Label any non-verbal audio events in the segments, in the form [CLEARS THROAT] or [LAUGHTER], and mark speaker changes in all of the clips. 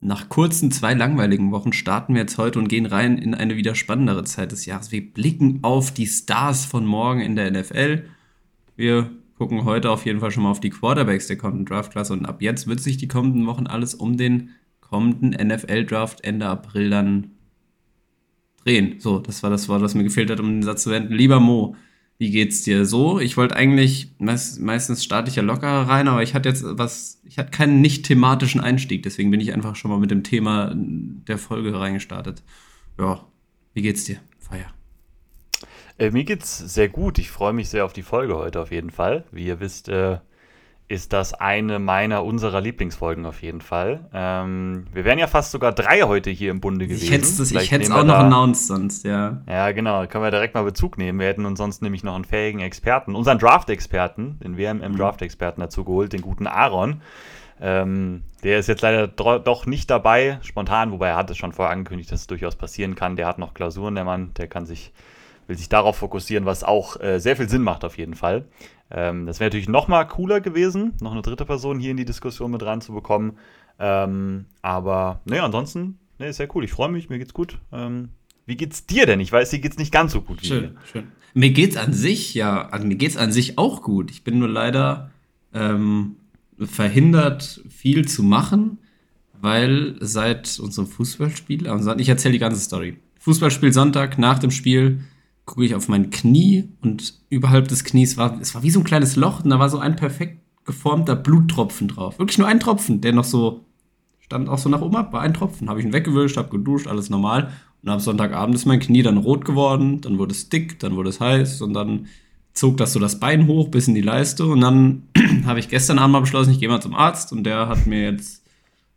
Speaker 1: nach kurzen zwei langweiligen Wochen starten wir jetzt heute und gehen rein in eine wieder spannendere Zeit des Jahres. Wir blicken auf die Stars von morgen in der NFL. Wir gucken heute auf jeden Fall schon mal auf die Quarterbacks der kommenden Draftklasse und ab jetzt wird sich die kommenden Wochen alles um den kommenden NFL-Draft Ende April dann drehen. So, das war das Wort, was mir gefehlt hat, um den Satz zu wenden. Lieber Mo, wie geht's dir so? Ich wollte eigentlich, meist, meistens starte ich ja locker rein, aber ich hatte jetzt was, ich hatte keinen nicht thematischen Einstieg, deswegen bin ich einfach schon mal mit dem Thema der Folge reingestartet. Ja, wie geht's dir, Feier?
Speaker 2: Äh, mir geht's sehr gut. Ich freue mich sehr auf die Folge heute auf jeden Fall. Wie ihr wisst, äh, ist das eine meiner, unserer Lieblingsfolgen auf jeden Fall. Ähm, wir wären ja fast sogar drei heute hier im Bunde gewesen.
Speaker 1: Ich hätte es auch noch announced sonst, ja.
Speaker 2: Ja, genau, können wir direkt mal Bezug nehmen. Wir hätten uns sonst nämlich noch einen fähigen Experten, unseren Draft-Experten, den WMM-Draft-Experten dazu geholt, den guten Aaron. Ähm, der ist jetzt leider doch nicht dabei, spontan, wobei er hat es schon vorher angekündigt, dass es durchaus passieren kann. Der hat noch Klausuren, der Mann, der kann sich, will sich darauf fokussieren, was auch äh, sehr viel Sinn macht auf jeden Fall. Ähm, das wäre natürlich noch mal cooler gewesen, noch eine dritte Person hier in die Diskussion mit reinzubekommen. Ähm, aber ne, ansonsten, ne, ist sehr cool. Ich freue mich, mir geht's gut. Ähm, wie geht's dir denn? Ich weiß, dir geht's nicht ganz so gut
Speaker 1: wie schön, mir. Schön. Mir geht's an sich, ja, also mir geht's an sich auch gut. Ich bin nur leider ähm, verhindert, viel zu machen, weil seit unserem Fußballspiel, also ich erzähle die ganze Story. Fußballspiel Sonntag nach dem Spiel gucke ich auf mein Knie und überhalb des Knies war, es war wie so ein kleines Loch und da war so ein perfekt geformter Bluttropfen drauf. Wirklich nur ein Tropfen, der noch so stand auch so nach oben ab, war ein Tropfen. Habe ich ihn weggewischt, habe geduscht, alles normal. Und am Sonntagabend ist mein Knie dann rot geworden, dann wurde es dick, dann wurde es heiß und dann zog das so das Bein hoch bis in die Leiste. Und dann [CLEARS THROAT] habe ich gestern Abend mal beschlossen, ich gehe mal zum Arzt und der hat mir jetzt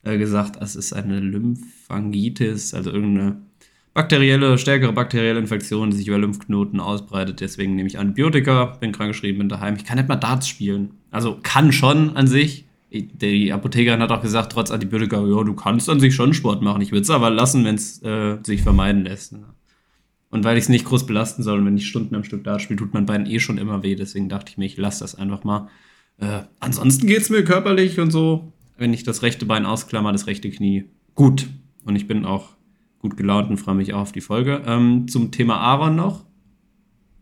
Speaker 1: äh, gesagt, es ist eine Lymphangitis, also irgendeine bakterielle, stärkere bakterielle Infektion, die sich über Lymphknoten ausbreitet. Deswegen nehme ich Antibiotika, bin krankgeschrieben, bin daheim. Ich kann nicht mal Darts spielen. Also kann schon an sich. Die Apothekerin hat auch gesagt, trotz Antibiotika, ja, du kannst an sich schon Sport machen. Ich würde es aber lassen, wenn es äh, sich vermeiden lässt. Und weil ich es nicht groß belasten soll, wenn ich Stunden am Stück Darts spiele, tut mein Bein eh schon immer weh. Deswegen dachte ich mir, ich lasse das einfach mal. Äh, ansonsten geht es mir körperlich und so, wenn ich das rechte Bein ausklammer, das rechte Knie, gut. Und ich bin auch gut gelaunt und freue mich auch auf die Folge. Ähm, zum Thema Aaron noch.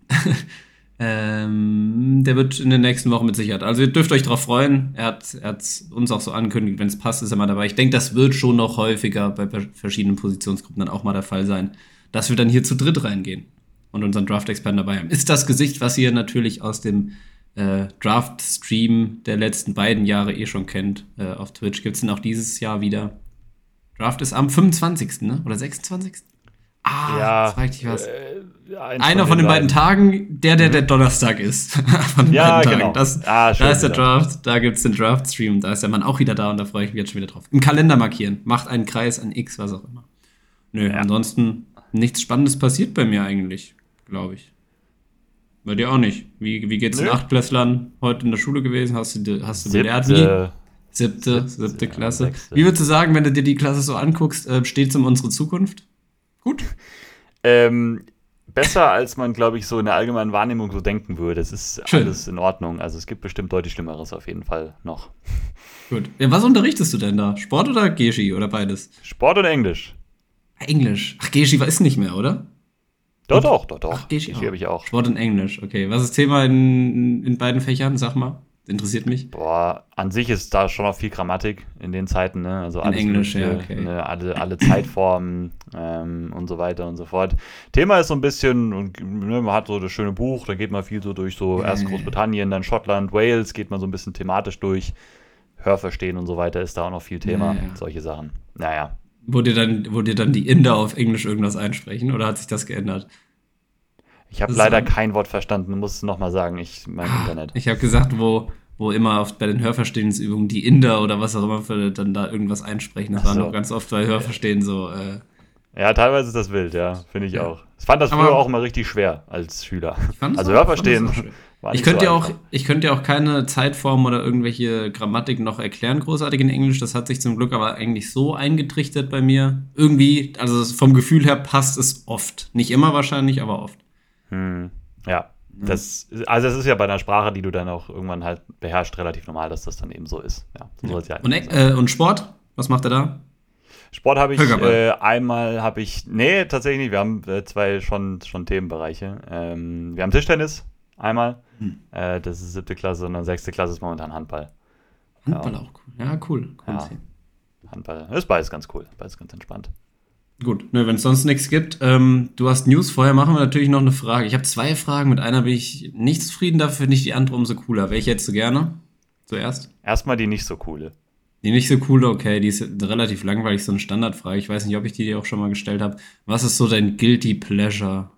Speaker 1: [LAUGHS] ähm, der wird in den nächsten Wochen mit Sicherheit. Also ihr dürft euch darauf freuen. Er hat, hat uns auch so angekündigt, wenn es passt, ist er mal dabei. Ich denke, das wird schon noch häufiger bei verschiedenen Positionsgruppen dann auch mal der Fall sein, dass wir dann hier zu dritt reingehen und unseren Draft-Experten dabei haben. Ist das Gesicht, was ihr natürlich aus dem äh, Draft-Stream der letzten beiden Jahre eh schon kennt äh, auf Twitch, gibt es den auch dieses Jahr wieder. Draft ist am 25. Ne? oder 26. Ah, ja, jetzt fragt dich was. Äh, Einer von den, beiden Tagen, der, der der Donnerstag ist. [LAUGHS] ja, genau. Das, ah, da ist der Draft, da gibt es den Draft-Stream, da ist der Mann auch wieder da und da freue ich mich jetzt schon wieder drauf. Im Kalender markieren, macht einen Kreis, ein X, was auch immer. Nö, ja. ansonsten nichts Spannendes passiert bei mir eigentlich, glaube ich. Bei dir auch nicht. Wie, wie geht's Nö. den Achtklässlern heute in der Schule gewesen? Hast du, hast du Siebte, Siebte, siebte Klasse. Ja, Wie würdest du sagen, wenn du dir die Klasse so anguckst, äh, steht es um unsere Zukunft?
Speaker 2: Gut. [LAUGHS] Ähm, besser, als man, glaube ich, so in der allgemeinen Wahrnehmung so denken würde. Es ist Schön. alles in Ordnung. Also es gibt bestimmt deutlich Schlimmeres auf jeden Fall noch.
Speaker 1: Gut. Ja, was unterrichtest du denn da? Sport oder Geschi oder beides?
Speaker 2: Sport und Englisch.
Speaker 1: Englisch. Ach, Geschi ist nicht mehr, oder?
Speaker 2: Doch, doch, doch, doch.
Speaker 1: Ach, Geschi habe ich auch. Sport und Englisch, okay. Was ist Thema in, in beiden Fächern? Sag mal interessiert mich.
Speaker 2: Boah, an sich ist da schon noch viel Grammatik in den Zeiten, ne? Also
Speaker 1: in Englisch, ja,
Speaker 2: okay. Ne, alle, alle Zeitformen ähm, und so weiter und so fort. Thema ist so ein bisschen, und, ne, man hat so das schöne Buch, da geht man viel so durch so erst Großbritannien, dann Schottland, Wales, geht man so ein bisschen thematisch durch. Hörverstehen und so weiter ist da auch noch viel Thema, ja, ja. solche Sachen. Naja.
Speaker 1: Wo dir, dann, wo dir dann die Inder auf Englisch irgendwas einsprechen oder hat sich das geändert?
Speaker 2: Ich habe leider kein Wort verstanden, muss es nochmal sagen, ich mein ah,
Speaker 1: Internet. Ich habe gesagt, wo, wo immer oft bei den Hörverstehensübungen die Inder oder was auch immer für dann da irgendwas einsprechen. Das so. war noch ganz oft bei Hörverstehen so. Äh,
Speaker 2: ja, teilweise ist das wild, ja, finde ich ja. auch. Ich fand das früher Aber auch immer richtig schwer als Schüler. Also Hörverstehen.
Speaker 1: Ich könnte, so auch, ich könnte ja auch keine Zeitform oder irgendwelche Grammatik noch erklären, großartig in Englisch. Das hat sich zum Glück aber eigentlich so eingetrichtert bei mir. Irgendwie, also vom Gefühl her passt es oft. Nicht immer wahrscheinlich, aber oft.
Speaker 2: Hm. Ja. Das, also es ist ja bei einer Sprache, die du dann auch irgendwann halt beherrschst, relativ normal, dass das dann eben so ist. Ja, so
Speaker 1: ja. und, äh, und Sport? Was macht er da?
Speaker 2: Sport habe ich äh, einmal, habe ich, nee, tatsächlich nicht. Wir haben äh, zwei schon, schon Themenbereiche. Ähm, wir haben Tischtennis einmal. Hm. Äh, das ist siebte Klasse und dann sechste Klasse ist momentan Handball.
Speaker 1: Handball ja. auch cool. Ja, cool. cool
Speaker 2: ja. Handball ist beides ganz cool. Beides ganz entspannt.
Speaker 1: Gut, ne, wenn es sonst nichts gibt, ähm, du hast News, vorher machen wir natürlich noch eine Frage. Ich habe zwei Fragen, mit einer bin ich nicht zufrieden, dafür finde ich die andere umso cooler. Welche hättest du gerne? Zuerst?
Speaker 2: Erstmal die nicht so coole.
Speaker 1: Die nicht so coole, okay, die ist relativ langweilig, so eine Standardfrage. Ich weiß nicht, ob ich die dir auch schon mal gestellt habe. Was ist so dein Guilty Pleasure?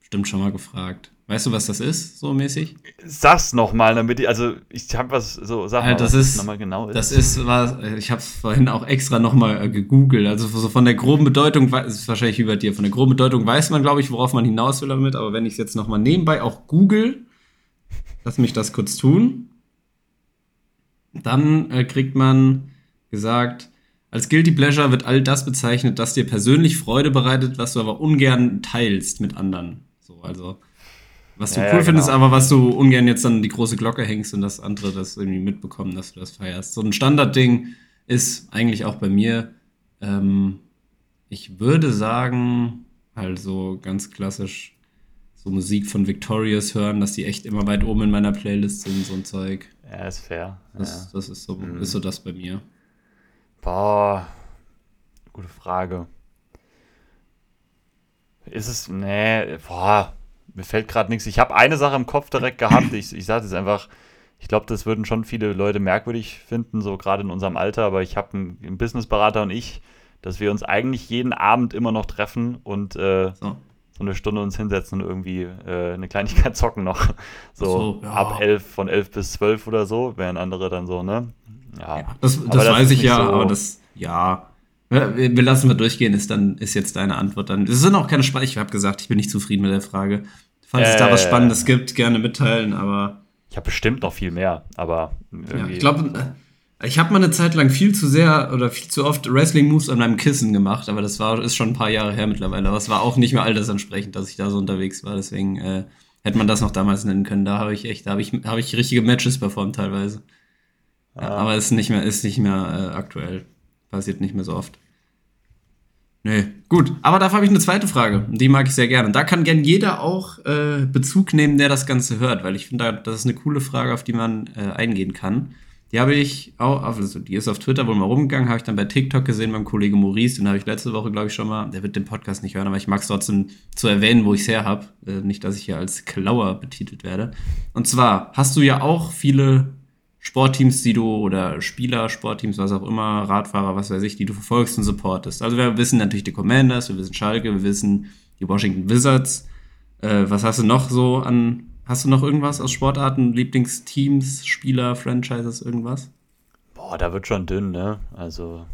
Speaker 1: Stimmt schon mal gefragt. Weißt du, was das ist, so mäßig?
Speaker 2: Sag's nochmal, damit ich, also ich habe was so,
Speaker 1: sag mal, das ist, nochmal genau ist. Das ist, was, ich habe es vorhin auch extra nochmal äh, gegoogelt. Also so von der groben Bedeutung, ist wahrscheinlich über dir, von der groben Bedeutung weiß man, glaube ich, worauf man hinaus will damit. Aber wenn ich es jetzt nochmal nebenbei auch google, lass mich das kurz tun, dann äh, kriegt man gesagt, als Guilty Pleasure wird all das bezeichnet, das dir persönlich Freude bereitet, was du aber ungern teilst mit anderen. So, also was du ja, cool ja, findest, genau. aber was du ungern jetzt dann die große Glocke hängst und das andere das irgendwie mitbekommen, dass du das feierst. So ein Standardding ist eigentlich auch bei mir, ähm, ich würde sagen, also ganz klassisch so Musik von Victorious hören, dass die echt immer weit oben in meiner Playlist sind, so ein Zeug.
Speaker 2: Ja, ist fair.
Speaker 1: Das,
Speaker 2: ja.
Speaker 1: das ist, so, mhm. ist so das bei mir.
Speaker 2: Boah, gute Frage. Ist es, nee, boah, mir fällt gerade nichts. Ich habe eine Sache im Kopf direkt gehabt. Ich, ich sage es einfach, ich glaube, das würden schon viele Leute merkwürdig finden, so gerade in unserem Alter, aber ich habe einen, einen Businessberater und ich, dass wir uns eigentlich jeden Abend immer noch treffen und äh, so. so. eine Stunde uns hinsetzen und irgendwie äh, eine Kleinigkeit [LAUGHS] zocken noch. So, so ja. ab elf, von elf bis zwölf oder so, während andere dann so, ne?
Speaker 1: Ja. ja das, das, das weiß ich ja, so aber das, ja. Wir, lassen mal durchgehen, ist dann, ist jetzt deine Antwort dann. Es sind auch keine Spaß. Ich habe gesagt, ich bin nicht zufrieden mit der Frage. Falls äh, es da was Spannendes gibt, gerne mitteilen, aber.
Speaker 2: Ich habe bestimmt noch viel mehr, aber
Speaker 1: Ja, ich glaube, äh, ich habe mal eine Zeit lang viel zu sehr oder viel zu oft Wrestling-Moves an meinem Kissen gemacht, aber das war, ist schon ein paar Jahre her mittlerweile. Aber es war auch nicht mehr altersentsprechend, dass ich da so unterwegs war. Deswegen äh, hätte man das noch damals nennen können. Da habe ich echt, da habe ich, hab ich richtige Matches performt teilweise. Ja, ah. aber ist nicht mehr, ist nicht mehr äh, aktuell passiert nicht mehr so oft. Nee, gut. Aber dafür habe ich eine zweite Frage. Die mag ich sehr gerne. Und da kann gern jeder auch äh, Bezug nehmen, der das Ganze hört, weil ich finde, das ist eine coole Frage, auf die man äh, eingehen kann. Die habe ich auch, also die ist auf Twitter wohl mal rumgegangen, habe ich dann bei TikTok gesehen beim Kollegen Maurice, den habe ich letzte Woche, glaube ich, schon mal, der wird den Podcast nicht hören, aber ich mag es trotzdem zu erwähnen, wo ich es her habe. Äh, nicht, dass ich hier als Klauer betitelt werde. Und zwar hast du ja auch viele Sportteams, die du oder Spieler, Sportteams, was auch immer, Radfahrer, was weiß ich, die du verfolgst und supportest. Also wir wissen natürlich die Commanders, wir wissen Schalke, wir wissen die Washington Wizards. Äh, was hast du noch so an, hast du noch irgendwas aus Sportarten, Lieblingsteams, Spieler, Franchises, irgendwas?
Speaker 2: Boah, da wird schon dünn, ne? Also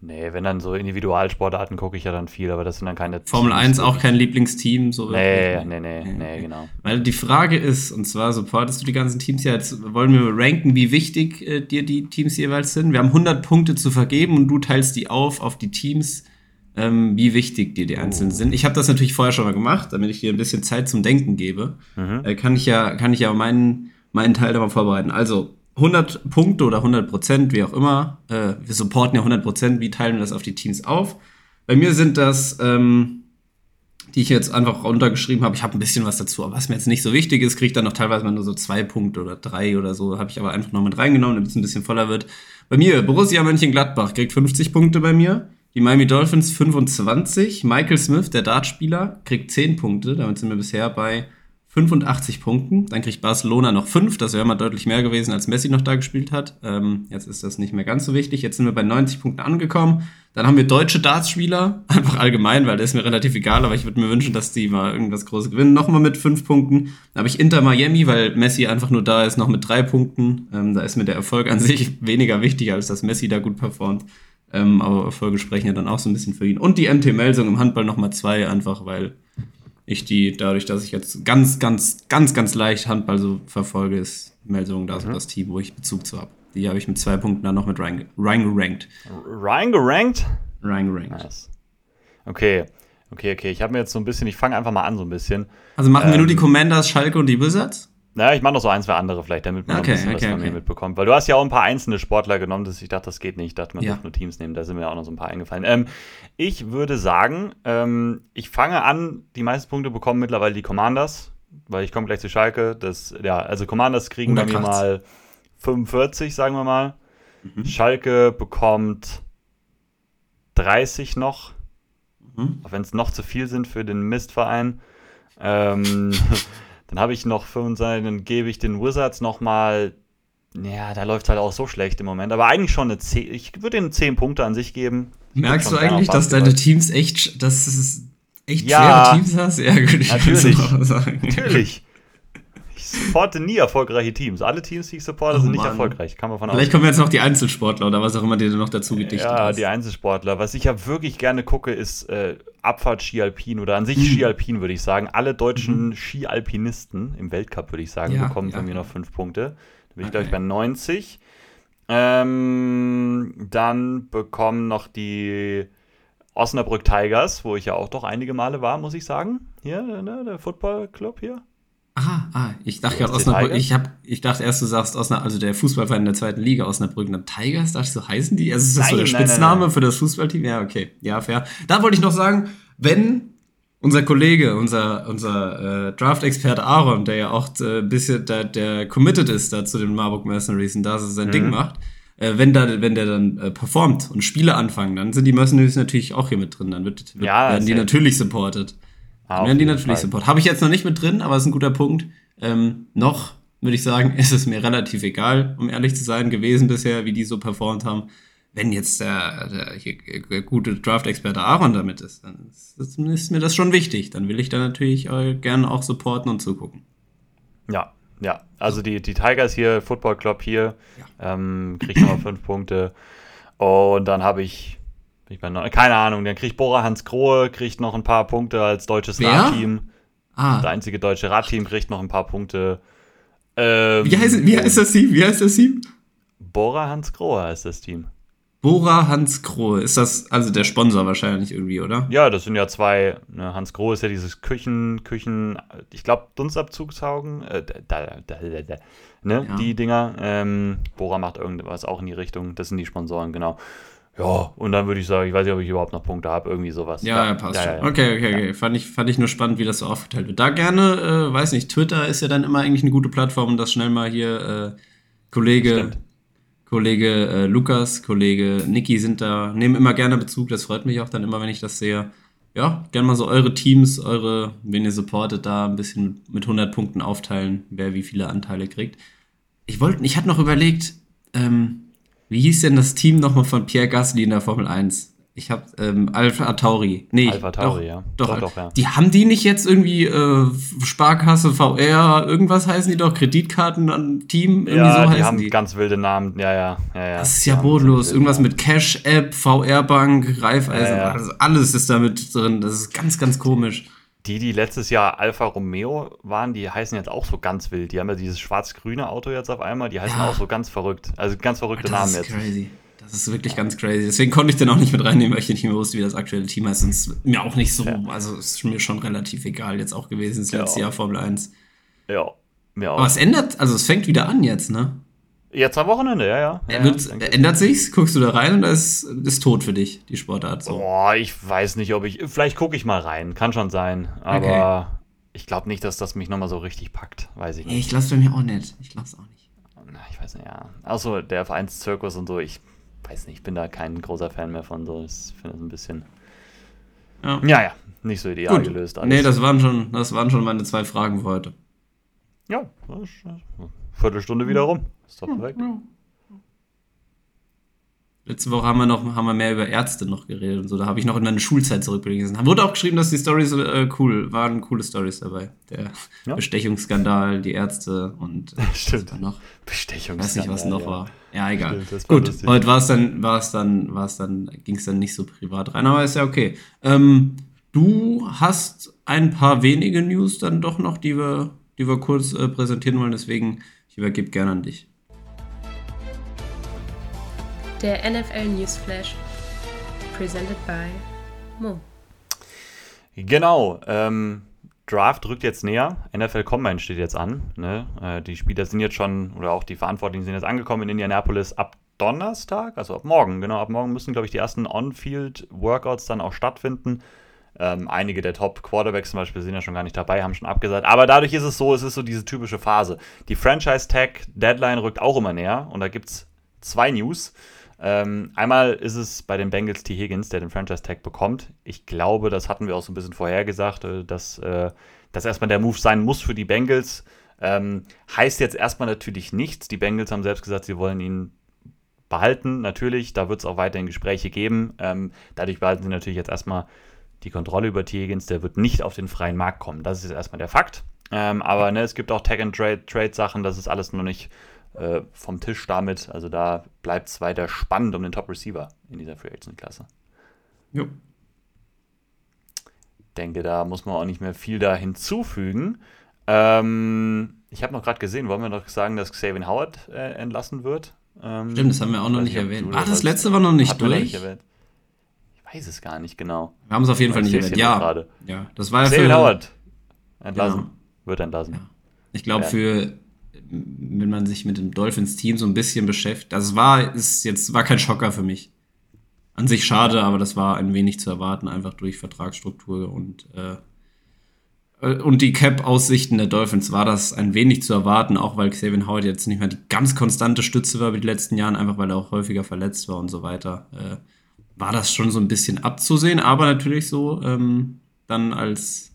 Speaker 2: Nee, wenn dann so Individualsportarten gucke ich ja dann viel, aber das sind dann keine.
Speaker 1: Formel Teams, 1 auch kein Lieblingsteam, so
Speaker 2: nee, nee, nee, nee, nee, genau.
Speaker 1: Weil die Frage ist, und zwar supportest du die ganzen Teams ja, jetzt wollen wir ranken, wie wichtig äh, dir die Teams jeweils sind. Wir haben 100 Punkte zu vergeben und du teilst die auf auf die Teams, ähm, wie wichtig dir die einzelnen oh. sind. Ich habe das natürlich vorher schon mal gemacht, damit ich dir ein bisschen Zeit zum Denken gebe. Mhm. Äh, kann ich ja, kann ich ja meinen, meinen Teil da mal vorbereiten. Also, 100 Punkte oder 100 Prozent, wie auch immer. Äh, wir supporten ja 100 Prozent. Wie teilen wir das auf die Teams auf? Bei mir sind das, ähm, die ich jetzt einfach runtergeschrieben habe. Ich habe ein bisschen was dazu, aber was mir jetzt nicht so wichtig ist, kriege ich dann noch teilweise mal nur so zwei Punkte oder drei oder so. Habe ich aber einfach noch mit reingenommen, damit es ein bisschen voller wird. Bei mir, Borussia Mönchengladbach kriegt 50 Punkte bei mir. Die Miami Dolphins 25. Michael Smith, der Dartspieler, kriegt 10 Punkte. Damit sind wir bisher bei 85 Punkten. Dann kriegt Barcelona noch 5. Das wäre mal deutlich mehr gewesen, als Messi noch da gespielt hat. Ähm, jetzt ist das nicht mehr ganz so wichtig. Jetzt sind wir bei 90 Punkten angekommen. Dann haben wir deutsche Dartspieler, [LAUGHS] einfach allgemein, weil der ist mir relativ egal, aber ich würde mir wünschen, dass die mal irgendwas Großes gewinnen. Nochmal mit 5 Punkten. Dann habe ich Inter Miami, weil Messi einfach nur da ist, noch mit 3 Punkten. Ähm, da ist mir der Erfolg an [LAUGHS] sich weniger wichtig, als dass Messi da gut performt. Ähm, aber Erfolge sprechen ja dann auch so ein bisschen für ihn. Und die NT Melsung im Handball nochmal 2, einfach weil ich die, dadurch, dass ich jetzt ganz, ganz, ganz, ganz leicht Handball so verfolge, ist Meldung da so mhm. das Team, wo ich Bezug zu habe. Die habe ich mit zwei Punkten dann noch mit reingerankt.
Speaker 2: Reingerankt?
Speaker 1: Reingerankt.
Speaker 2: Nice. Okay, okay, okay. Ich habe mir jetzt so ein bisschen, ich fange einfach mal an so ein bisschen.
Speaker 1: Also machen ähm, wir nur die ähm, Commanders, Schalke und die Wizards?
Speaker 2: Naja, ich mache noch so ein, zwei andere vielleicht, damit man
Speaker 1: okay,
Speaker 2: ein bisschen
Speaker 1: okay,
Speaker 2: was von
Speaker 1: okay.
Speaker 2: mir mitbekommt. Weil du hast ja auch ein paar einzelne Sportler genommen, dass ich dachte, das geht nicht. Ich dachte, man
Speaker 1: Ja.
Speaker 2: darf nur Teams nehmen. Da sind mir auch noch so ein paar eingefallen. Ähm, ich würde sagen, ähm, ich fange an, die meisten Punkte bekommen mittlerweile die Commanders, weil ich komme gleich zu Schalke. Das, ja, also Commanders kriegen bei mir mal 45, sagen wir mal.
Speaker 1: Mhm.
Speaker 2: Schalke bekommt 30 noch,
Speaker 1: Mhm.
Speaker 2: auch wenn es noch zu viel sind für den Mistverein. Ähm, [LAUGHS] dann habe ich noch 25, dann gebe ich den Wizards noch mal, ja, da läuft halt auch so schlecht im Moment, aber eigentlich schon eine 10, ich würde ihnen 10 Punkte an sich geben. Ich
Speaker 1: Merkst du eigentlich, dass deine. Teams echt, dass es echt
Speaker 2: Ja.
Speaker 1: schwere Teams hast? Ja, gut, ich
Speaker 2: Natürlich. Natürlich. Supporte nie erfolgreiche Teams. Alle Teams, die ich supporte,
Speaker 1: Oh
Speaker 2: sind nicht
Speaker 1: Mann.
Speaker 2: erfolgreich. Kann man von
Speaker 1: Vielleicht kommen jetzt noch die Einzelsportler oder was auch immer dir noch dazu gedichtet
Speaker 2: Ja,
Speaker 1: hast.
Speaker 2: die Einzelsportler. Was ich ja wirklich gerne gucke, ist äh, Abfahrt Ski-Alpin oder an sich
Speaker 1: Mhm.
Speaker 2: Ski-Alpin, würde ich sagen. Alle deutschen Ski-Alpinisten im Weltcup, würde ich sagen,
Speaker 1: Ja,
Speaker 2: bekommen von
Speaker 1: ja,
Speaker 2: mir
Speaker 1: ja.
Speaker 2: noch fünf Punkte. Da bin ich,
Speaker 1: Okay.
Speaker 2: glaube ich, bei 90. Ähm, dann bekommen noch die Osnabrück Tigers, wo ich ja auch doch einige Male war, muss ich sagen. Hier, ne, der Football-Club hier.
Speaker 1: Aha, ah, ich dachte gerade Osnabrück,
Speaker 2: Tigers?
Speaker 1: ich, hab, ich dachte erst, du sagst Osnabrück, also der Fußballverein in der zweiten Liga Osnabrück, dann Tigers, dachte ich so, heißen die? Also ist das so
Speaker 2: Nein,
Speaker 1: der
Speaker 2: nein, nein,
Speaker 1: Spitzname
Speaker 2: nein.
Speaker 1: für das Fußballteam? Ja, okay, ja, fair. Da wollte ich noch sagen, wenn unser Kollege, unser, unser äh, Draft-Experte Aaron, der ja auch äh, ein bisschen, der, der committed ist da zu den Marburg Mercenaries und da so sein
Speaker 2: Mhm.
Speaker 1: Ding macht, äh, wenn, da, wenn der dann äh, performt und Spiele anfangen, dann sind die Mercenaries natürlich auch hier mit drin, dann wird, wird,
Speaker 2: Ja,
Speaker 1: werden die natürlich supported.
Speaker 2: Ah,
Speaker 1: die natürlich
Speaker 2: Fall.
Speaker 1: Support. Habe ich jetzt noch nicht mit drin, aber ist ein guter Punkt. Ähm, noch würde ich sagen, [LAUGHS] ist es mir relativ egal, um ehrlich zu sein, gewesen bisher, wie die so performt haben. Wenn jetzt der, der, der gute Draft-Experte Aaron damit ist, dann ist, ist mir das schon wichtig. Dann will ich da natürlich äh, gerne auch supporten und zugucken.
Speaker 2: Ja, ja. Also die, die Tigers hier, Football Club hier, ähm, kriegt nochmal fünf Punkte. Und dann habe ich, bin ich bei neun, keine Ahnung, dann kriegt Bora Hans Grohe, kriegt noch ein paar Punkte als deutsches
Speaker 1: Wer?
Speaker 2: Radteam. Das
Speaker 1: Ah,
Speaker 2: einzige deutsche Radteam kriegt noch ein paar Punkte. Ähm,
Speaker 1: wie heißt, wie heißt das Team? Wie heißt das Team?
Speaker 2: Bora Hans Grohe heißt das Team.
Speaker 1: Bora Hans Krohe. Ist das also der Sponsor wahrscheinlich irgendwie, oder?
Speaker 2: Ja, das sind ja zwei. Ne, Hans Grohe ist ja dieses Küchen, Küchen, ich glaube, Dunstabzugshaugen, äh, da, da, da, da, da, ne,
Speaker 1: Ja.
Speaker 2: die Dinger. Ähm, Bora macht irgendwas auch in die Richtung. Das sind die Sponsoren, genau. Ja, und dann würde ich sagen, ich weiß nicht, ob ich überhaupt noch Punkte habe, irgendwie sowas.
Speaker 1: Ja, ja, passt
Speaker 2: ja,
Speaker 1: schon.
Speaker 2: ja.
Speaker 1: Okay, okay, okay. Fand, ich, fand ich nur spannend, wie das so aufgeteilt wird. Da gerne, äh, weiß nicht, Twitter ist ja dann immer eigentlich eine gute Plattform, um das schnell mal hier äh, Kollege,
Speaker 2: Stimmt.
Speaker 1: Kollege äh, Lukas, Kollege Niki sind da, nehmen immer gerne Bezug. Das freut mich auch dann immer, wenn ich das sehe. Ja, gerne mal so eure Teams, eure, wen ihr supportet, da ein bisschen mit 100 Punkten aufteilen, wer wie viele Anteile kriegt. Ich wollte, ich hatte noch überlegt, ähm, wie hieß denn das Team nochmal von Pierre Gasly in der Formel 1? Ich habe ähm, Alpha Tauri. Nee,
Speaker 2: Alpha Tauri, ja.
Speaker 1: Doch,
Speaker 2: Doch,
Speaker 1: doch,
Speaker 2: ja.
Speaker 1: Die haben die nicht jetzt irgendwie äh, Sparkasse, VR, irgendwas heißen die doch, Kreditkarten an Team, irgendwie
Speaker 2: Ja,
Speaker 1: so
Speaker 2: die
Speaker 1: heißen
Speaker 2: haben
Speaker 1: die.
Speaker 2: ganz wilde Namen. Ja, ja, ja, ja.
Speaker 1: Das ist ja
Speaker 2: haben
Speaker 1: bodenlos. Irgendwas mit Cash-App, VR-Bank, Reifeisen,
Speaker 2: Ja, ja.
Speaker 1: Also alles ist da mit drin. Das ist ganz, ganz komisch.
Speaker 2: Die, die letztes Jahr Alfa Romeo waren, die heißen jetzt auch so ganz wild. Die haben ja dieses schwarz-grüne Auto jetzt auf einmal, die heißen
Speaker 1: Ja.
Speaker 2: auch so ganz verrückt. Also ganz verrückte
Speaker 1: Das
Speaker 2: Namen
Speaker 1: ist
Speaker 2: jetzt.
Speaker 1: crazy. Das ist wirklich ganz crazy. Deswegen konnte ich den auch nicht mit reinnehmen, weil ich nicht mehr wusste, wie das aktuelle Team heißt. Und ist mir auch nicht so,
Speaker 2: Ja.
Speaker 1: also es ist mir schon relativ egal jetzt auch gewesen, das
Speaker 2: Ja.
Speaker 1: letzte Jahr Formel 1.
Speaker 2: Ja, mir auch.
Speaker 1: Aber es ändert, also es fängt wieder an jetzt, ne?
Speaker 2: Jetzt am Wochenende, ja, ja. ja,
Speaker 1: Er ändert sich's? Guckst du da rein und ist, ist tot für dich, die Sportart so?
Speaker 2: Boah, ich weiß nicht, ob ich. Vielleicht gucke ich mal rein. Kann schon sein. Aber ich glaube nicht, dass das mich nochmal so richtig packt. Weiß ich nicht.
Speaker 1: ich glaub's bei mir auch nicht. Ich glaub's auch nicht.
Speaker 2: Na, Ich weiß nicht, ja. Achso, der Vereinszirkus und so, ich weiß nicht, ich bin da kein großer Fan mehr von so. Ich finde das ein bisschen.
Speaker 1: Ja.
Speaker 2: Ja, ja, nicht so ideal
Speaker 1: Gut.
Speaker 2: gelöst. alles.
Speaker 1: Nee, das waren, schon, das waren schon meine zwei Fragen für heute.
Speaker 2: Ja, das ist- Viertelstunde wieder rum. Ist doch perfekt.
Speaker 1: Letzte Woche haben wir noch haben wir mehr über Ärzte noch geredet und so. Da habe ich noch in meine Schulzeit zurückgelesen. Da wurde auch geschrieben, dass die Stories äh, cool waren, coole Stories dabei. Der
Speaker 2: Ja.
Speaker 1: Bestechungsskandal, die Ärzte und äh, [LAUGHS]
Speaker 2: Stimmt.
Speaker 1: was noch.
Speaker 2: Bestechung.
Speaker 1: Ich weiß nicht, was noch war. Ja, egal.
Speaker 2: Stimmt, war
Speaker 1: Gut,
Speaker 2: lustig.
Speaker 1: heute war es dann, war es dann, war es dann, ging es dann nicht so privat rein, aber ist ja okay. Ähm, du hast ein paar wenige News dann doch noch, die wir, die wir kurz äh, präsentieren wollen, deswegen ich übergebe gerne an dich.
Speaker 3: Der NFL Newsflash. Presented by Mo.
Speaker 2: Genau. Ähm, Draft rückt jetzt näher. NFL Combine steht jetzt an. Ne? Äh, die Spieler sind jetzt schon, oder auch die Verantwortlichen sind jetzt angekommen in Indianapolis ab Donnerstag, also ab morgen. Genau, ab morgen müssen, glaube ich, die ersten On-Field-Workouts dann auch stattfinden. Ähm, einige der Top-Quarterbacks zum Beispiel sind ja schon gar nicht dabei, haben schon abgesagt. Aber dadurch ist es so, es ist so diese typische Phase. Die Franchise-Tag-Deadline rückt auch immer näher und da gibt es zwei News. Ähm, einmal ist es bei den Bengals T. Higgins, der den Franchise-Tag bekommt. Ich glaube, das hatten wir auch so ein bisschen vorhergesagt, äh, dass äh, das erstmal der Move sein muss für die Bengals. Ähm, heißt jetzt erstmal natürlich nichts. Die Bengals haben selbst gesagt, sie wollen ihn behalten, natürlich. Da wird es auch weiterhin Gespräche geben. Ähm, dadurch behalten sie natürlich jetzt erstmal die Kontrolle über T. Higgins. Der wird nicht auf den freien Markt kommen. Das ist jetzt erstmal der Fakt. Ähm, aber ne, es gibt auch Tag-and-Trade-Sachen, das ist alles noch nicht äh, vom Tisch damit. Also da bleibt es weiter spannend um den Top-Receiver in dieser Free Agent-Klasse. Jo. Denke, da muss man auch nicht mehr viel da hinzufügen. Ähm, ich habe noch gerade gesehen, wollen wir noch sagen, dass Xavier Howard äh, entlassen wird?
Speaker 1: Ähm, Stimmt, das haben wir auch noch nicht erwähnt. Ah, das letzte war noch nicht durch. Nicht
Speaker 2: ich weiß es gar nicht genau.
Speaker 1: Wir haben es auf jeden Fall nicht erwähnt. Ja, ja, das war ja
Speaker 2: Xavier Howard entlassen. Genau. Wird entlassen. Ja.
Speaker 1: Ich glaube, ja. für wenn man sich mit dem Dolphins-Team so ein bisschen beschäftigt. Es war, ist jetzt, war kein Schocker für mich. An sich schade, aber das war ein wenig zu erwarten, einfach durch Vertragsstruktur und, äh, und die Cap-Aussichten der Dolphins war das ein wenig zu erwarten, auch weil Xavier Howard jetzt nicht mehr die ganz konstante Stütze war über die letzten Jahren, einfach weil er auch häufiger verletzt war und so weiter. Äh, war das schon so ein bisschen abzusehen, aber natürlich so ähm, dann als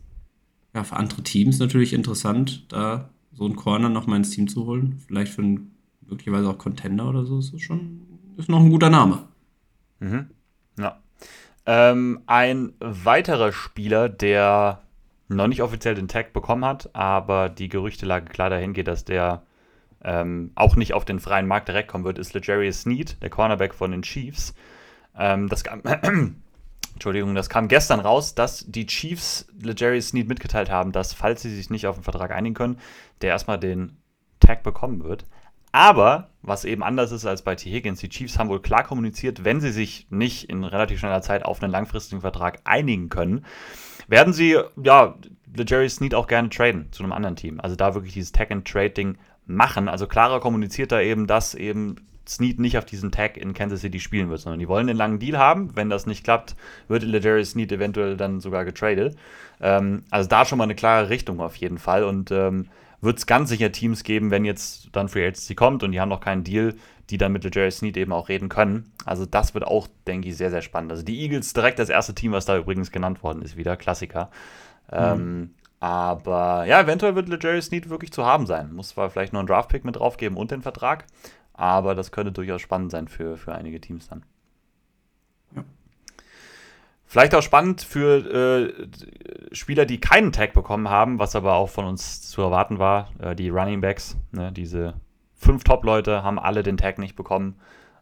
Speaker 1: ja, für andere Teams natürlich interessant, da so einen Corner noch mal ins Team zu holen. Vielleicht für einen möglicherweise auch Contender oder so, ist schon ist noch ein guter Name.
Speaker 2: Mhm. Ja. Ähm, ein weiterer Spieler, der noch nicht offiziell den Tag bekommen hat, aber die Gerüchtelage klar dahin geht, dass der ähm, auch nicht auf den freien Markt direkt kommen wird, ist Legarius Sneed, der Cornerback von den Chiefs. Ähm, das kam, [CLEARS THROAT] Entschuldigung, das kam gestern raus, dass die Chiefs Legarius Sneed mitgeteilt haben, dass, falls sie sich nicht auf den Vertrag einigen können, der erstmal den Tag bekommen wird. Aber, was eben anders ist als bei T. Higgins, die Chiefs haben wohl klar kommuniziert, wenn sie sich nicht in relativ schneller Zeit auf einen langfristigen Vertrag einigen können, werden sie, ja, Jerry Sneed auch gerne traden zu einem anderen Team. Also da wirklich dieses Tag-and-Trade-Ding machen. Also klarer kommuniziert da eben, dass eben Snead nicht auf diesem Tag in Kansas City spielen wird, sondern die wollen den langen Deal haben. Wenn das nicht klappt, wird Legarius Snead eventuell dann sogar getradet. Ähm, also da schon mal eine klare Richtung auf jeden Fall und ähm, wird es ganz sicher Teams geben, wenn jetzt dann Free Agency kommt und die haben noch keinen Deal, die dann mit Legarius Snead eben auch reden können. Also das wird auch, denke ich, sehr, sehr spannend. Also die Eagles direkt das erste Team, was da übrigens genannt worden ist, wieder Klassiker. Mhm. Ähm, aber ja, eventuell wird Legarius Snead wirklich zu haben sein. Muss zwar vielleicht nur einen Draftpick mit draufgeben und den Vertrag, aber das könnte durchaus spannend sein für, für einige Teams dann. Ja. Vielleicht auch spannend für äh, Spieler, die keinen Tag bekommen haben, was aber auch von uns zu erwarten war. Äh, die Running Backs, ne, diese fünf Top-Leute haben alle den Tag nicht bekommen.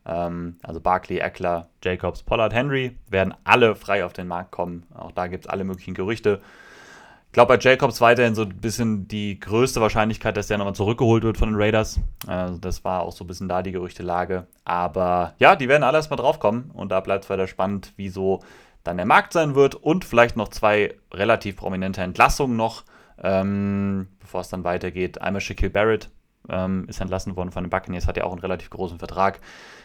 Speaker 2: Ähm, also Barkley, Eckler, Jacobs, Pollard, Henry werden alle frei auf den Markt kommen. Auch da gibt es alle möglichen Gerüchte. Ich glaube, bei Jacobs weiterhin so ein bisschen die größte Wahrscheinlichkeit, dass der nochmal zurückgeholt wird von den Raiders. Also das war auch so ein bisschen da die Gerüchtelage. Aber ja, die werden alle erstmal draufkommen und da bleibt es weiter spannend, wieso dann der Markt sein wird und vielleicht noch zwei relativ prominente Entlassungen noch, ähm, bevor es dann weitergeht. Einmal Shaquille Barrett ähm, ist entlassen worden von den Buccaneers, hat ja auch einen relativ großen Vertrag.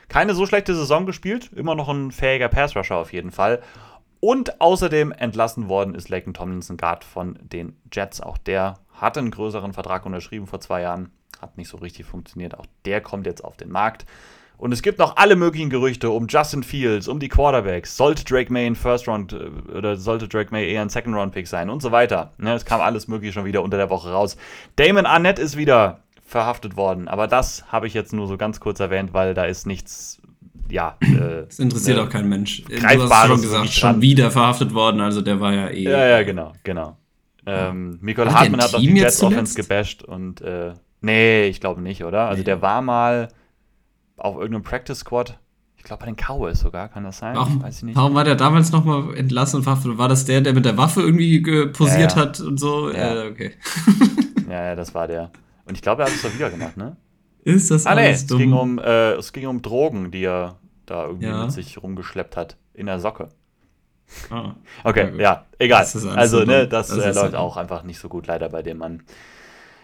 Speaker 2: Keine so schlechte Saison gespielt, immer noch ein fähiger Pass-Rusher auf jeden Fall. Und außerdem entlassen worden ist Laken Tomlinson Guard von den Jets. Auch der hatte einen größeren Vertrag unterschrieben vor zwei Jahren. Hat nicht so richtig funktioniert. Auch der kommt jetzt auf den Markt. Und es gibt noch alle möglichen Gerüchte um Justin Fields, um die Quarterbacks. Sollte Drake May ein First Round äh, oder sollte Drake May eher ein Second Round Pick sein und so weiter. Ne, es kam alles mögliche schon wieder unter der Woche raus. Damon Arnett ist wieder verhaftet worden, aber das habe ich jetzt nur so ganz kurz erwähnt, weil da ist nichts ja.
Speaker 1: Äh, das interessiert äh, auch kein Mensch. Du hast schon gesagt, schon wieder verhaftet worden, also der war ja eh.
Speaker 2: Ja, ja, genau, genau. Ähm, Michael Hartmann hat auch die Jets Offense gebasht und äh, nee, ich glaube nicht, oder? Also nee. der war mal auf irgendeinem Practice Squad. Ich glaube bei den Cowboys sogar, kann das sein?
Speaker 1: Warum, Weiß ich nicht. warum war der damals nochmal entlassen und verhaftet? War das der, der mit der Waffe irgendwie posiert ja, ja. hat und so? Ja, äh, okay.
Speaker 2: ja, ja, das war der. Und ich glaube, er hat es doch wieder gemacht, ne?
Speaker 1: Ist das
Speaker 2: ah, nee, es dumm? Ging um, äh, es ging um Drogen, die er da irgendwie ja. mit sich rumgeschleppt hat. In der Socke. Ah, okay, ja, ja egal. Also, ne, das, das äh, läuft so auch einfach nicht so gut, leider bei dem Mann.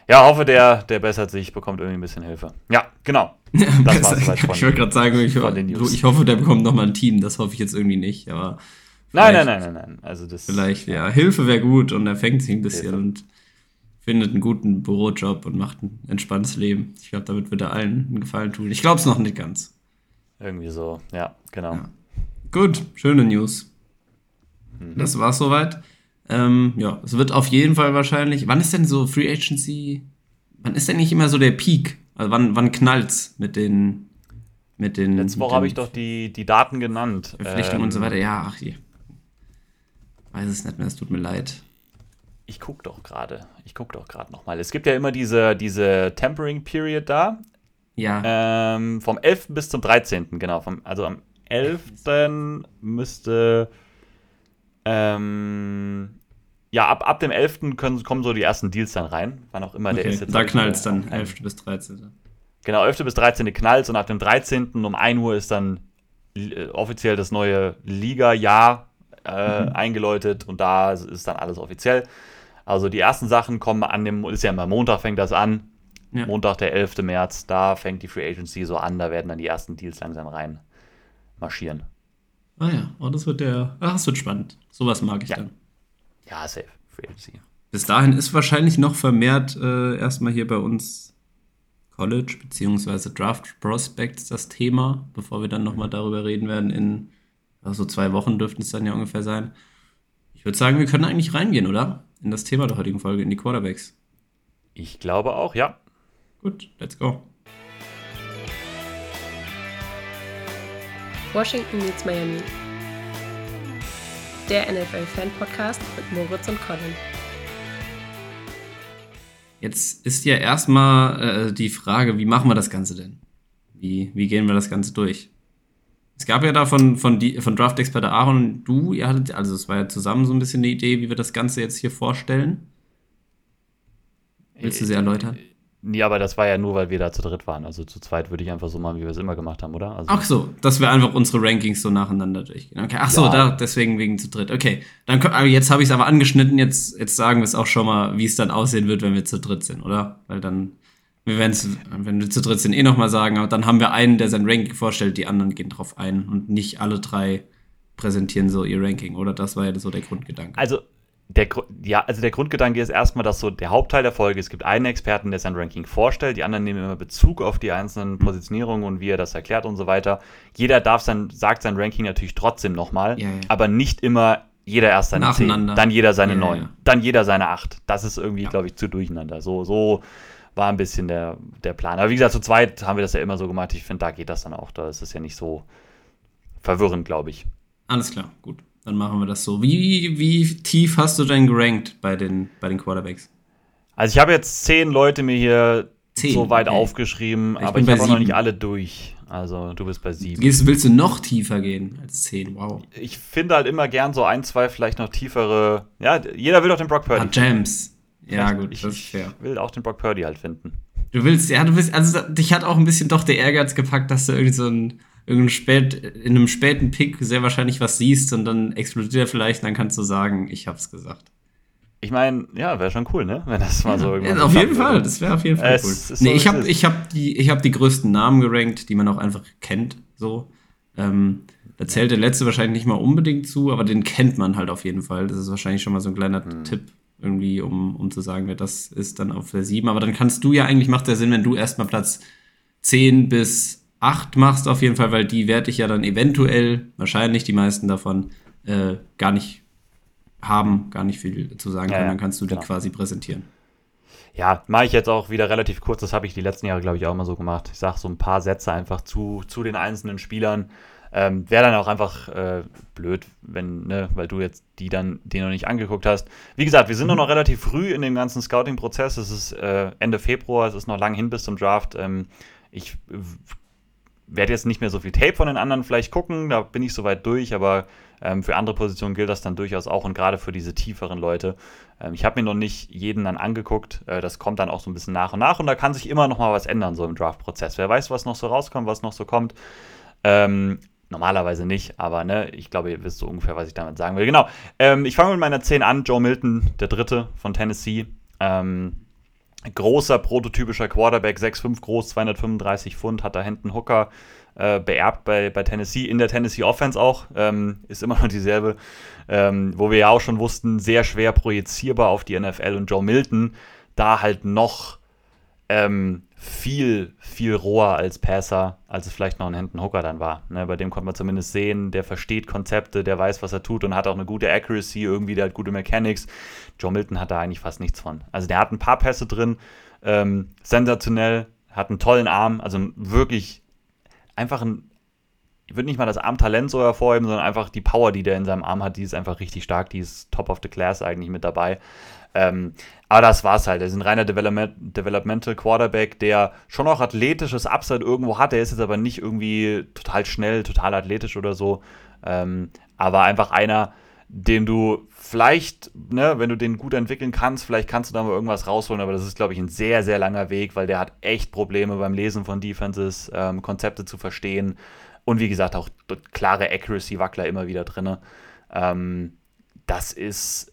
Speaker 2: Ja, hoffe, der, der bessert sich, bekommt irgendwie ein bisschen Hilfe. Ja, genau. [LAUGHS]
Speaker 1: Das war's von, ich wollte gerade sagen, ich, ich, hoffe, der bekommt nochmal ein Team. Das hoffe ich jetzt irgendwie nicht, aber.
Speaker 2: Nein, nein, nein, nein, nein. Also das
Speaker 1: vielleicht, ja. Hilfe wäre gut und er fängt sich ein bisschen Hilfe. und findet einen guten Bürojob und macht ein entspanntes Leben. Ich glaube, damit wird er allen einen Gefallen tun. Ich glaube es noch nicht ganz.
Speaker 2: Irgendwie so, ja, genau. Ja.
Speaker 1: Gut, schöne News. Mhm. Das war's soweit. Ähm, ja, es wird auf jeden Fall wahrscheinlich. Wann ist denn so Free Agency? Wann ist denn nicht immer so der Peak? Also wann, wann knallt's mit den. Mit den
Speaker 2: Letzte Woche habe ich doch die, die Daten genannt.
Speaker 1: Verpflichtungen ähm, und so weiter. Ja, ach je. Weiß es nicht mehr, es tut mir leid.
Speaker 2: Ich gucke doch gerade. Ich gucke doch gerade nochmal. Es gibt ja immer diese, diese Tempering Period da.
Speaker 1: Ja.
Speaker 2: Ähm, vom 11. bis zum 13. Genau. Vom, also am 11. müsste. Ähm, ja, ab, ab dem 11. Können, kommen so die ersten Deals dann rein. Wann auch immer okay, der ist
Speaker 1: jetzt. Da knallt es dann, 11. bis 13.
Speaker 2: Genau, 11. bis 13. knallt und ab dem 13. um 1 Uhr ist dann äh, offiziell das neue Liga-Jahr äh, mhm. eingeläutet und da ist dann alles offiziell. Also die ersten Sachen kommen an dem, ist ja immer Montag fängt das an. Ja. Montag, der 11. März, da fängt die Free Agency so an, da werden dann die ersten Deals langsam rein marschieren.
Speaker 1: Ah ja, oh, das wird der, ach, das wird spannend. Sowas mag ich
Speaker 2: ja.
Speaker 1: dann.
Speaker 2: Ja, safe. Free Agency.
Speaker 1: Bis dahin ist wahrscheinlich noch vermehrt äh, erstmal hier bei uns College bzw. Draft Prospects das Thema, bevor wir dann nochmal darüber reden werden. In also zwei Wochen dürften es dann ja ungefähr sein. Ich würde sagen, wir können eigentlich reingehen, oder? In das Thema der heutigen Folge, in die Quarterbacks.
Speaker 2: Ich glaube auch, ja.
Speaker 1: Gut, let's go.
Speaker 3: Washington meets Miami. Der NFL-Fan-Podcast mit Moritz und Colin.
Speaker 1: Jetzt ist ja erstmal äh, die Frage, wie machen wir das Ganze denn? Wie, wie gehen wir das Ganze durch? Es gab ja da von, von, die, von Draft-Experte Aaron und du, ihr hattet, also es war ja zusammen so ein bisschen die Idee, wie wir das Ganze jetzt hier vorstellen. Willst du sie erläutern?
Speaker 2: Nee, aber das war ja nur, weil wir da zu dritt waren. Also zu zweit würde ich einfach so machen, wie wir es immer gemacht haben, oder? Also
Speaker 1: Ach so, dass wir einfach unsere Rankings so nacheinander durchgehen. Okay. Ach so, ja. da, deswegen wegen zu dritt. Okay, dann jetzt habe ich es aber angeschnitten. Jetzt, jetzt sagen wir es auch schon mal, wie es dann aussehen wird, wenn wir zu dritt sind, oder? Weil dann, wir werden es, wenn wir zu dritt sind, eh nochmal sagen. Aber dann haben wir einen, der sein Ranking vorstellt, die anderen gehen drauf ein und nicht alle drei präsentieren so ihr Ranking, oder? Das war ja so der Grundgedanke.
Speaker 2: Also der, ja, also der Grundgedanke ist erstmal, dass so der Hauptteil der Folge, es gibt einen Experten, der sein Ranking vorstellt, die anderen nehmen immer Bezug auf die einzelnen Positionierungen und wie er das erklärt und so weiter. Jeder darf sein, sagt sein Ranking natürlich trotzdem nochmal, ja, ja. aber nicht immer jeder erst seine 10, dann jeder seine ja, 9, dann jeder seine 8. Das ist irgendwie, glaube ich, zu durcheinander. So, so war ein bisschen der, der Plan. Aber wie gesagt, zu zweit haben wir das ja immer so gemacht. Ich finde, da geht das dann auch. Da ist es ja nicht so verwirrend, glaube ich.
Speaker 1: Alles klar, gut. Dann machen wir das so. Wie, wie tief hast du denn gerankt bei den, bei den Quarterbacks?
Speaker 2: Also ich habe jetzt zehn Leute mir hier zehn, so weit okay. aufgeschrieben, ich aber ich habe auch noch nicht alle durch. Also du bist bei sieben.
Speaker 1: Gehst, willst du noch tiefer gehen als zehn? Wow.
Speaker 2: Ich finde halt immer gern so ein, zwei vielleicht noch tiefere. Ja, jeder will doch den Brock Purdy. Ah,
Speaker 1: Gems. Ja, gut,
Speaker 2: ich, das ist fair. will auch den Brock Purdy halt finden.
Speaker 1: Du willst, ja, du willst, also dich hat auch ein bisschen doch der Ehrgeiz gepackt, dass du irgendwie so ein irgendein spät, in einem späten Pick sehr wahrscheinlich was siehst und dann explodiert er vielleicht, dann kannst du sagen, ich hab's gesagt.
Speaker 2: Ich meine, ja, wäre schon cool, ne? Wenn das mal so
Speaker 1: irgendwann. Ja, auf jeden Fall, das wäre auf jeden Fall cool. So nee, ich habe ich hab die, hab die größten Namen gerankt, die man auch einfach kennt. So. Ähm, da zählt der letzte wahrscheinlich nicht mal unbedingt zu, aber den kennt man halt auf jeden Fall. Das ist wahrscheinlich schon mal so ein kleiner hm. Tipp, irgendwie, um, um zu sagen, wer das ist dann auf der 7. Aber dann kannst du ja eigentlich, macht der Sinn, wenn du erstmal Platz 10 bis 8 machst auf jeden Fall, weil die werde ich ja dann eventuell, wahrscheinlich die meisten davon, äh, gar nicht haben, gar nicht viel zu sagen ja, können. Dann kannst du die quasi präsentieren.
Speaker 2: Ja, mache ich jetzt auch wieder relativ kurz. Das habe ich die letzten Jahre, glaube ich, auch immer so gemacht. Ich sage so ein paar Sätze einfach zu, zu den einzelnen Spielern. Ähm, Wäre dann auch einfach äh, blöd, wenn, ne, weil du jetzt die dann den noch nicht angeguckt hast. Wie gesagt, wir sind mhm. noch relativ früh in dem ganzen Scouting-Prozess. Es ist äh, Ende Februar, es ist noch lang hin bis zum Draft. Ähm, ich werde jetzt nicht mehr so viel Tape von den anderen vielleicht gucken, da bin ich soweit durch, aber ähm, für andere Positionen gilt das dann durchaus auch und gerade für diese tieferen Leute. Ähm, ich habe mir noch nicht jeden dann angeguckt, äh, das kommt dann auch so ein bisschen nach und nach und da kann sich immer noch mal was ändern, so im Draft-Prozess. Wer weiß, was noch so rauskommt, was noch so kommt. Ähm, Normalerweise nicht, aber ne, ich glaube, ihr wisst so ungefähr, was ich damit sagen will. Genau. Ähm, ich fange mit meiner 10 an. Joe Milton, der dritte von Tennessee. Ähm, großer prototypischer Quarterback, 6'5 groß, 235 Pfund, hat da Hendon Hooker äh, beerbt bei, bei Tennessee, in der Tennessee Offense auch, ähm, ist immer noch dieselbe, ähm, wo wir ja auch schon wussten, sehr schwer projizierbar auf die NFL und Joe Milton, da halt noch ähm, viel, viel roher als Passer, als es vielleicht noch ein Hendon Hooker dann war. Ne, bei dem konnte man zumindest sehen, der versteht Konzepte, der weiß, was er tut und hat auch eine gute Accuracy, irgendwie, der hat gute Mechanics. Joe Milton hat da eigentlich fast nichts von. Also der hat ein paar Pässe drin, ähm, sensationell, hat einen tollen Arm, also wirklich einfach ein, ich würde nicht mal das Armtalent so hervorheben, sondern einfach die Power, die der in seinem Arm hat, die ist einfach richtig stark, die ist top of the class eigentlich mit dabei. Ähm, aber das war's halt. Er ist ein reiner Development, Developmental Quarterback, der schon auch athletisches Upside irgendwo hat. Er ist jetzt aber nicht irgendwie total schnell, total athletisch oder so. Ähm, aber einfach einer, dem du vielleicht, ne, wenn du den gut entwickeln kannst, vielleicht kannst du da mal irgendwas rausholen, aber das ist, glaube ich, ein sehr, sehr langer Weg, weil der hat echt Probleme beim Lesen von Defenses, ähm, Konzepte zu verstehen und wie gesagt auch klare Accuracy-Wackler immer wieder drin. Ähm, das ist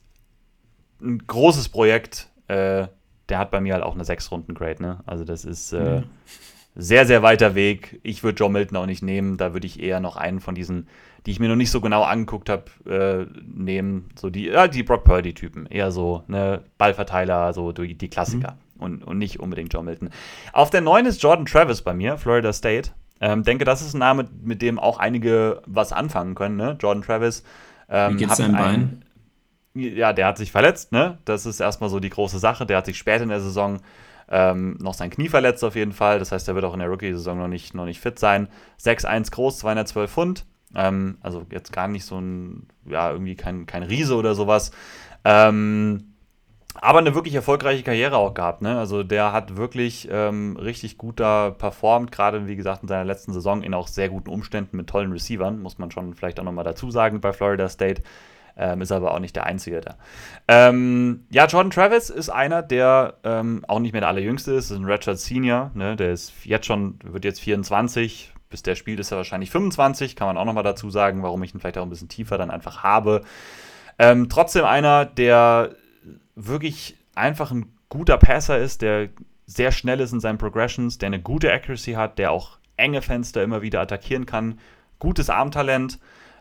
Speaker 2: ein großes Projekt. Äh, der hat bei mir halt auch eine 6-Runden-Grade, ne? Also das ist äh, mhm. sehr, sehr weiter Weg. Ich würde Joe Milton auch nicht nehmen. Da würde ich eher noch einen von diesen, die ich mir noch nicht so genau angeguckt habe, äh, nehmen. So die, ja, die Brock Purdy-Typen. Eher so, ne, Ballverteiler, so die, die Klassiker. Mhm. Und, und nicht unbedingt Joe Milton. Auf der 9 ist Jordan Travis bei mir, Florida State. Ähm, denke, das ist ein Name, mit dem auch einige was anfangen können, ne? Jordan Travis.
Speaker 1: Ähm, Wie geht's seinem Bein?
Speaker 2: Ja, der hat sich verletzt, ne? Das ist erstmal so die große Sache. Der hat sich später in der Saison ähm, noch sein Knie verletzt auf jeden Fall. Das heißt, er wird auch in der Rookie-Saison noch nicht, noch nicht fit sein. 6'1 groß, 212 Pfund. Ähm, also jetzt gar nicht so ein, ja, irgendwie kein, kein Riese oder sowas. Ähm, aber eine wirklich erfolgreiche Karriere auch gehabt. Ne? Also der hat wirklich ähm, richtig gut da performt, gerade wie gesagt in seiner letzten Saison in auch sehr guten Umständen mit tollen Receivern, muss man schon vielleicht auch nochmal dazu sagen bei Florida State. Ähm, ist aber auch nicht der Einzige da. Ähm, ja, Jordan Travis ist einer, der ähm, auch nicht mehr der allerjüngste ist. ist ein Redshirt Senior. Ne? Der ist jetzt schon, wird jetzt 24. Bis der spielt, ist er wahrscheinlich 25. Kann man auch nochmal dazu sagen, warum ich ihn vielleicht auch ein bisschen tiefer dann einfach habe. Ähm, trotzdem einer, der wirklich einfach ein guter Passer ist, der sehr schnell ist in seinen Progressions, der eine gute Accuracy hat, der auch enge Fenster immer wieder attackieren kann, gutes Armtalent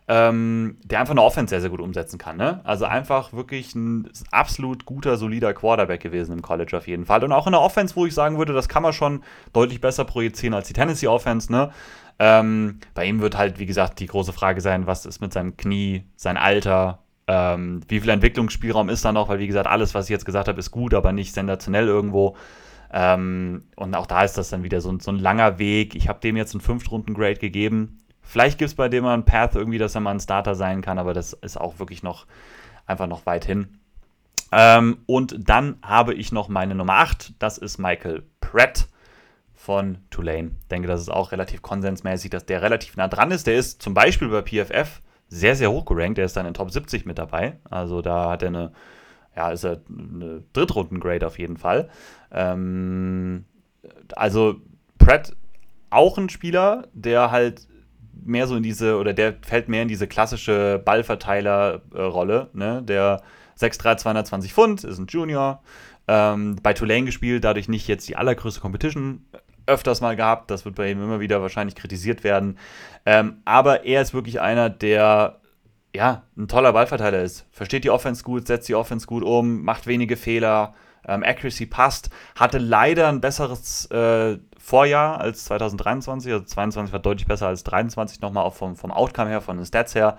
Speaker 2: ähm, der einfach eine Offense sehr, sehr gut umsetzen kann. Ne? Also einfach wirklich ein absolut guter, solider Quarterback gewesen im College auf jeden Fall. Und auch in der Offense, wo ich sagen würde, das kann man schon deutlich besser projizieren als die Tennessee Offense. Ne? Ähm, bei ihm wird halt, wie gesagt, die große Frage sein, was ist mit seinem Knie, sein Alter, ähm, wie viel Entwicklungsspielraum ist da noch, weil wie gesagt, alles, was ich jetzt gesagt habe, ist gut, aber nicht sensationell irgendwo. Ähm, und auch da ist das dann wieder so, so ein langer Weg. Ich habe dem jetzt einen Fünftrunden-Grade gegeben. Vielleicht gibt es bei dem mal einen Path irgendwie, dass er mal ein Starter sein kann, aber das ist auch wirklich noch einfach noch weit hin. Ähm, und dann habe ich noch meine Nummer 8, das ist Michael Pratt von Tulane. Ich denke, das ist auch relativ konsensmäßig, dass der relativ nah dran ist. Der ist zum Beispiel bei PFF sehr, sehr hoch gerankt. Der ist dann in Top 70 mit dabei. Also da hat er eine, ja, ist er eine Drittrunden-Grade auf jeden Fall. Ähm, also Pratt auch ein Spieler, der halt mehr so in diese, oder der fällt mehr in diese klassische Ballverteiler-Rolle, ne? Der 6'3, 220 Pfund, ist ein Junior, ähm, bei Tulane gespielt, dadurch nicht jetzt die allergrößte Competition öfters mal gehabt, das wird bei ihm immer wieder wahrscheinlich kritisiert werden, ähm, aber er ist wirklich einer, der ja, ein toller Ballverteiler ist. Versteht die Offense gut, setzt die Offense gut um, macht wenige Fehler, ähm, Accuracy passt, hatte leider ein besseres äh, Vorjahr als 2023. Also 22 war deutlich besser als 23 nochmal auch vom, vom Outcome her, von den Stats her.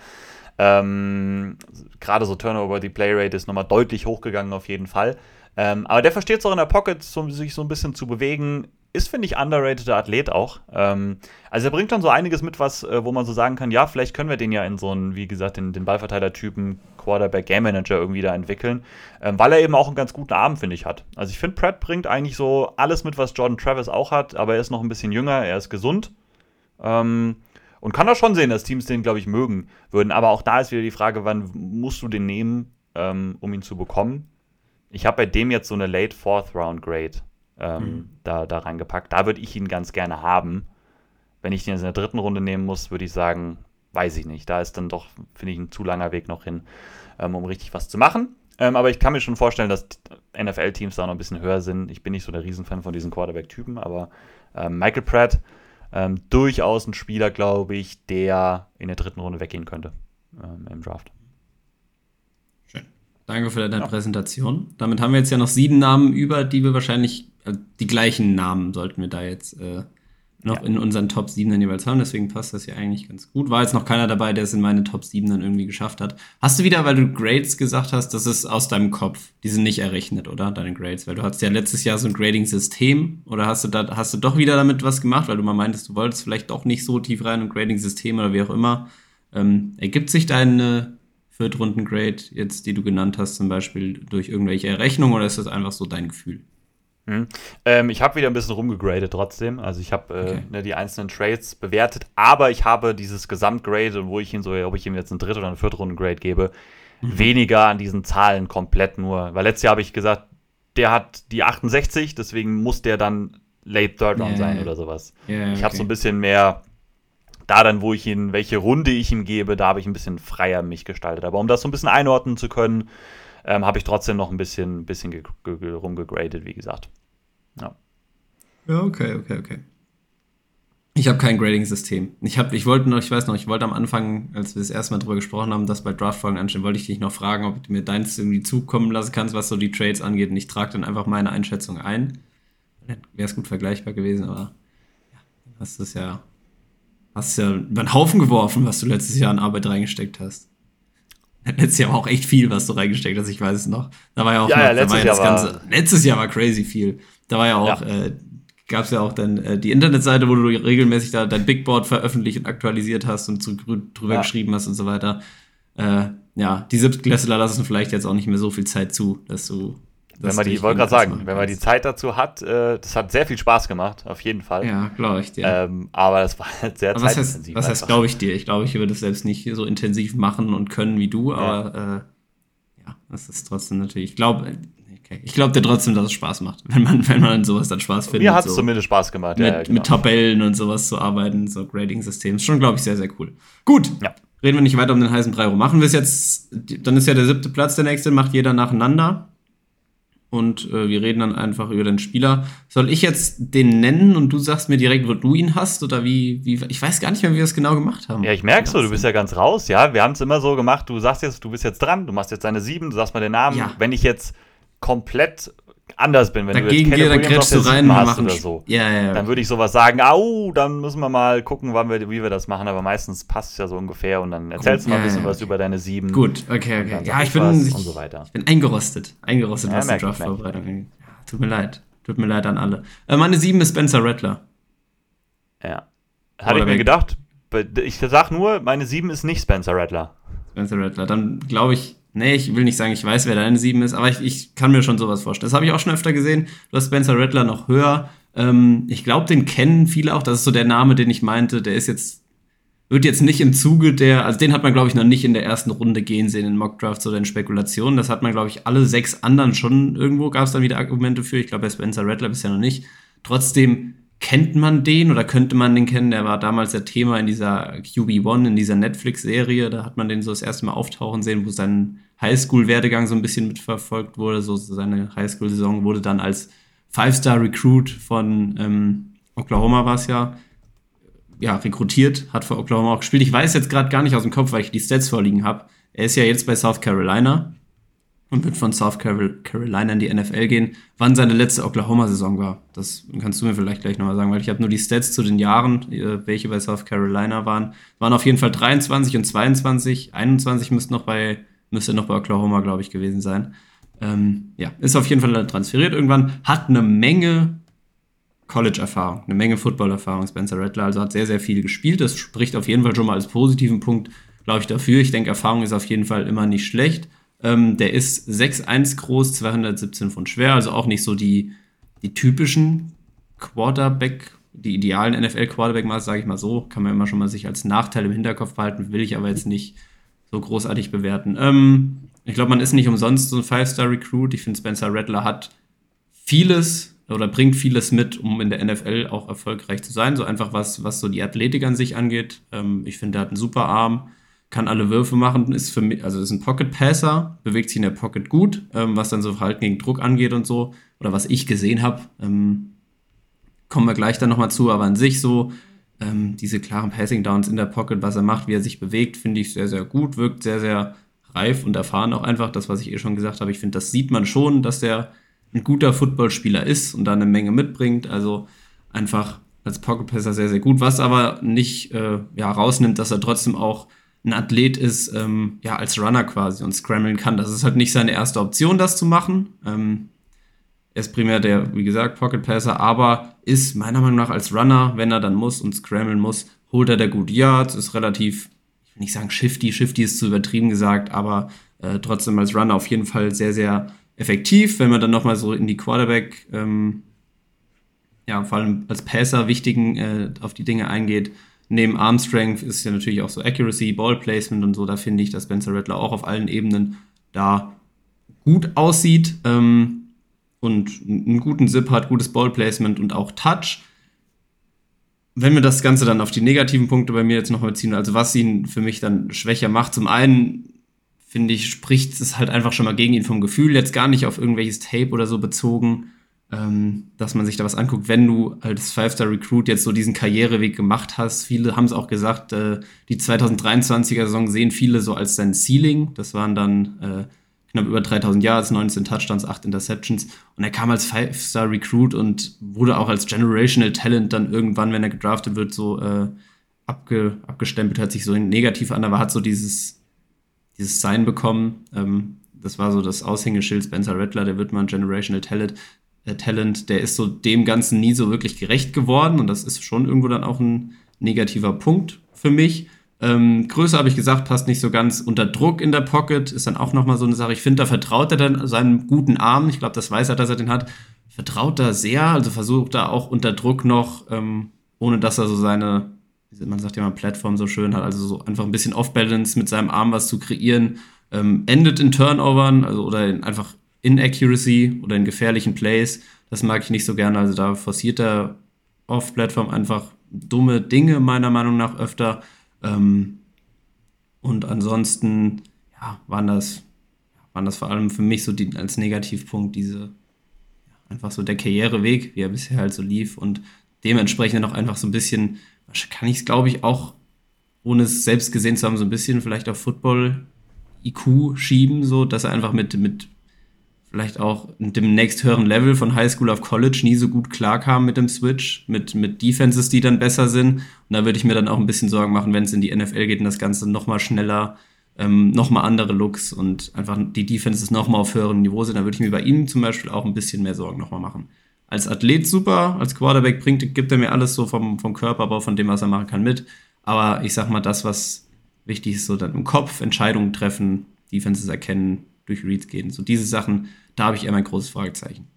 Speaker 2: Ähm, Gerade so Turnover, die Playrate ist nochmal deutlich hochgegangen auf jeden Fall. Ähm, aber der versteht es auch in der Pocket, so, sich so ein bisschen zu bewegen, ist, finde ich, underrateder Athlet auch. Ähm, also er bringt dann so einiges mit, was, äh, wo man so sagen kann, ja, vielleicht können wir den ja in so einen, wie gesagt, den, den Ballverteiler-Typen Quarterback Game Manager irgendwie da entwickeln, ähm, weil er eben auch einen ganz guten Arm, finde ich, hat. Also ich finde, Pratt bringt eigentlich so alles mit, was Jordan Travis auch hat, aber er ist noch ein bisschen jünger, er ist gesund. Ähm, und kann da schon sehen, dass Teams den, glaube ich, mögen würden. Aber auch da ist wieder die Frage, wann musst du den nehmen, ähm, um ihn zu bekommen? Ich habe bei dem jetzt so eine Late Fourth Round Grade ähm, mhm. da, da reingepackt. Da würde ich ihn ganz gerne haben. Wenn ich den in der dritten Runde nehmen muss, würde ich sagen, weiß ich nicht. Da ist dann doch, finde ich, ein zu langer Weg noch hin, ähm, um richtig was zu machen. Ähm, aber ich kann mir schon vorstellen, dass NFL-Teams da noch ein bisschen höher sind. Ich bin nicht so der Riesenfan von diesen Quarterback-Typen, aber ähm, Michael Pratt, ähm, durchaus ein Spieler, glaube ich, der in der dritten Runde weggehen könnte ähm, im Draft.
Speaker 1: Schön. Danke für deine ja. Präsentation. Damit haben wir jetzt ja noch sieben Namen über, die wir wahrscheinlich, äh, die gleichen Namen sollten wir da jetzt äh, noch ja. in unseren Top 7 dann jeweils haben. Deswegen passt das ja eigentlich ganz gut. War jetzt noch keiner dabei, der es in meine Top 7 dann irgendwie geschafft hat. Hast du wieder, weil du Grades gesagt hast, das ist aus deinem Kopf. Die sind nicht errechnet, oder? Deine Grades. Weil du hattest ja letztes Jahr so ein Grading-System. Oder hast du da, hast du doch wieder damit was gemacht, weil du mal meintest, du wolltest vielleicht doch nicht so tief rein im Grading-System oder wie auch immer. Ähm, ergibt sich deine Viertrunden-Grade jetzt, die du genannt hast, zum Beispiel durch irgendwelche Errechnungen oder ist das einfach so dein Gefühl?
Speaker 2: Mhm. Ähm, ich habe wieder ein bisschen rumgegradet trotzdem. Also ich habe äh, okay. ne, die einzelnen Trades bewertet, aber ich habe dieses Gesamtgrade, wo ich ihn so, ob ich ihm jetzt einen Dritt- oder einen Viertrunden-Grade gebe, mhm. weniger an diesen Zahlen komplett nur. Weil letztes Jahr habe ich gesagt, der hat die 68, deswegen muss der dann Late Third Round yeah, sein oder sowas. Yeah, ich habe so ein bisschen mehr da dann, wo ich ihn, welche Runde ich ihm gebe, da habe ich ein bisschen freier mich gestaltet. Aber um das so ein bisschen einordnen zu können, ähm, habe ich trotzdem noch ein bisschen, bisschen rumgegradet, wie gesagt. Ja.
Speaker 1: Ja, okay, okay, okay. Ich habe kein Grading-System. Ich, ich wollte noch, ich weiß noch, ich wollte am Anfang, als wir das erste Mal drüber gesprochen haben, dass bei Draftfolgen anstehen, wollte ich dich noch fragen, ob du mir deins irgendwie zukommen lassen kannst, was so die Trades angeht. Und ich trage dann einfach meine Einschätzung ein. Dann wäre es gut vergleichbar gewesen, aber ja, hast du es ja, hast ja über den Haufen geworfen, was du letztes Jahr an Arbeit reingesteckt hast. Letztes Jahr war auch echt viel, was du reingesteckt hast, ich weiß es noch. Da war ja auch
Speaker 2: ja,
Speaker 1: noch,
Speaker 2: ja, letztes,
Speaker 1: Jahr
Speaker 2: war Ganze,
Speaker 1: letztes Jahr war crazy viel. Da war ja auch, ja. äh, gab es ja auch dann äh, die Internetseite, wo du regelmäßig da dein Big Board veröffentlicht und aktualisiert hast und zu, drüber ja. geschrieben hast und so weiter. Äh, ja, die Siebtklässler lassen vielleicht jetzt auch nicht mehr so viel Zeit zu, dass du
Speaker 2: wenn man die, wollte gerade sagen, wenn man die Zeit dazu hat, äh, das hat sehr viel Spaß gemacht, auf jeden Fall.
Speaker 1: Ja, glaube ich dir.
Speaker 2: Ähm, aber das war halt sehr aber
Speaker 1: zeitintensiv. Was heißt, heißt glaube ich dir? Ich glaube, ich würde es selbst nicht so intensiv machen und können wie du, aber ja, äh, ja das ist trotzdem natürlich, ich glaube, okay. ich glaube dir trotzdem, dass es Spaß macht, wenn man, wenn man sowas dann Spaß findet.
Speaker 2: Mir hat es
Speaker 1: so
Speaker 2: zumindest Spaß gemacht,
Speaker 1: mit, ja, genau. mit Tabellen und sowas zu arbeiten, so Grading-Systems. Schon, glaube ich, sehr, sehr cool. Gut. Ja. Reden wir nicht weiter um den heißen Brei rum. Machen wir es jetzt, dann ist ja der siebte Platz der nächste, macht jeder nacheinander und äh, wir reden dann einfach über den Spieler. Soll ich jetzt den nennen und du sagst mir direkt, wo du ihn hast oder wie, wie ich weiß gar nicht mehr, wie wir das genau gemacht haben.
Speaker 2: Ja, ich merke so, du bist ja ganz raus, ja. Wir haben es immer so gemacht, du sagst jetzt, du bist jetzt dran, du machst jetzt deine sieben, du sagst mal den Namen. Ja. Wenn ich jetzt komplett anders bin, wenn
Speaker 1: Dagegen
Speaker 2: du
Speaker 1: jetzt Kenny Williams auf der rein,
Speaker 2: hast oder so,
Speaker 1: ja, ja,
Speaker 2: dann würde ich sowas sagen, au, dann müssen wir mal gucken, wann wir, wie wir das machen, aber meistens passt es ja so ungefähr und dann erzählst Gut, du mal ein bisschen was über deine sieben.
Speaker 1: Gut, okay, okay. Ja, ich bin, ich, so ich, bin eingerostet, eingerostet, was die Draft-Vorbereitung angeht. Tut mir leid, tut mir leid an alle. Äh, meine sieben ist Spencer Rattler.
Speaker 2: Ja. Hatte ich mir gedacht. Ich sag nur, meine sieben ist nicht Spencer Rattler.
Speaker 1: Spencer Rattler. Dann glaube ich, nee, ich will nicht sagen, ich weiß, wer deine sieben ist, aber ich, ich kann mir schon sowas vorstellen. Das habe ich auch schon öfter gesehen. Du hast Spencer Rattler noch höher. Ähm, ich glaube, den kennen viele auch. Das ist so der Name, den ich meinte. Der ist jetzt, wird jetzt nicht im Zuge der, also den hat man, glaube ich, noch nicht in der ersten Runde gehen sehen in Mockdrafts oder in Spekulationen. Das hat man, glaube ich, alle sechs anderen schon irgendwo, gab es dann wieder Argumente für. Ich glaube, bei Spencer Rattler bisher noch nicht. Trotzdem kennt man den oder könnte man den kennen? Der war damals der Thema in dieser QB1, in dieser Netflix-Serie. Da hat man den so das erste Mal auftauchen sehen, wo sein Highschool-Werdegang so ein bisschen mitverfolgt wurde. So seine Highschool-Saison wurde dann als Five-Star-Recruit von ähm, Oklahoma war es ja, ja, rekrutiert, hat für Oklahoma auch gespielt. Ich weiß jetzt gerade gar nicht aus dem Kopf, weil ich die Stats vorliegen habe. Er ist ja jetzt bei South Carolina und wird von South Carolina in die NFL gehen. Wann seine letzte Oklahoma-Saison war, das kannst du mir vielleicht gleich nochmal sagen, weil ich habe nur die Stats zu den Jahren, äh, welche bei South Carolina waren. Waren auf jeden Fall 23 und 22. 21 müsste noch bei, müsste noch bei Oklahoma, glaube ich, gewesen sein. Ähm, ja, ist auf jeden Fall transferiert irgendwann, hat eine Menge College-Erfahrung, eine Menge Football-Erfahrung, Spencer Rattler, also hat sehr, sehr viel gespielt. Das spricht auf jeden Fall schon mal als positiven Punkt, glaube ich, dafür. Ich denke, Erfahrung ist auf jeden Fall immer nicht schlecht. Ähm, der ist 6'1 groß, 217 Pfund schwer, also auch nicht so die, die typischen Quarterback, die idealen NFL-Quarterback-Maße, sage ich mal so. Kann man immer schon mal sich als Nachteil im Hinterkopf behalten, will ich aber jetzt nicht so großartig bewerten. Ähm, ich glaube, man ist nicht umsonst so ein Five-Star-Recruit. Ich finde, Spencer Rattler hat vieles oder bringt vieles mit, um in der NFL auch erfolgreich zu sein. So einfach was, was so die Athletik an sich angeht. Ähm, ich finde, er hat einen super Arm, kann alle Würfe machen, ist für mich, also ist ein Pocket Passer, bewegt sich in der Pocket gut, ähm, was dann so Verhalten gegen Druck angeht und so. Oder was ich gesehen habe. Ähm, kommen wir gleich dann nochmal zu, aber an sich so, ähm, diese klaren Passing Downs in der Pocket, was er macht, wie er sich bewegt, finde ich sehr, sehr gut, wirkt sehr, sehr reif und erfahren auch einfach. Das, was ich eh schon gesagt habe, ich finde, das sieht man schon, dass der ein guter Footballspieler ist und da eine Menge mitbringt. Also einfach als Pocket Passer sehr, sehr gut, was aber nicht äh, ja, rausnimmt, dass er trotzdem auch ein Athlet ist, ähm, ja, als Runner quasi und scrammeln kann. Das ist halt nicht seine erste Option, das zu machen. Ähm, er ist primär der, wie gesagt, Pocket Passer, aber ist meiner Meinung nach als Runner, wenn er dann muss und scrammeln muss, holt er der gut Yards, ist relativ, ich will nicht sagen shifty, shifty ist zu übertrieben gesagt, aber äh, trotzdem als Runner auf jeden Fall sehr, sehr effektiv, wenn man dann nochmal so in die Quarterback, ähm, ja, vor allem als Passer wichtigen äh, auf die Dinge eingeht. Neben Arm Strength ist ja natürlich auch so Accuracy, Ball Placement und so. Da finde ich, dass Spencer Rattler auch auf allen Ebenen da gut aussieht ähm, und einen guten Zip hat, gutes Ball Placement und auch Touch. Wenn wir das Ganze dann auf die negativen Punkte bei mir jetzt nochmal ziehen, also was ihn für mich dann schwächer macht, zum einen finde ich, spricht es halt einfach schon mal gegen ihn vom Gefühl, jetzt gar nicht auf irgendwelches Tape oder so bezogen, ähm, dass man sich da was anguckt, wenn du als Five-Star-Recruit jetzt so diesen Karriereweg gemacht hast. Viele haben es auch gesagt, äh, die 2023er Saison sehen viele so als sein Ceiling. Das waren dann äh, knapp über 3000 Yards, 19 Touchdowns, 8 Interceptions. Und er kam als Five-Star-Recruit und wurde auch als Generational Talent dann irgendwann, wenn er gedraftet wird, so äh, abge abgestempelt, hört sich so negativ an, aber hat so dieses dieses Sign bekommen. Ähm, das war so das Aushängeschild Spencer Rattler, der wird mal ein Generational Talent. Äh, Talent, der ist so dem Ganzen nie so wirklich gerecht geworden und das ist schon irgendwo dann auch ein negativer Punkt für mich. Ähm, Größe habe ich gesagt, passt nicht so ganz. Unter Druck in der Pocket ist dann auch nochmal so eine Sache. Ich finde, da vertraut er dann seinem guten Arm. Ich glaube, das weiß er, dass er den hat. Vertraut da sehr, also versucht da auch unter Druck noch, ähm, ohne dass er so seine man sagt ja mal Plattform so schön hat, also so einfach ein bisschen Off-Balance mit seinem Arm was zu kreieren, ähm, endet in Turnovern, also oder in einfach Inaccuracy oder in gefährlichen Plays. Das mag ich nicht so gerne. Also da forciert er Off-Plattform einfach dumme Dinge, meiner Meinung nach, öfter. Ähm, und ansonsten, ja, waren das, waren das vor allem für mich so die, als Negativpunkt diese, einfach so der Karriereweg, wie er bisher halt so lief und dementsprechend auch einfach so ein bisschen kann ich es, glaube ich, auch, ohne es selbst gesehen zu haben, so ein bisschen vielleicht auf Football-IQ schieben, so, dass er einfach mit, mit vielleicht auch dem nächst höheren Level von High School auf College nie so gut klarkam mit dem Switch, mit, mit Defenses, die dann besser sind. Und da würde ich mir dann auch ein bisschen Sorgen machen, wenn es in die NFL geht und das Ganze nochmal schneller, ähm, nochmal andere Looks und einfach die Defenses nochmal auf höherem Niveau sind. Da würde ich mir bei ihm zum Beispiel auch ein bisschen mehr Sorgen nochmal machen als Athlet super, als Quarterback bringt, gibt er mir alles so vom, vom Körperbau, von dem, was er machen kann, mit. Aber ich sag mal, das, was wichtig ist, so dann im Kopf, Entscheidungen treffen, Defenses erkennen, durch Reads gehen. So diese Sachen, da habe ich eher mein großes Fragezeichen.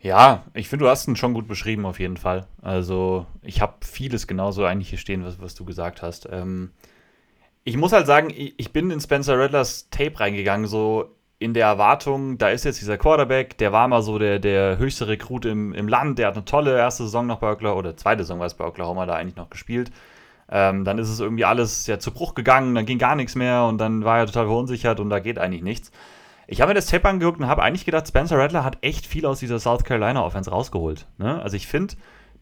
Speaker 2: Ja, ich finde, du hast ihn schon gut beschrieben, auf jeden Fall. Also, ich habe vieles genauso eigentlich hier stehen, was, was du gesagt hast. Ähm, ich muss halt sagen, ich, ich bin in Spencer Rattlers Tape reingegangen, so in der Erwartung, da ist jetzt dieser Quarterback, der war mal so der, der höchste Rekrut im, im Land, der hat eine tolle erste Saison noch bei Oklahoma, oder zweite Saison war es bei Oklahoma da eigentlich noch gespielt. Ähm, dann ist es irgendwie alles ja zu Bruch gegangen, dann ging gar nichts mehr und dann war er total verunsichert und da geht eigentlich nichts. Ich habe mir das Tape angeguckt und habe eigentlich gedacht, Spencer Rattler hat echt viel aus dieser South Carolina Offense rausgeholt. Ne? Also ich finde,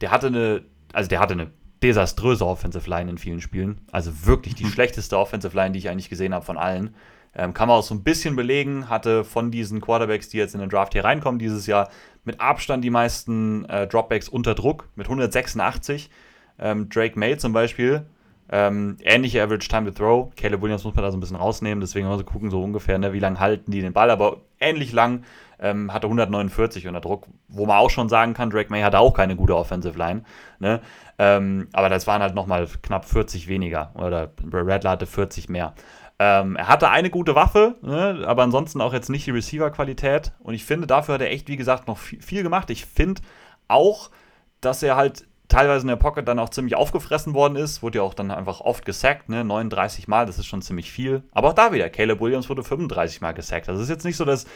Speaker 2: der hatte eine, also der hatte eine desaströse Offensive Line in vielen Spielen. Also wirklich die mhm. schlechteste Offensive Line, die ich eigentlich gesehen habe von allen. Ähm, kann man auch so ein bisschen belegen, hatte von diesen Quarterbacks, die jetzt in den Draft hier reinkommen, dieses Jahr mit Abstand die meisten äh, Dropbacks unter Druck mit 186. Ähm, Drake May zum Beispiel, ähm, ähnliche Average Time to Throw. Caleb Williams muss man da so ein bisschen rausnehmen, deswegen mal so gucken, so ungefähr, ne, wie lange halten die den Ball, aber ähnlich lang. Ähm, hatte 149 unter Druck, wo man auch schon sagen kann, Drake May hatte auch keine gute Offensive Line. Ne? Ähm, aber das waren halt nochmal knapp 40 weniger. Oder Redler hatte 40 mehr. Ähm, er hatte eine gute Waffe, ne, aber ansonsten auch jetzt nicht die Receiver-Qualität. Und ich finde, dafür hat er echt, wie gesagt, noch viel, viel gemacht. Ich finde auch, dass er halt teilweise in der Pocket dann auch ziemlich aufgefressen worden ist. Wurde ja auch dann einfach oft gesackt, ne? 39 Mal, das ist schon ziemlich viel. Aber auch da wieder, Caleb Williams wurde 35 Mal gesackt. Das ist jetzt nicht so, dass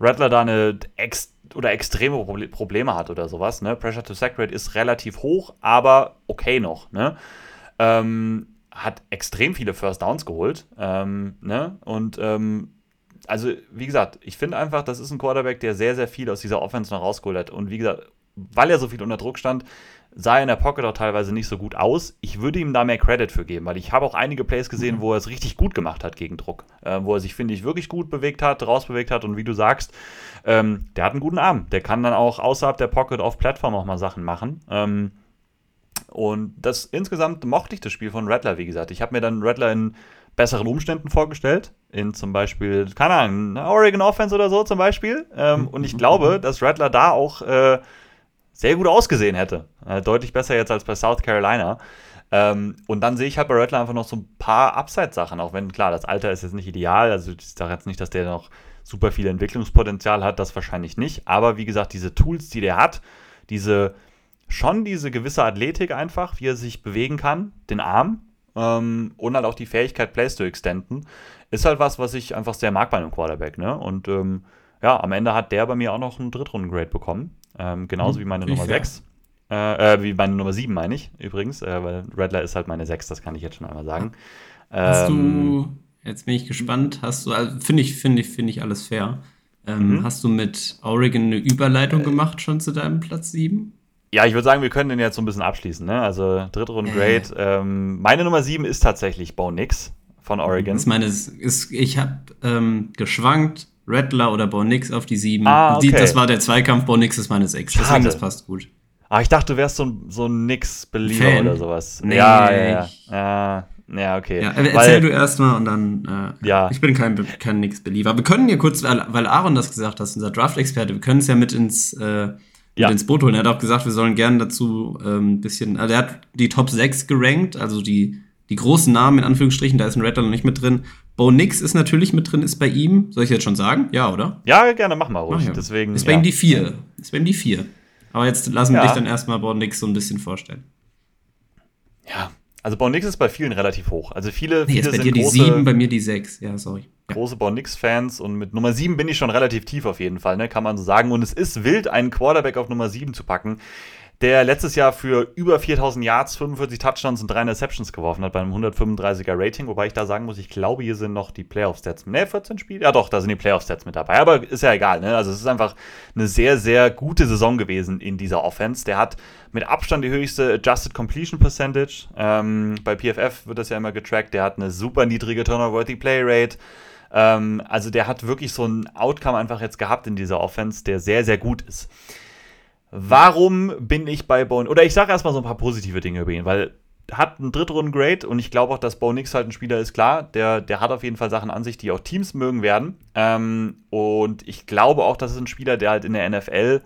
Speaker 2: Rattler da eine ex oder extreme Probleme hat oder sowas. Ne? Pressure to Sack Rate ist relativ hoch, aber okay noch. Ne? Ähm, hat extrem viele First Downs geholt. Ähm, ne? Und ähm, also, wie gesagt, ich finde einfach, das ist ein Quarterback, der sehr, sehr viel aus dieser Offense noch rausgeholt hat. Und wie gesagt, weil er so viel unter Druck stand, sah in der Pocket auch teilweise nicht so gut aus. Ich würde ihm da mehr Credit für geben, weil ich habe auch einige Plays gesehen, mhm. wo er es richtig gut gemacht hat gegen Druck. Äh, wo er sich, finde ich, wirklich gut bewegt hat, rausbewegt hat. Und wie du sagst, ähm, der hat einen guten Arm. Der kann dann auch außerhalb der Pocket auf Plattform auch mal Sachen machen. Ähm, und das insgesamt mochte ich das Spiel von Rattler, wie gesagt. Ich habe mir dann Rattler in besseren Umständen vorgestellt. In zum Beispiel, keine Ahnung, Oregon Offense oder so zum Beispiel. Ähm, und ich glaube, dass Rattler da auch äh, sehr gut ausgesehen hätte. Äh, deutlich besser jetzt als bei South Carolina. Ähm, und dann sehe ich halt bei Rattler einfach noch so ein paar Upside-Sachen, auch wenn, klar, das Alter ist jetzt nicht ideal. Also ich sage jetzt nicht, dass der noch super viel Entwicklungspotenzial hat, das wahrscheinlich nicht. Aber wie gesagt, diese Tools, die der hat, diese schon diese gewisse Athletik einfach, wie er sich bewegen kann, den Arm, ähm, und halt auch die Fähigkeit, Plays zu extenden, ist halt was, was ich einfach sehr mag bei einem Quarterback. Ne? Und ähm, ja, am Ende hat der bei mir auch noch einen Drittrunden-Grade bekommen. Ähm, genauso hm, wie meine Nummer 6. Äh, äh, wie meine Nummer 7 meine ich übrigens, äh, weil Redler ist halt meine 6, das kann ich jetzt schon einmal sagen.
Speaker 1: Hast ähm, du, jetzt bin ich gespannt, hast du, also finde ich, finde ich, finde ich alles fair. Ähm, mhm. Hast du mit Oregon eine Überleitung äh, gemacht schon zu deinem Platz 7?
Speaker 2: Ja, ich würde sagen, wir können den jetzt so ein bisschen abschließen. Ne? Also dritte Runde Great. Ähm, meine Nummer 7 ist tatsächlich Bo Nix von Oregon.
Speaker 1: Das meine, ist, ich habe ähm, geschwankt, Rattler oder Bo Nix auf die 7. Ah, okay. die, das war der Zweikampf, Bo Nix ist meine 6. Deswegen, das passt gut.
Speaker 2: Ah, ich dachte, du wärst so ein, so ein Nix-Believer oder sowas. Nee, ja, ja, ja. ja. Ja, okay. Ja,
Speaker 1: erzähl weil, du erstmal und dann. Äh, ja. Ich bin kein, kein Nix-Believer. Wir können hier kurz, weil Aaron das gesagt hat, unser Draft-Experte, wir können es ja mit ins äh, ja. ins Boot holen. Er hat auch gesagt, wir sollen gerne dazu ein ähm, bisschen, also er hat die Top 6 gerankt, also die, die großen Namen in Anführungsstrichen, da ist ein Rattler noch nicht mit drin. Bo Nix ist natürlich mit drin, ist bei ihm. Soll ich jetzt schon sagen? Ja, oder?
Speaker 2: Ja, gerne, mach mal ruhig. Ach, ja. Deswegen,
Speaker 1: ist bei ja. ihm die 4. Ist bei ihm die 4. Aber jetzt lassen wir dich dann erstmal Bo Nix so ein bisschen vorstellen.
Speaker 2: Ja, also Bornix ist bei vielen relativ hoch. Also viele, nee, viele
Speaker 1: jetzt bei dir die 7, bei mir die 6. Ja, sorry.
Speaker 2: Große Bornix-Fans und mit Nummer 7 bin ich schon relativ tief auf jeden Fall, ne, kann man so sagen. Und es ist wild, einen Quarterback auf Nummer 7 zu packen der letztes Jahr für über 4000 Yards, 45 Touchdowns und 3 Interceptions geworfen hat bei einem 135er Rating. Wobei ich da sagen muss, ich glaube, hier sind noch die Playoff-Stats. Ne, 14 Spiele? Ja, doch, da sind die Playoff-Stats mit dabei. Aber ist ja egal. Ne? Also, es ist einfach eine sehr, sehr gute Saison gewesen in dieser Offense. Der hat mit Abstand die höchste Adjusted Completion Percentage. Ähm, bei PFF wird das ja immer getrackt. Der hat eine super niedrige Turnover-Worthy Play Rate. Ähm, also, der hat wirklich so ein Outcome einfach jetzt gehabt in dieser Offense, der sehr, sehr gut ist. Warum bin ich bei Bone? Oder ich sage erstmal so ein paar positive Dinge über ihn, weil hat einen Drittrunden-Grade und ich glaube auch, dass Bo Nix halt ein Spieler ist, klar, der, der hat auf jeden Fall Sachen an sich, die auch Teams mögen werden. Ähm, und ich glaube auch, das ist ein Spieler, der halt in der NFL.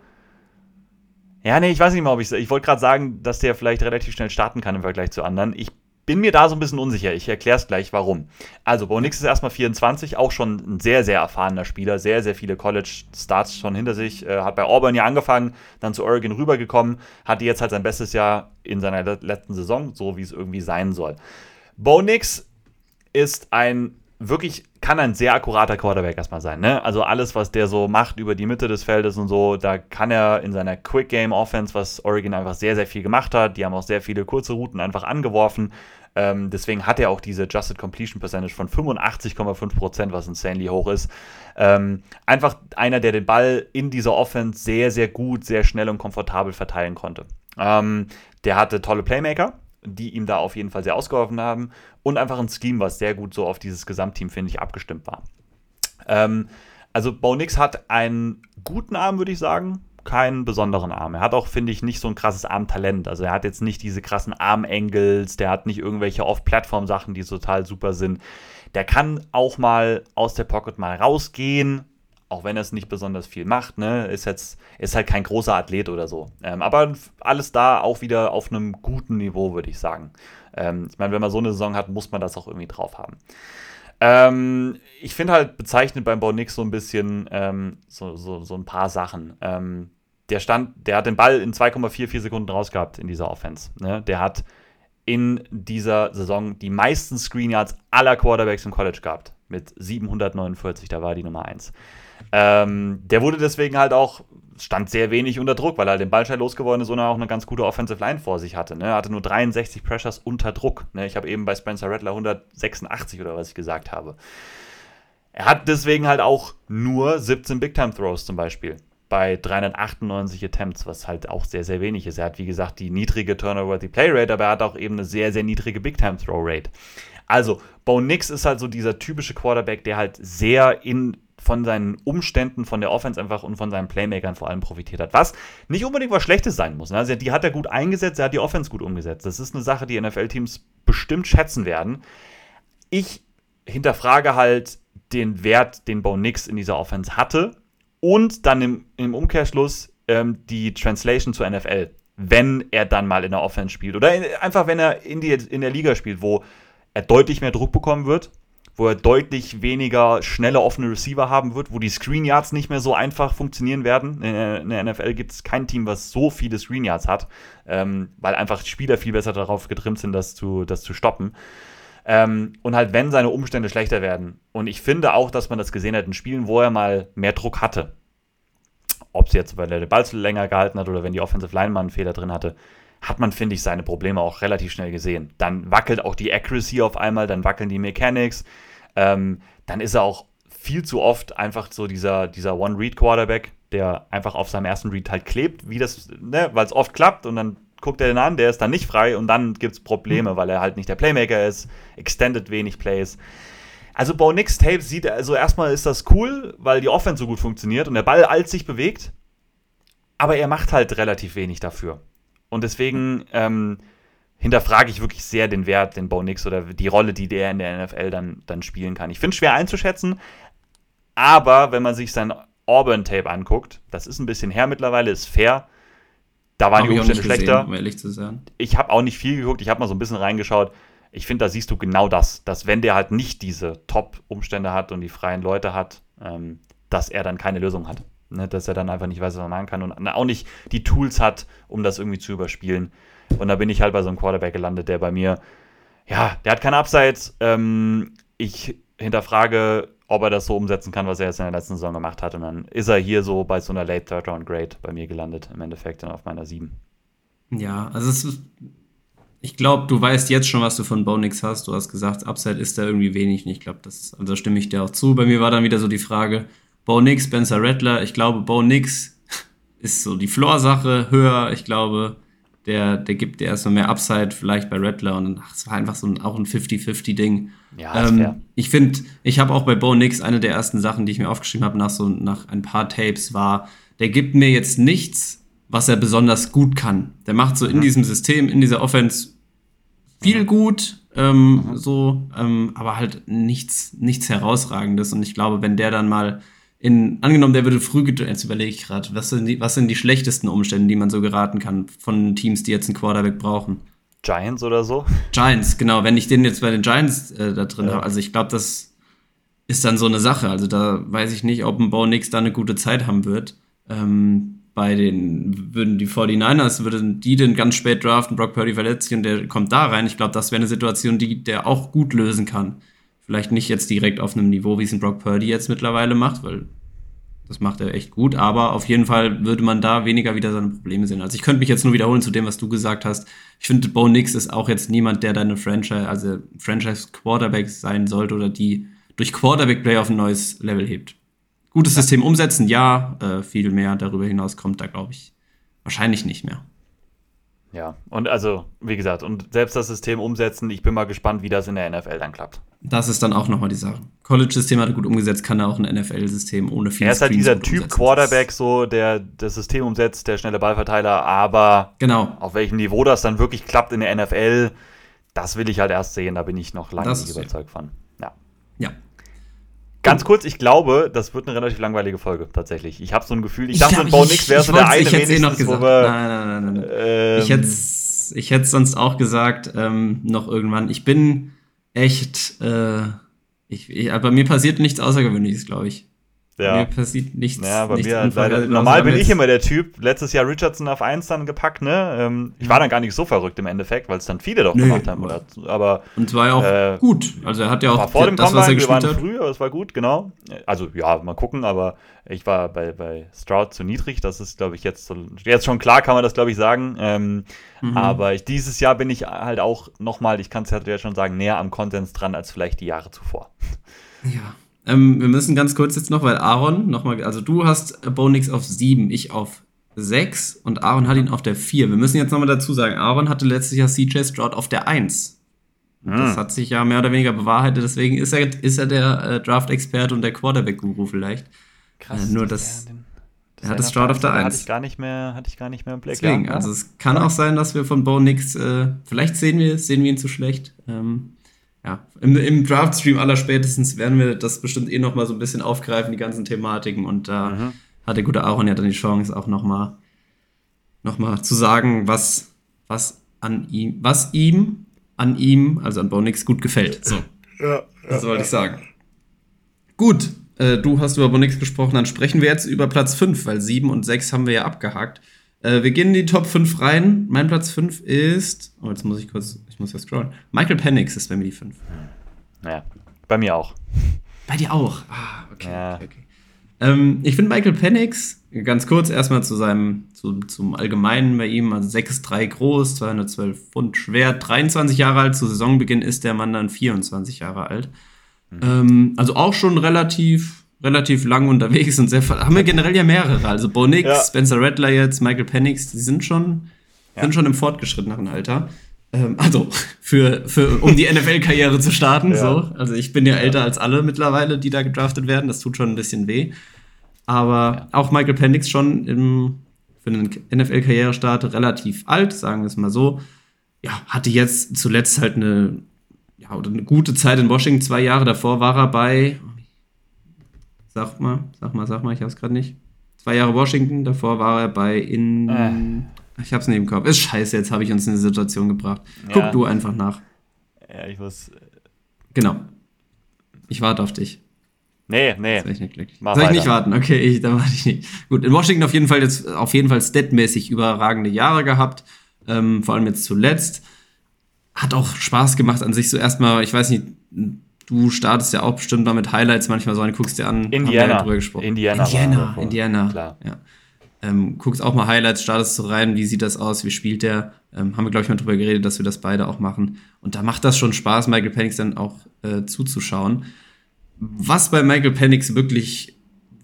Speaker 2: Ja, nee, ich weiß nicht mal, ob ich. Ich wollte gerade sagen, dass der vielleicht relativ schnell starten kann im Vergleich zu anderen. Ich bin mir da so ein bisschen unsicher. Ich erkläre es gleich, warum. Also, Bo Nix ist erstmal 24, auch schon ein sehr, sehr erfahrener Spieler, sehr, sehr viele College-Starts schon hinter sich. Äh, hat bei Auburn ja angefangen, dann zu Oregon rübergekommen, hatte jetzt halt sein bestes Jahr in seiner letzten Saison, so wie es irgendwie sein soll. Bo Nix ist ein wirklich, kann ein sehr akkurater Quarterback erstmal sein. Ne? Also alles, was der so macht über die Mitte des Feldes und so, da kann er in seiner Quick Game Offense, was Oregon einfach sehr, sehr viel gemacht hat, die haben auch sehr viele kurze Routen einfach angeworfen. Ähm, deswegen hat er auch diese Adjusted Completion Percentage von 85,5%, was insanely hoch ist. Ähm, einfach einer, der den Ball in dieser Offense sehr, sehr gut, sehr schnell und komfortabel verteilen konnte. Ähm, der hatte tolle Playmaker, die ihm da auf jeden Fall sehr ausgeholfen haben und einfach ein Scheme, was sehr gut so auf dieses Gesamtteam, finde ich, abgestimmt war. Ähm, also Bo Nix hat einen guten Arm, würde ich sagen, keinen besonderen Arm. Er hat auch, finde ich, nicht so ein krasses Armtalent. Also er hat jetzt nicht diese krassen Armangles, der hat nicht irgendwelche Off-Plattform-Sachen, die total super sind. Der kann auch mal aus der Pocket mal rausgehen, auch wenn er es nicht besonders viel macht, ne, ist jetzt, ist halt kein großer Athlet oder so. Ähm, aber alles da auch wieder auf einem guten Niveau, würde ich sagen. Ähm, ich meine, wenn man so eine Saison hat, muss man das auch irgendwie drauf haben. Ähm, ich finde halt bezeichnet beim Nix so ein bisschen ähm, so, so, so ein paar Sachen. Ähm, der stand, der hat den Ball in 2,44 Sekunden rausgehabt in dieser Offense. Ne? Der hat in dieser Saison die meisten Screen Yards aller Quarterbacks im College gehabt. Mit 749, da war die Nummer 1. Ähm, der wurde deswegen halt auch, stand sehr wenig unter Druck, weil er halt den Ballschein losgeworden ist und auch eine ganz gute Offensive Line vor sich hatte. Ne? Er hatte nur 63 Pressures unter Druck. Ne? Ich habe eben bei Spencer Rattler 186 oder was ich gesagt habe. Er hat deswegen halt auch nur 17 Big Time Throws zum Beispiel bei 398 Attempts, was halt auch sehr, sehr wenig ist. Er hat, wie gesagt, die niedrige Turnover-Worthy Play Rate, aber er hat auch eben eine sehr, sehr niedrige Big Time Throw Rate. Also, Bo Nix ist halt so dieser typische Quarterback, der halt sehr in von seinen Umständen, von der Offense einfach und von seinen Playmakern vor allem profitiert hat. Was nicht unbedingt was Schlechtes sein muss. Ne? Also die hat er gut eingesetzt, er hat die Offense gut umgesetzt. Das ist eine Sache, die NFL-Teams bestimmt schätzen werden. Ich hinterfrage halt den Wert, den Bo Nix in dieser Offense hatte und dann im, im Umkehrschluss ähm, die Translation zur NFL, wenn er dann mal in der Offense spielt oder in, einfach wenn er in, die, in der Liga spielt, wo er deutlich mehr Druck bekommen wird, wo er deutlich weniger schnelle offene Receiver haben wird, wo die Screen Yards nicht mehr so einfach funktionieren werden. In der NFL gibt es kein Team, was so viele Screen Yards hat, ähm, weil einfach Spieler viel besser darauf getrimmt sind, das zu, das zu stoppen. Ähm, und halt, wenn seine Umstände schlechter werden. Und ich finde auch, dass man das gesehen hat in Spielen, wo er mal mehr Druck hatte. Ob es jetzt, weil er den Ball zu länger gehalten hat oder wenn die Offensive Line mal einen Fehler drin hatte, hat man, finde ich, seine Probleme auch relativ schnell gesehen. Dann wackelt auch die Accuracy auf einmal, dann wackeln die Mechanics. Ähm, dann ist er auch viel zu oft einfach so dieser, dieser One-Read-Quarterback, der einfach auf seinem ersten Read halt klebt, wie das, ne, weil es oft klappt und dann guckt er den an, der ist dann nicht frei und dann gibt es Probleme, mhm. weil er halt nicht der Playmaker ist, extended wenig Plays. Also Bo Nix Tape sieht, also erstmal ist das cool, weil die Offense so gut funktioniert und der Ball alt sich bewegt, aber er macht halt relativ wenig dafür. Und deswegen ähm, hinterfrage ich wirklich sehr den Wert, den Bo Nix oder die Rolle, die der in der NFL dann, dann spielen kann. Ich finde es schwer einzuschätzen, aber wenn man sich sein Auburn-Tape anguckt, das ist ein bisschen her mittlerweile, ist fair. Da waren hab die Umstände schlechter. Um ehrlich zu sein. Ich habe auch nicht viel geguckt, ich habe mal so ein bisschen reingeschaut. Ich finde, da siehst du genau das, dass wenn der halt nicht diese Top-Umstände hat und die freien Leute hat, ähm, dass er dann keine Lösung hat. Ne, dass er dann einfach nicht weiß, was er machen kann und auch nicht die Tools hat, um das irgendwie zu überspielen. Und da bin ich halt bei so einem Quarterback gelandet, der bei mir, ja, der hat keine Upsides. Ähm, ich hinterfrage, ob er das so umsetzen kann, was er jetzt in der letzten Saison gemacht hat. Und dann ist er hier so bei so einer Late Third Round Grade bei mir gelandet, im Endeffekt dann auf meiner 7.
Speaker 1: Ja, also ist, ich glaube, du weißt jetzt schon, was du von Bonix hast. Du hast gesagt, Upside ist da irgendwie wenig. Und ich glaube, das, also stimme ich dir auch zu. Bei mir war dann wieder so die Frage, Bo Nix, Spencer Rattler. Ich glaube, Bo Nix [LAUGHS] ist so die Floor-Sache höher. Ich glaube, der, der gibt dir erstmal mehr Upside, vielleicht bei Rattler. Und es war einfach so ein, auch ein 50-50-Ding. Ja, ähm, ich finde, ich habe auch bei Bo Nix eine der ersten Sachen, die ich mir aufgeschrieben habe, nach so nach ein paar Tapes, war, der gibt mir jetzt nichts, was er besonders gut kann. Der macht so in diesem System, in dieser Offense viel gut, ähm, so, ähm, aber halt nichts, nichts Herausragendes. Und ich glaube, wenn der dann mal in, angenommen, der würde früh, jetzt überlege ich gerade, was, sind die, was sind die schlechtesten Umstände, die man so geraten kann von Teams, die jetzt einen Quarterback brauchen?
Speaker 2: Giants oder so?
Speaker 1: Giants, genau. Wenn ich den jetzt bei den Giants äh, da drin ja. habe, also ich glaube, das ist dann so eine Sache. Also da weiß ich nicht, ob ein Bo Nix da eine gute Zeit haben wird. Ähm, bei den, würden die 49ers, würden die den ganz spät draften, Brock Purdy verletzt sich und der kommt da rein. Ich glaube, das wäre eine Situation, die der auch gut lösen kann. Vielleicht nicht jetzt direkt auf einem Niveau, wie es ein Brock Purdy jetzt mittlerweile macht, weil das macht er echt gut, aber auf jeden Fall würde man da weniger wieder seine Probleme sehen. Also ich könnte mich jetzt nur wiederholen zu dem, was du gesagt hast. Ich finde, Bo Nix ist auch jetzt niemand, der deine Franchise, also Franchise Quarterback sein sollte oder die durch Quarterback Play auf ein neues Level hebt. Gutes System umsetzen, ja, äh, viel mehr darüber hinaus kommt da, glaube ich, wahrscheinlich nicht mehr.
Speaker 2: Ja, und also, wie gesagt, und selbst das System umsetzen, ich bin mal gespannt, wie das in der NFL dann klappt.
Speaker 1: Das ist dann auch nochmal die Sache. College-System hat er gut umgesetzt, kann er auch ein NFL-System ohne viel
Speaker 2: Er ist halt dieser Typ Quarterback, so, der das System umsetzt, der schnelle Ballverteiler, aber
Speaker 1: genau.
Speaker 2: auf welchem Niveau das dann wirklich klappt in der NFL, das will ich halt erst sehen, da bin ich noch lange nicht überzeugt von. Ja.
Speaker 1: Ja,
Speaker 2: Ganz kurz, ich glaube, das wird eine relativ langweilige Folge tatsächlich. Ich habe so ein Gefühl, ich, ich dachte, mit Bo Nix wäre so der eine
Speaker 1: ich wenigstens, eh noch gesagt. Wir, nein, nein, nein, nein. Ähm, ich hätte ich hätte sonst auch gesagt, ähm, noch irgendwann. Ich bin echt, äh, ich, ich, bei mir passiert nichts Außergewöhnliches, glaube ich.
Speaker 2: Ja.
Speaker 1: Mir passiert nichts.
Speaker 2: Ja, bei
Speaker 1: nichts
Speaker 2: mir leider,
Speaker 1: also
Speaker 2: normal bin ich immer der Typ. Letztes Jahr Richardson auf 1 dann gepackt, ne? Ähm, ich war dann gar nicht so verrückt im Endeffekt, weil es dann viele doch
Speaker 1: Nö,
Speaker 2: gemacht haben. Oder, aber
Speaker 1: Und es war ja auch
Speaker 2: Äh,
Speaker 1: gut. Also er hat ja auch
Speaker 2: vor dem
Speaker 1: das, was er
Speaker 2: Combine, wir
Speaker 1: gespielt
Speaker 2: waren
Speaker 1: hat.
Speaker 2: früh, aber es war gut, genau. Also ja, mal gucken, aber ich war bei, bei Stroud zu niedrig. Das ist, glaube ich, jetzt, so, jetzt schon klar, kann man das, glaube ich, sagen. Ähm,
Speaker 1: Mhm.
Speaker 2: Aber ich, dieses Jahr bin ich halt auch nochmal, ich kann es ja schon sagen, näher am Konsens dran als vielleicht die Jahre zuvor.
Speaker 1: Ja. Ähm, wir müssen ganz kurz jetzt noch, weil Aaron nochmal, also du hast Bonix auf 7, ich auf 6 und Aaron hat ihn auf der 4. Wir müssen jetzt nochmal dazu sagen, Aaron hatte letztes Jahr CJ Stroud auf der 1.
Speaker 2: Hm.
Speaker 1: Das hat sich ja mehr oder weniger bewahrheitet, deswegen ist er, ist er der äh, Draft-Experte und der Quarterback-Guru vielleicht.
Speaker 2: Krass.
Speaker 1: Äh, nur
Speaker 2: dass
Speaker 1: das-
Speaker 2: der den-
Speaker 1: er hat
Speaker 2: das
Speaker 1: das Stroud auf der
Speaker 2: Hatte
Speaker 1: Eins.
Speaker 2: ich gar nicht mehr, hatte ich gar nicht mehr im Blick.
Speaker 1: Deswegen,
Speaker 2: ja.
Speaker 1: also es kann auch sein, dass wir von Bo nix, äh, vielleicht sehen wir, sehen wir ihn zu schlecht. Ähm, ja, im, im Draft-Stream aller spätestens werden wir das bestimmt eh noch mal so ein bisschen aufgreifen, die ganzen Thematiken. Und da
Speaker 2: Mhm.
Speaker 1: hat der gute Aaron ja dann die Chance, auch noch mal, noch mal zu sagen, was, was an ihm, was ihm, an ihm, also an Bo nix gut gefällt. So,
Speaker 2: ja,
Speaker 1: das wollte ich sagen. Gut, äh, du hast über Bonix gesprochen, dann sprechen wir jetzt über Platz 5, weil 7 und 6 haben wir ja abgehakt. Äh, wir gehen in die Top 5 rein. Mein Platz 5 ist. Oh, jetzt muss ich kurz. Ich muss ja scrollen. Michael Penix ist bei mir die 5.
Speaker 2: ja, bei mir auch.
Speaker 1: Bei dir auch. Ah, okay.
Speaker 2: Ja.
Speaker 1: okay, okay. Ähm, ich finde Michael Penix, ganz kurz erstmal zu seinem, zu, zum Allgemeinen bei ihm, also 6'3 groß, 212 Pfund schwer, 23 Jahre alt, zu Saisonbeginn ist der Mann dann 24 Jahre alt. Ähm, also auch schon relativ, relativ lang unterwegs und sehr, haben wir generell ja mehrere, also Bo Nix,
Speaker 2: Ja.
Speaker 1: Spencer Rattler jetzt, Michael Penix, die sind schon,
Speaker 2: Ja.
Speaker 1: sind schon im fortgeschrittenen Alter. Ähm, also für, für, um die [LAUGHS] NFL-Karriere zu starten.
Speaker 2: Ja.
Speaker 1: So. Also ich bin ja älter als alle mittlerweile, die da gedraftet werden. Das tut schon ein bisschen weh. Aber auch Michael Pendix schon im, für einen NFL-Karrierestart relativ alt, sagen wir es mal so. Ja, hatte jetzt zuletzt halt eine, ja, oder eine gute Zeit in Washington. Zwei Jahre davor war er bei, sag mal, sag mal, sag mal, ich hab's gerade nicht. Zwei Jahre Washington, davor war er bei in.
Speaker 2: Äh.
Speaker 1: Ich hab's nicht im Kopf. Ist scheiße, jetzt habe ich uns in eine Situation gebracht. Guck
Speaker 2: Ja.
Speaker 1: du einfach nach.
Speaker 2: Ja, ich muss.
Speaker 1: Genau. Ich warte auf dich.
Speaker 2: Nee, nee.
Speaker 1: Soll ich nicht glücklich?
Speaker 2: Mach
Speaker 1: Soll ich
Speaker 2: weiter.
Speaker 1: nicht warten? Okay, ich, dann warte ich nicht. Gut, in Washington auf jeden Fall jetzt auf jeden Fall statmäßig überragende Jahre gehabt. Ähm, vor allem jetzt zuletzt. Hat auch Spaß gemacht an sich so erstmal, ich weiß nicht, du startest ja auch bestimmt mal mit Highlights manchmal so, und guckst dir an. haben wir
Speaker 2: Indiana.
Speaker 1: ja drüber gesprochen.
Speaker 2: Indiana
Speaker 1: Indiana. Indiana.
Speaker 2: Klar.
Speaker 1: Ja. Ähm, guckst auch mal Highlights, startest so rein, wie sieht das aus, wie spielt der? Ähm, haben wir, glaube ich, mal drüber geredet, dass wir das beide auch machen. Und da macht das schon Spaß, Michael Penix dann auch äh, zuzuschauen. Was bei Michael Penix wirklich,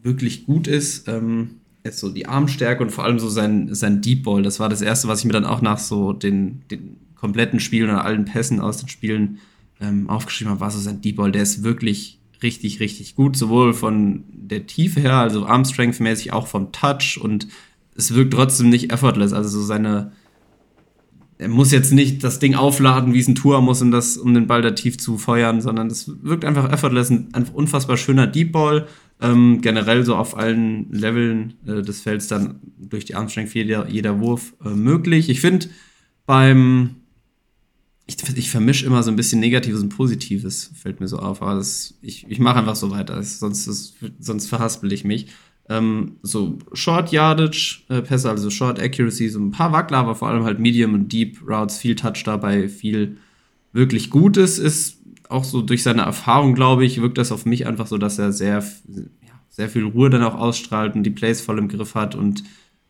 Speaker 1: wirklich gut ist, ähm, ist so die Armstärke und vor allem so sein, sein Deep Ball. Das war das Erste, was ich mir dann auch nach so den, den kompletten Spielen oder allen Pässen aus den Spielen ähm, aufgeschrieben habe, war so sein Deep Ball. Der ist wirklich richtig, richtig gut, sowohl von der Tiefe her, also Armstrength-mäßig, auch vom Touch und es wirkt trotzdem nicht effortless. Also so seine, er muss jetzt nicht das Ding aufladen, wie es ein Tour muss, um, das, um den Ball da tief zu feuern, sondern es wirkt einfach effortless, ein einfach unfassbar schöner Deep Ball. Ähm, generell so auf allen Leveln äh, des Felds dann durch die Armstrength jeder, jeder Wurf äh, möglich. Ich finde beim ich, ich vermische immer so ein bisschen Negatives und Positives, fällt mir so auf. Aber das, ich, ich mache einfach so weiter, sonst, das, sonst verhaspel ich mich. Ähm, so Short Yardage äh, Pässe, also Short Accuracy, so ein paar Wackler, aber vor allem halt Medium und Deep Routes, viel Touch dabei, viel wirklich Gutes ist auch so durch seine Erfahrung, glaube ich, wirkt das auf mich einfach so, dass er sehr, ja, sehr viel Ruhe dann auch ausstrahlt und die Plays voll im Griff hat und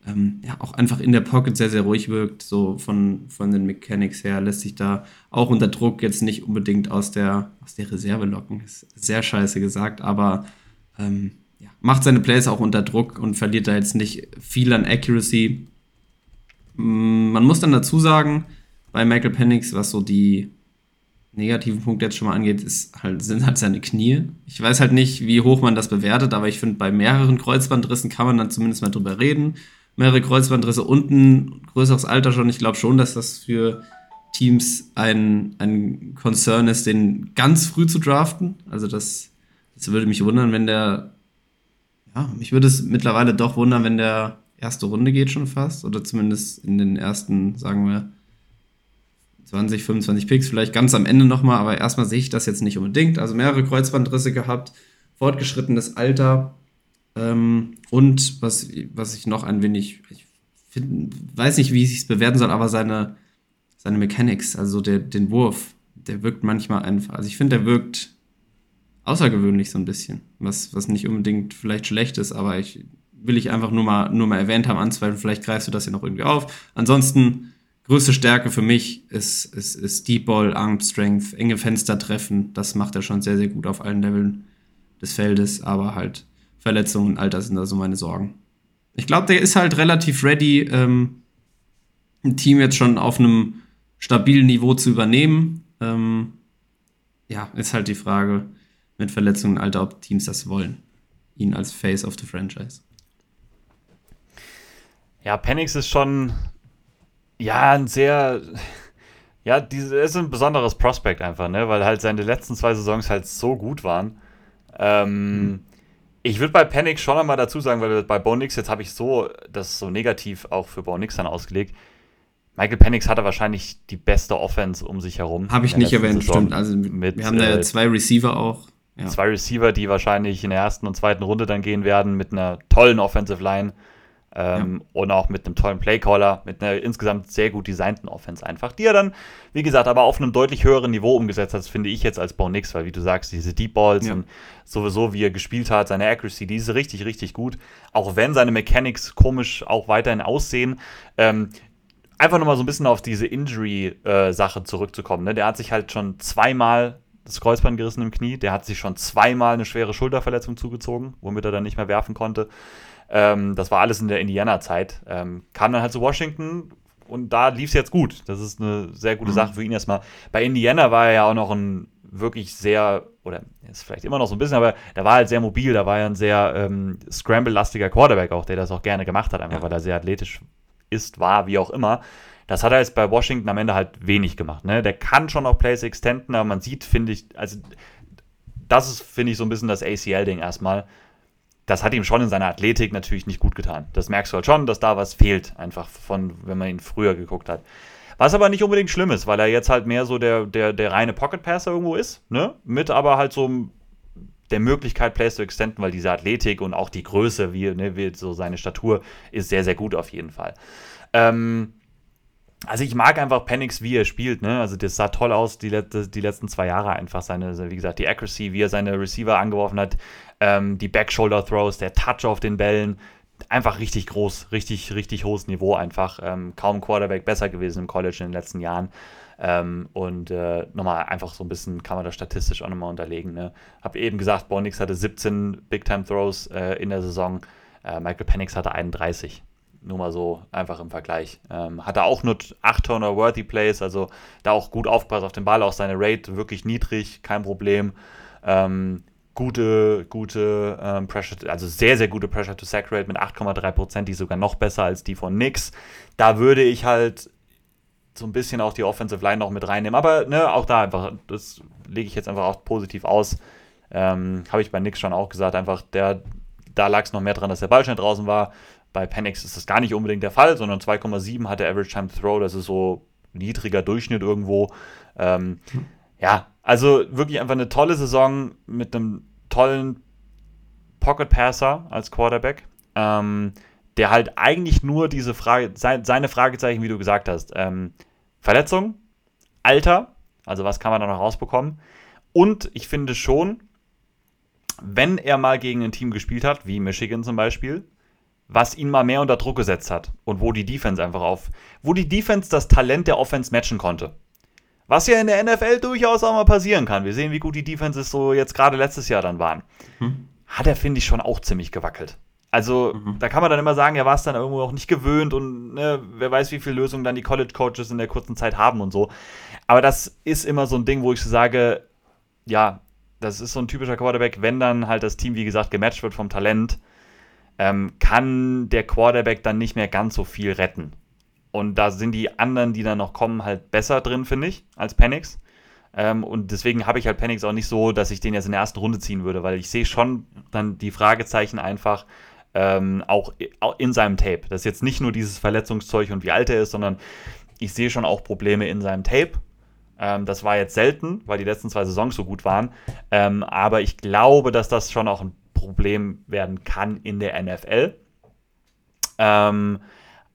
Speaker 1: ähm, ja, auch einfach in der Pocket sehr, sehr ruhig wirkt. So von, von den Mechanics her lässt sich da auch unter Druck jetzt nicht unbedingt aus der, aus der Reserve locken. Ist sehr scheiße gesagt, aber ähm, ja, macht seine Plays auch unter Druck und verliert da jetzt nicht viel an Accuracy. Mm, Man muss dann dazu sagen, bei Michael Penix, was so die negativen Punkte jetzt schon mal angeht, ist halt, sind halt seine Knie. Ich weiß halt nicht, wie hoch man das bewertet, aber ich finde, bei mehreren Kreuzbandrissen kann man dann zumindest mal drüber reden. Mehrere Kreuzbandrisse und ein größeres Alter schon. Ich glaube schon, dass das für Teams ein, ein Concern ist, den ganz früh zu draften. Also das, das würde mich wundern, wenn der, ja, mich würde es mittlerweile doch wundern, wenn der erste Runde geht schon fast. Oder zumindest in den ersten, sagen wir, 20, 25 Picks, vielleicht ganz am Ende nochmal, aber erstmal sehe ich das jetzt nicht unbedingt. Also mehrere Kreuzbandrisse gehabt, fortgeschrittenes Alter. Ähm, und was, was ich noch ein wenig, ich find, weiß nicht, wie ich es bewerten soll, aber seine, seine Mechanics, also der, den Wurf, der wirkt manchmal einfach. Also ich finde, der wirkt außergewöhnlich so ein bisschen, was, was nicht unbedingt vielleicht schlecht ist, aber ich will ich einfach nur mal, nur mal erwähnt haben, anzweifeln, vielleicht greifst du das ja noch irgendwie auf. Ansonsten, größte Stärke für mich ist, ist, ist Deep Ball, Arm Strength, enge Fenster treffen, das macht er schon sehr, sehr gut auf allen Leveln des Feldes, aber halt Verletzungen und Alter sind da so meine Sorgen. Ich glaube, der ist halt relativ ready, ähm, ein Team jetzt schon auf einem stabilen Niveau zu übernehmen. Ähm, ja, ist halt die Frage mit Verletzungen und Alter, ob Teams das wollen. Ihn als Face of the Franchise.
Speaker 2: Ja, Penix ist schon ja ein sehr [LAUGHS] ja, diese ist ein besonderes Prospect einfach, ne, weil halt seine letzten zwei Saisons halt so gut waren. Ähm, mhm. Ich würde bei Panic schon einmal dazu sagen, weil bei Bonix, jetzt habe ich so das so negativ auch für Bonix dann ausgelegt. Michael Penix hatte wahrscheinlich die beste Offense um sich herum.
Speaker 1: Habe ich nicht erwähnt, Saison stimmt. Also mit, wir haben da ja äh, zwei Receiver auch.
Speaker 2: Ja. Zwei Receiver, die wahrscheinlich in der ersten und zweiten Runde dann gehen werden mit einer tollen Offensive Line. Ähm, ja. Und auch mit einem tollen Playcaller, mit einer insgesamt sehr gut designten Offense einfach, die er dann, wie gesagt, aber auf einem deutlich höheren Niveau umgesetzt hat, finde ich jetzt als Bo Nix, weil wie du sagst, diese Deep Balls ja. und sowieso, wie er gespielt hat, seine Accuracy, die ist richtig, richtig gut. Auch wenn seine Mechanics komisch auch weiterhin aussehen. Ähm, einfach nochmal so ein bisschen auf diese Injury-Sache äh, zurückzukommen. Ne? Der hat sich halt schon zweimal das Kreuzband gerissen im Knie, der hat sich schon zweimal eine schwere Schulterverletzung zugezogen, womit er dann nicht mehr werfen konnte. Ähm, das war alles in der Indiana-Zeit. Ähm, kam dann halt zu Washington und da lief es jetzt gut. Das ist eine sehr gute mhm. Sache für ihn erstmal. Bei Indiana war er ja auch noch ein wirklich sehr, oder ist vielleicht immer noch so ein bisschen, aber da war halt sehr mobil, da war er ein sehr ähm, Scramble-lastiger Quarterback auch, der das auch gerne gemacht hat, einfach ja. weil er sehr athletisch ist, war, wie auch immer. Das hat er jetzt bei Washington am Ende halt wenig gemacht. Ne? Der kann schon auch Plays extenden, aber man sieht, finde ich, also das ist, finde ich, so ein bisschen das ACL-Ding erstmal das hat ihm schon in seiner Athletik natürlich nicht gut getan. Das merkst du halt schon, dass da was fehlt, einfach von, wenn man ihn früher geguckt hat. Was aber nicht unbedingt schlimm ist, weil er jetzt halt mehr so der, der, der reine Pocket Passer irgendwo ist, ne? Mit aber halt so der Möglichkeit, Plays zu extenden, weil diese Athletik und auch die Größe, wie, ne, wie so seine Statur, ist sehr, sehr gut auf jeden Fall. Ähm, also ich mag einfach Penix, wie er spielt, ne? Also das sah toll aus, die, die letzten zwei Jahre einfach seine, wie gesagt, die Accuracy, wie er seine Receiver angeworfen hat, ähm, die Back-Shoulder-Throws, der Touch auf den Bällen, einfach richtig groß, richtig, richtig hohes Niveau einfach. Ähm, kaum Quarterback besser gewesen im College in den letzten Jahren. Ähm, und äh, nochmal einfach so ein bisschen kann man das statistisch auch nochmal unterlegen. Ne? Hab eben gesagt, Bonix hatte 17 Big-Time-Throws äh, in der Saison. Äh, Michael Penix hatte 31. Nur mal so einfach im Vergleich. Ähm, hatte auch nur 8 Turner-Worthy Plays, also da auch gut aufgepasst auf den Ball, auch seine Rate wirklich niedrig, kein Problem. Ähm, gute, gute ähm, Pressure, also sehr, sehr gute Pressure to Sack Rate mit 8,3%, die sogar noch besser als die von Nix. Da würde ich halt so ein bisschen auch die Offensive Line noch mit reinnehmen. Aber ne, auch da einfach, das lege ich jetzt einfach auch positiv aus. Ähm, Habe ich bei Nix schon auch gesagt, einfach der, da lag es noch mehr dran, dass der Ball schnell draußen war. Bei Penix ist das gar nicht unbedingt der Fall, sondern 2,7 hat der Average Time to Throw, das ist so niedriger Durchschnitt irgendwo. Ähm, hm. Ja, also wirklich einfach eine tolle Saison mit einem tollen Pocket Passer als Quarterback, ähm, der halt eigentlich nur diese Frage, seine Fragezeichen, wie du gesagt hast, ähm, Verletzung, Alter, also was kann man da noch rausbekommen? Und ich finde schon, wenn er mal gegen ein Team gespielt hat, wie Michigan zum Beispiel, was ihn mal mehr unter Druck gesetzt hat und wo die Defense einfach auf, wo die Defense das Talent der Offense matchen konnte. Was ja in der NFL durchaus auch mal passieren kann. Wir sehen, wie gut die Defenses so jetzt gerade letztes Jahr dann waren. Hm. Hat er, finde ich, schon auch ziemlich gewackelt. Also, mhm. da kann man dann immer sagen, er war es dann irgendwo auch nicht gewöhnt und ne, wer weiß, wie viele Lösungen dann die College-Coaches in der kurzen Zeit haben und so. Aber das ist immer so ein Ding, wo ich so sage, ja, das ist so ein typischer Quarterback, wenn dann halt das Team, wie gesagt, gematcht wird vom Talent, ähm, kann der Quarterback dann nicht mehr ganz so viel retten. Und da sind die anderen, die dann noch kommen, halt besser drin, finde ich, als Penix. Ähm, und deswegen habe ich halt Penix auch nicht so, dass ich den jetzt in der ersten Runde ziehen würde, weil ich sehe schon dann die Fragezeichen einfach ähm, auch in seinem Tape. Das ist jetzt nicht nur dieses Verletzungszeug und wie alt er ist, sondern ich sehe schon auch Probleme in seinem Tape. Ähm, das war jetzt selten, weil die letzten zwei Saisons so gut waren. Ähm, aber ich glaube, dass das schon auch ein Problem werden kann in der NFL. Ähm,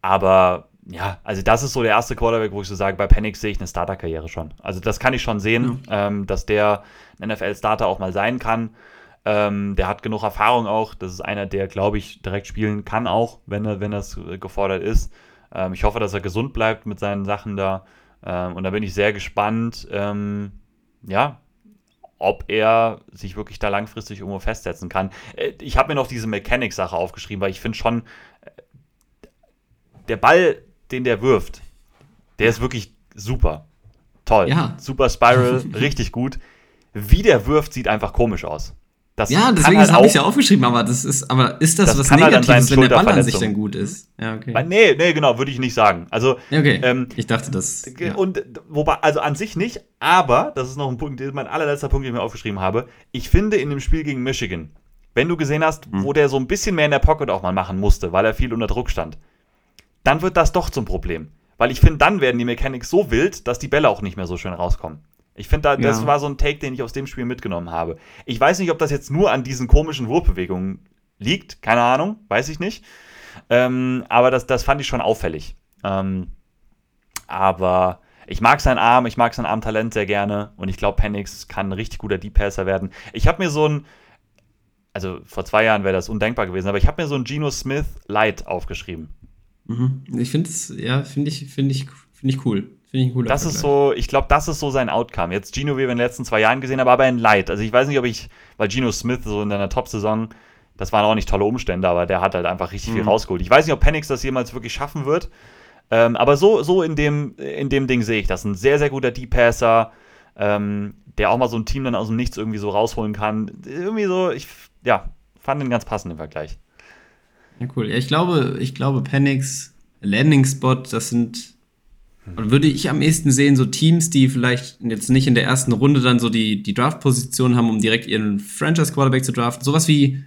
Speaker 2: aber ja, also das ist so der erste Quarterback, wo ich so sage, bei Penix sehe ich eine Starter-Karriere schon. Also das kann ich schon sehen, ja. ähm, dass der ein NFL-Starter auch mal sein kann. Ähm, der hat genug Erfahrung auch. Das ist einer, der, glaube ich, direkt spielen kann auch, wenn, er, wenn das gefordert ist. Ähm, ich hoffe, dass er gesund bleibt mit seinen Sachen da. Ähm, und da bin ich sehr gespannt, ähm, ja, ob er sich wirklich da langfristig irgendwo festsetzen kann. Äh, ich habe mir noch diese Mechanics-Sache aufgeschrieben, weil ich finde schon, äh, der Ball, den der wirft, der ist wirklich super. Toll. Ja. Super Spiral, [LAUGHS] richtig gut. Wie der wirft, sieht einfach komisch aus.
Speaker 1: Das ja, deswegen halt habe ich ja aufgeschrieben, aber das ist, aber ist das, das was halt Negatives, halt wenn der Ball an sich dann gut ist?
Speaker 2: Ja, okay. Nee, nee, genau, würde ich nicht sagen. Also,
Speaker 1: okay. Ähm, ich dachte das.
Speaker 2: Ja. Und wobei, also an sich nicht, aber, das ist noch ein Punkt, mein allerletzter Punkt, den ich mir aufgeschrieben habe. Ich finde in dem Spiel gegen Michigan, wenn du gesehen hast, hm. wo der so ein bisschen mehr in der Pocket auch mal machen musste, weil er viel unter Druck stand, dann wird das doch zum Problem. Weil ich finde, dann werden die Mechanics so wild, dass die Bälle auch nicht mehr so schön rauskommen. Ich finde, da, das war so ein Take, den ich aus dem Spiel mitgenommen habe. Ich weiß nicht, ob das jetzt nur an diesen komischen Wurfbewegungen liegt. Keine Ahnung, weiß ich nicht. Ähm, aber das, das fand ich schon auffällig. Ähm, aber ich mag seinen Arm, ich mag sein Armtalent sehr gerne und ich glaube, Penix kann ein richtig guter Deep Passer werden. Ich habe mir so ein, also vor zwei Jahren wäre das undenkbar gewesen, aber ich habe mir so ein Geno Smith Light aufgeschrieben.
Speaker 1: Mhm. Ich finde es, ja, finde ich, finde ich, finde ich cool.
Speaker 2: Finde ich ein cooler Das Vergleich. ist so, ich glaube, das ist so sein Outcome. Jetzt Gino, wie wir in den letzten zwei Jahren gesehen haben, aber in Light. Also ich weiß nicht, ob ich, weil Gino Smith so in seiner Top-Saison, das waren auch nicht tolle Umstände, aber der hat halt einfach richtig mhm. viel rausgeholt. Ich weiß nicht, ob Penix das jemals wirklich schaffen wird. Ähm, aber so, so in, dem, in dem Ding sehe ich das. Ein sehr, sehr guter Deep-Passer, ähm, der auch mal so ein Team dann aus dem Nichts irgendwie so rausholen kann. Irgendwie so, ich, ja, fand den ganz passend im Vergleich.
Speaker 1: Ja, cool. Ja, ich glaube, ich glaube, Penix, Landing Spot, das sind und würde ich am ehesten sehen, so Teams, die vielleicht jetzt nicht in der ersten Runde dann so die, die Draft-Position haben, um direkt ihren Franchise-Quarterback zu draften. Sowas wie,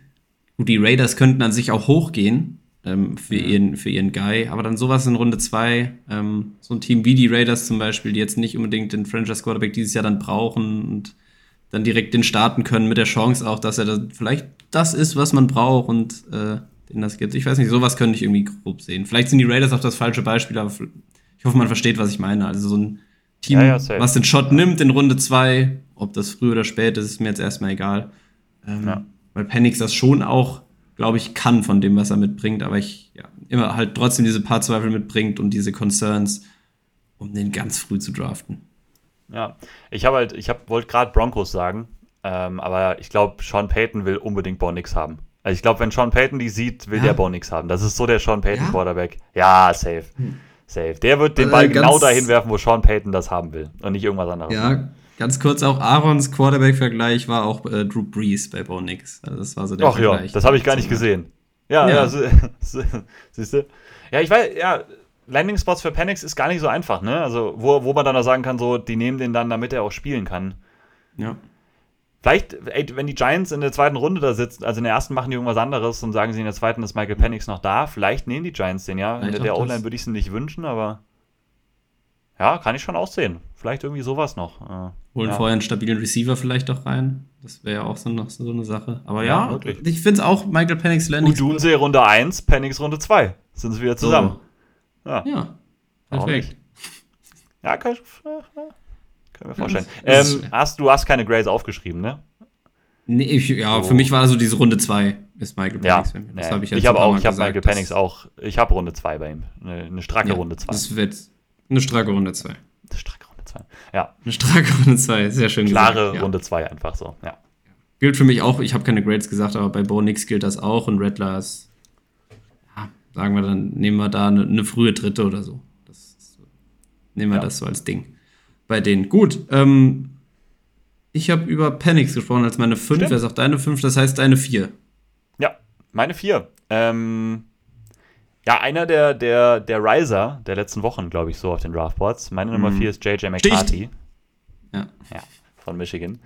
Speaker 1: gut, die Raiders könnten an sich auch hochgehen ähm, für, ihren, für ihren Guy, aber dann sowas in Runde 2, ähm, so ein Team wie die Raiders zum Beispiel, die jetzt nicht unbedingt den Franchise-Quarterback dieses Jahr dann brauchen und dann direkt den starten können mit der Chance auch, dass er das vielleicht das ist, was man braucht und äh, den das gibt. Ich weiß nicht, sowas könnte ich irgendwie grob sehen. Vielleicht sind die Raiders auch das falsche Beispiel, aber ich hoffe, man versteht, was ich meine. Also so ein Team, ja, ja, was den Shot nimmt in Runde 2, ob das früh oder spät ist, ist mir jetzt erstmal egal. Ähm, ja. Weil Penix das schon auch, glaube ich, kann von dem, was er mitbringt, aber ich ja, immer halt trotzdem diese paar Zweifel mitbringt und diese Concerns, um den ganz früh zu draften.
Speaker 2: Ja, ich habe halt, ich hab, wollte gerade Broncos sagen, ähm, aber ich glaube, Sean Payton will unbedingt Bonix haben. Also ich glaube, wenn Sean Payton die sieht, will ja. der Bonix haben. Das ist so der Sean Payton Quarterback. Ja, safe. Hm. Safe. Der wird den äh, Ball äh, genau dahin werfen, wo Sean Payton das haben will und nicht irgendwas anderes.
Speaker 1: Ja, ganz kurz auch Aarons Quarterback-Vergleich war auch äh, Drew Brees bei Bo Nix. Also das war so der
Speaker 2: Ach Vergleich. ja, das habe ich gar nicht gesehen. Ja, ja. ja [LAUGHS] siehst du? Ja, ich weiß, ja, Landing Spots für Panics ist gar nicht so einfach, ne? Also, wo, wo man dann auch sagen kann, so, die nehmen den dann, damit er auch spielen kann.
Speaker 1: Ja.
Speaker 2: Vielleicht, ey, wenn die Giants in der zweiten Runde da sitzen, also in der ersten machen die irgendwas anderes und sagen sie in der zweiten ist Michael Penix noch da, vielleicht nehmen die Giants den, ja. In der O-Line würde ich es nicht wünschen, aber ja, kann ich schon aussehen. Vielleicht irgendwie sowas noch. Äh,
Speaker 1: Holen ja. vorher einen stabilen Receiver vielleicht auch rein. Das wäre ja auch so, noch so eine Sache. Aber ja, ja ich finde es auch Michael Penix
Speaker 2: Landing. Udunse Runde 1, Penix Runde 2. Sind sie wieder zusammen.
Speaker 1: So. Ja. ja, perfekt.
Speaker 2: Ja, kann ich, können wir vorstellen. Ähm, hast, du hast keine Grace aufgeschrieben, ne?
Speaker 1: Nee, ich, ja, so. für mich war so diese Runde 2 ist Michael
Speaker 2: Penix. Ja, das habe ich Ich habe auch, ich habe Michael Penix auch, ich habe Runde 2 bei ihm. Eine, eine stracke ja, Runde 2.
Speaker 1: Das wird eine stracke Runde 2. Eine
Speaker 2: stracke Runde 2. Ja.
Speaker 1: Eine stracke Runde 2, sehr schön
Speaker 2: Klare gesagt. Klare Runde 2 einfach so, ja.
Speaker 1: Gilt für mich auch, ich habe keine Grades gesagt, aber bei Bo Nix gilt das auch und ist, ja, sagen wir dann, nehmen wir da eine, eine frühe dritte oder so. Das, nehmen wir ja. das so als Ding bei denen. Gut, ähm, ich habe über Panics gesprochen als meine 5. Wer sagt deine 5? Das heißt deine 4.
Speaker 2: Ja, meine 4. Ähm, ja, einer der, der, der Riser der letzten Wochen, glaube ich, so auf den Draftboards. Meine Nummer 4 mhm. ist JJ McCarthy.
Speaker 1: Ja.
Speaker 2: ja. Von Michigan.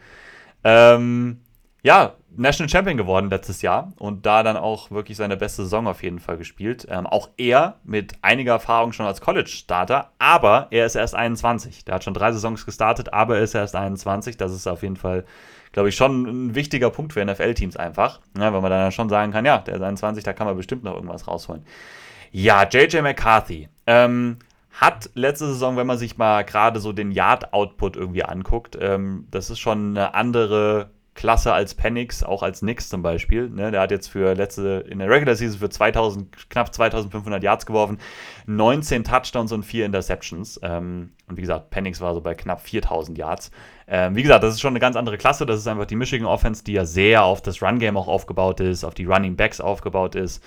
Speaker 2: Ähm, ja, National Champion geworden letztes Jahr und da dann auch wirklich seine beste Saison auf jeden Fall gespielt. Ähm, auch er mit einiger Erfahrung schon als College-Starter, aber er ist erst 21. Der hat schon drei Saisons gestartet, aber er ist erst 21. Das ist auf jeden Fall glaube ich, schon ein wichtiger Punkt für NFL-Teams einfach. Ja, weil man dann schon sagen kann, ja, der ist 21, da kann man bestimmt noch irgendwas rausholen. Ja, JJ McCarthy. Ähm, hat letzte Saison, wenn man sich mal gerade so den Yard-Output irgendwie anguckt, ähm, das ist schon eine andere Klasse als Penix, auch als Nix zum Beispiel. Ne? Der hat jetzt für letzte, in der Regular Season für 2000, knapp 2500 Yards geworfen, 19 Touchdowns und 4 Interceptions. Ähm, und wie gesagt, Penix war so bei knapp 4000 Yards. Ähm, wie gesagt, das ist schon eine ganz andere Klasse. Das ist einfach die Michigan Offense, die ja sehr auf das Run-Game auch aufgebaut ist, auf die Running Backs aufgebaut ist.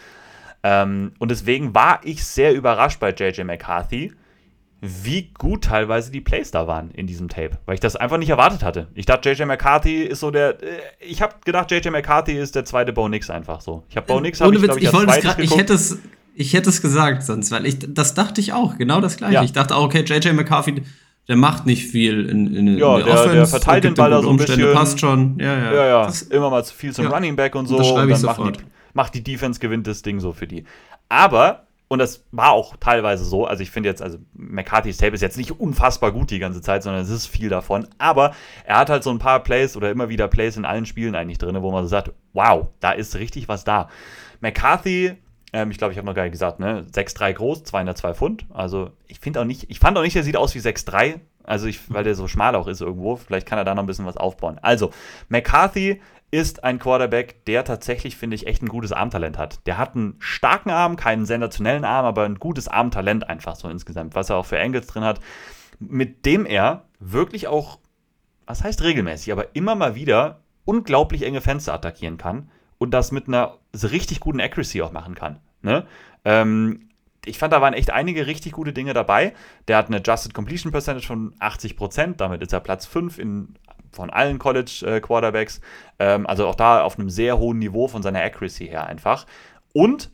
Speaker 2: Ähm, und deswegen war ich sehr überrascht bei JJ McCarthy, wie gut teilweise die Plays da waren in diesem Tape, weil ich das einfach nicht erwartet hatte. Ich dachte, JJ McCarthy ist so der. Äh, ich habe gedacht, JJ McCarthy ist der zweite Bo Nix einfach so. Ich habe Bo Nix,
Speaker 1: habe ich, glaube ich, ich, als grad, ich hätte es ich hätte es gesagt sonst, weil ich das dachte ich auch, genau das gleiche. Ja. Ich dachte auch, okay, JJ McCarthy, der macht nicht viel in, in,
Speaker 2: ja, in der, der Offense. Der verteilt den Ball da so ein bisschen.
Speaker 1: passt schon. Ja, ja.
Speaker 2: ja, ja. Das, immer mal zu viel zum ja. Running Back und so. Das und dann macht die, macht die Defense gewinnt das Ding so für die. Aber und das war auch teilweise so. Also ich finde jetzt, also McCarthy's Tape ist jetzt nicht unfassbar gut die ganze Zeit, sondern es ist viel davon. Aber er hat halt so ein paar Plays oder immer wieder Plays in allen Spielen eigentlich drin, wo man so sagt, wow, da ist richtig was da. McCarthy, ähm, ich glaube, ich habe noch gar nicht gesagt, ne, 6'3 groß, 202 Pfund. Also ich finde auch nicht, ich fand auch nicht, er sieht aus wie 6'3. Also ich, weil der so schmal auch ist irgendwo. Vielleicht kann er da noch ein bisschen was aufbauen. Also, McCarthy ist ein Quarterback, der tatsächlich, finde ich, echt ein gutes Armtalent hat. Der hat einen starken Arm, keinen sensationellen Arm, aber ein gutes Armtalent einfach so insgesamt, was er auch für Angles drin hat, mit dem er wirklich auch, was heißt regelmäßig, aber immer mal wieder unglaublich enge Fenster attackieren kann und das mit einer richtig guten Accuracy auch machen kann. Ne? Ähm, ich fand, da waren echt einige richtig gute Dinge dabei. Der hat eine Adjusted Completion Percentage von 80%, damit ist er Platz 5 in von allen College-Quarterbacks. Äh, ähm, also auch da auf einem sehr hohen Niveau von seiner Accuracy her einfach. Und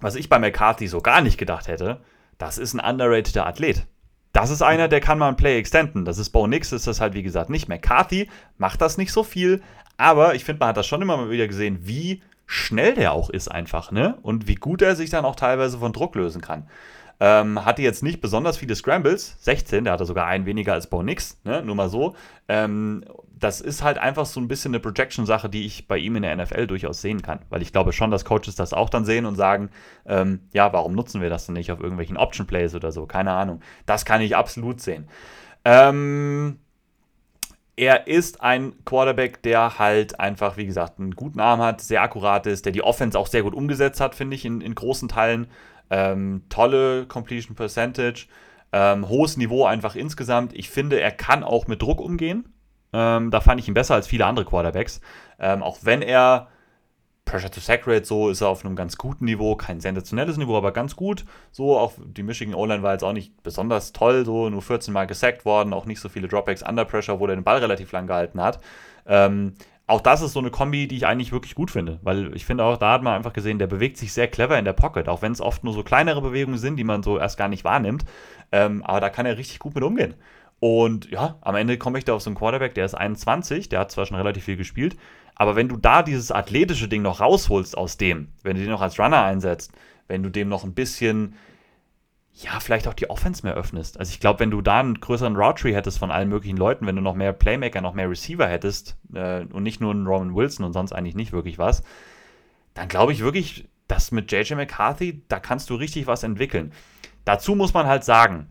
Speaker 2: was ich bei McCarthy so gar nicht gedacht hätte, das ist ein underrateder Athlet. Das ist einer, der kann mal ein Play extenden. Das ist Bo Nix, ist das halt wie gesagt nicht. McCarthy macht das nicht so viel, aber ich finde, man hat das schon immer mal wieder gesehen, wie schnell der auch ist einfach, ne? Und wie gut er sich dann auch teilweise von Druck lösen kann. Ähm, hatte jetzt nicht besonders viele Scrambles, 16, der hatte sogar einen weniger als Bo Nix, ne? nur mal so. Ähm, das ist halt einfach so ein bisschen eine Projection-Sache, die ich bei ihm in der NFL durchaus sehen kann. Weil ich glaube schon, dass Coaches das auch dann sehen und sagen, ähm, ja, warum nutzen wir das denn nicht auf irgendwelchen Option-Plays oder so? Keine Ahnung. Das kann ich absolut sehen. Ähm, er ist ein Quarterback, der halt einfach, wie gesagt, einen guten Arm hat, sehr akkurat ist, der die Offense auch sehr gut umgesetzt hat, finde ich, in, in großen Teilen. Ähm, tolle Completion Percentage, ähm, hohes Niveau einfach insgesamt. Ich finde, er kann auch mit Druck umgehen. Ähm, da fand ich ihn besser als viele andere Quarterbacks. Ähm, auch wenn er Pressure to Sack Rate, so ist er auf einem ganz guten Niveau, kein sensationelles Niveau, aber ganz gut. So, auch die Michigan O-Line war jetzt auch nicht besonders toll, so nur 14 Mal gesackt worden, auch nicht so viele Dropbacks under Pressure, wo der den Ball relativ lang gehalten hat. Ähm, auch das ist so eine Kombi, die ich eigentlich wirklich gut finde, weil ich finde auch, da hat man einfach gesehen, der bewegt sich sehr clever in der Pocket, auch wenn es oft nur so kleinere Bewegungen sind, die man so erst gar nicht wahrnimmt. Ähm, aber da kann er richtig gut mit umgehen. Und ja, am Ende komme ich da auf so einen Quarterback, der ist 21, der hat zwar schon relativ viel gespielt, aber wenn du da dieses athletische Ding noch rausholst aus dem, wenn du den noch als Runner einsetzt, wenn du dem noch ein bisschen ja, vielleicht auch die Offense mehr öffnest. Also ich glaube, wenn du da einen größeren Route Tree hättest von allen möglichen Leuten, wenn du noch mehr Playmaker, noch mehr Receiver hättest äh, und nicht nur einen Roman Wilson und sonst eigentlich nicht wirklich was, dann glaube ich wirklich, dass mit JJ McCarthy, da kannst du richtig was entwickeln. Dazu muss man halt sagen,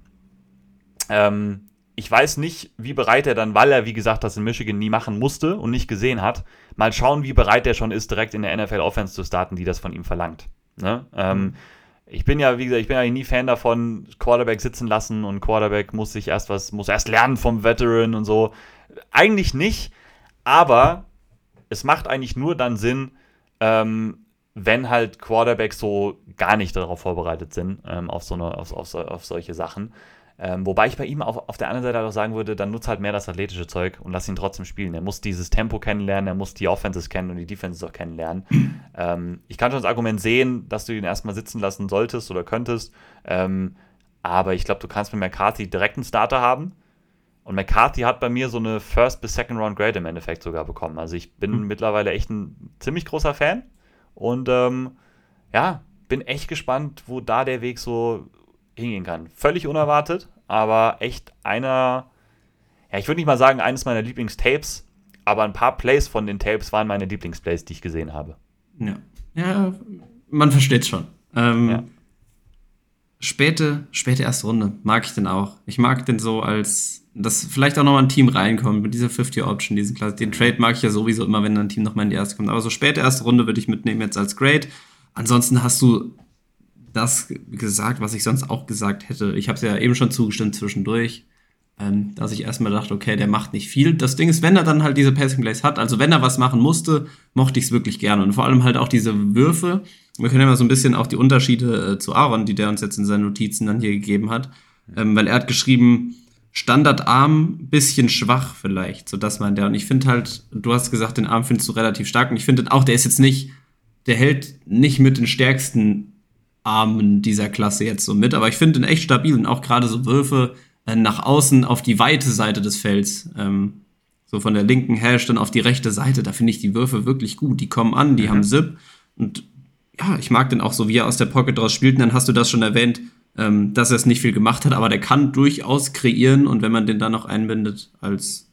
Speaker 2: ähm, ich weiß nicht, wie bereit er dann, weil er, wie gesagt, das in Michigan nie machen musste und nicht gesehen hat, mal schauen, wie bereit er schon ist, direkt in der NFL Offense zu starten, die das von ihm verlangt. Ne? Ähm, mhm. Ich bin ja, wie gesagt, ich bin ja nie Fan davon, Quarterback sitzen lassen und Quarterback muss sich erst was, muss erst lernen vom Veteran und so. Eigentlich nicht, aber es macht eigentlich nur dann Sinn, ähm, wenn halt Quarterbacks so gar nicht darauf vorbereitet sind, ähm, auf, so eine, auf, auf, auf solche Sachen. Ähm, wobei ich bei ihm auf, auf der anderen Seite auch sagen würde, dann nutzt halt mehr das athletische Zeug und lass ihn trotzdem spielen. Er muss dieses Tempo kennenlernen, er muss die Offenses kennen und die Defenses auch kennenlernen. [CLEARS THROAT] ähm, ich kann schon das Argument sehen, dass du ihn erstmal sitzen lassen solltest oder könntest. Ähm, aber ich glaube, du kannst mit McCarthy direkt einen Starter haben. Und McCarthy hat bei mir so eine First- bis Second-Round Grade im Endeffekt sogar bekommen. Also ich bin mhm. mittlerweile echt ein ziemlich großer Fan. Und ähm, ja, bin echt gespannt, wo da der Weg so hingehen kann. Völlig unerwartet, aber echt einer, ja, ich würde nicht mal sagen, eines meiner Lieblingstapes, aber ein paar Plays von den Tapes waren meine Lieblingsplays, die ich gesehen habe.
Speaker 1: Ja, ja man versteht schon. Ähm,
Speaker 2: Ja.
Speaker 1: Späte, späte erste Runde mag ich den auch. Ich mag den so als, dass vielleicht auch noch mal ein Team reinkommt mit dieser 50-Option, diesen Klasse. Den Trade mag ich ja sowieso immer, wenn ein Team noch mal in die erste kommt. Aber so späte erste Runde würde ich mitnehmen jetzt als Grade. Ansonsten hast du das gesagt, was ich sonst auch gesagt hätte. Ich habe es ja eben schon zugestimmt zwischendurch, ähm, dass ich erstmal dachte, okay, der macht nicht viel. Das Ding ist, wenn er dann halt diese Passing Plays hat, also wenn er was machen musste, mochte ich es wirklich gerne. Und vor allem halt auch diese Würfe. Wir können ja mal so ein bisschen auch die Unterschiede äh, zu Aaron, die der uns jetzt in seinen Notizen dann hier gegeben hat. Ähm, weil er hat geschrieben, Standardarm, bisschen schwach vielleicht. So das meint er. Und ich finde halt, du hast gesagt, den Arm findest du relativ stark. Und ich finde auch, der ist jetzt nicht, der hält nicht mit den stärksten Armen dieser Klasse jetzt so mit. Aber ich finde ihn echt stabil und auch gerade so Würfe äh, nach außen auf die weite Seite des Felds. Ähm, so von der linken Hash dann auf die rechte Seite. Da finde ich die Würfe wirklich gut. Die kommen an, die haben Zip. Und ja, ich mag den auch so, wie er aus der Pocket draus spielt. Und dann hast du das schon erwähnt, ähm, dass er es nicht viel gemacht hat, aber der kann durchaus kreieren und wenn man den dann noch einbindet als,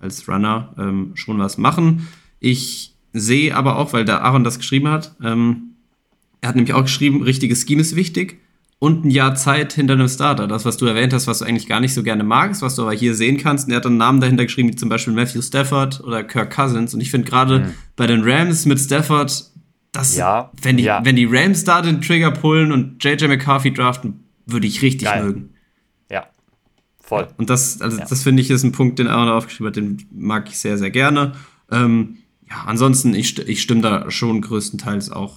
Speaker 1: als Runner, ähm, schon was machen. Ich sehe aber auch, weil der Aaron das geschrieben hat, ähm, er hat nämlich auch geschrieben, richtiges Scheme ist wichtig und ein Jahr Zeit hinter einem Starter. Das, was du erwähnt hast, was du eigentlich gar nicht so gerne magst, was du aber hier sehen kannst. Und er hat dann Namen dahinter geschrieben, wie zum Beispiel Matthew Stafford oder Kirk Cousins. Und ich finde gerade
Speaker 2: Mhm.
Speaker 1: bei den Rams mit Stafford, das,
Speaker 2: Ja,
Speaker 1: wenn, die,
Speaker 2: ja.
Speaker 1: wenn die Rams da den Trigger pullen und JJ McCarthy draften, würde ich richtig
Speaker 2: Geil.
Speaker 1: mögen.
Speaker 2: Ja, voll.
Speaker 1: Und das, also
Speaker 2: Ja.
Speaker 1: das finde ich ist ein Punkt, den Aaron aufgeschrieben hat, den mag ich sehr, sehr gerne. Ähm, ja, ansonsten, ich, ich stimme da schon größtenteils auch,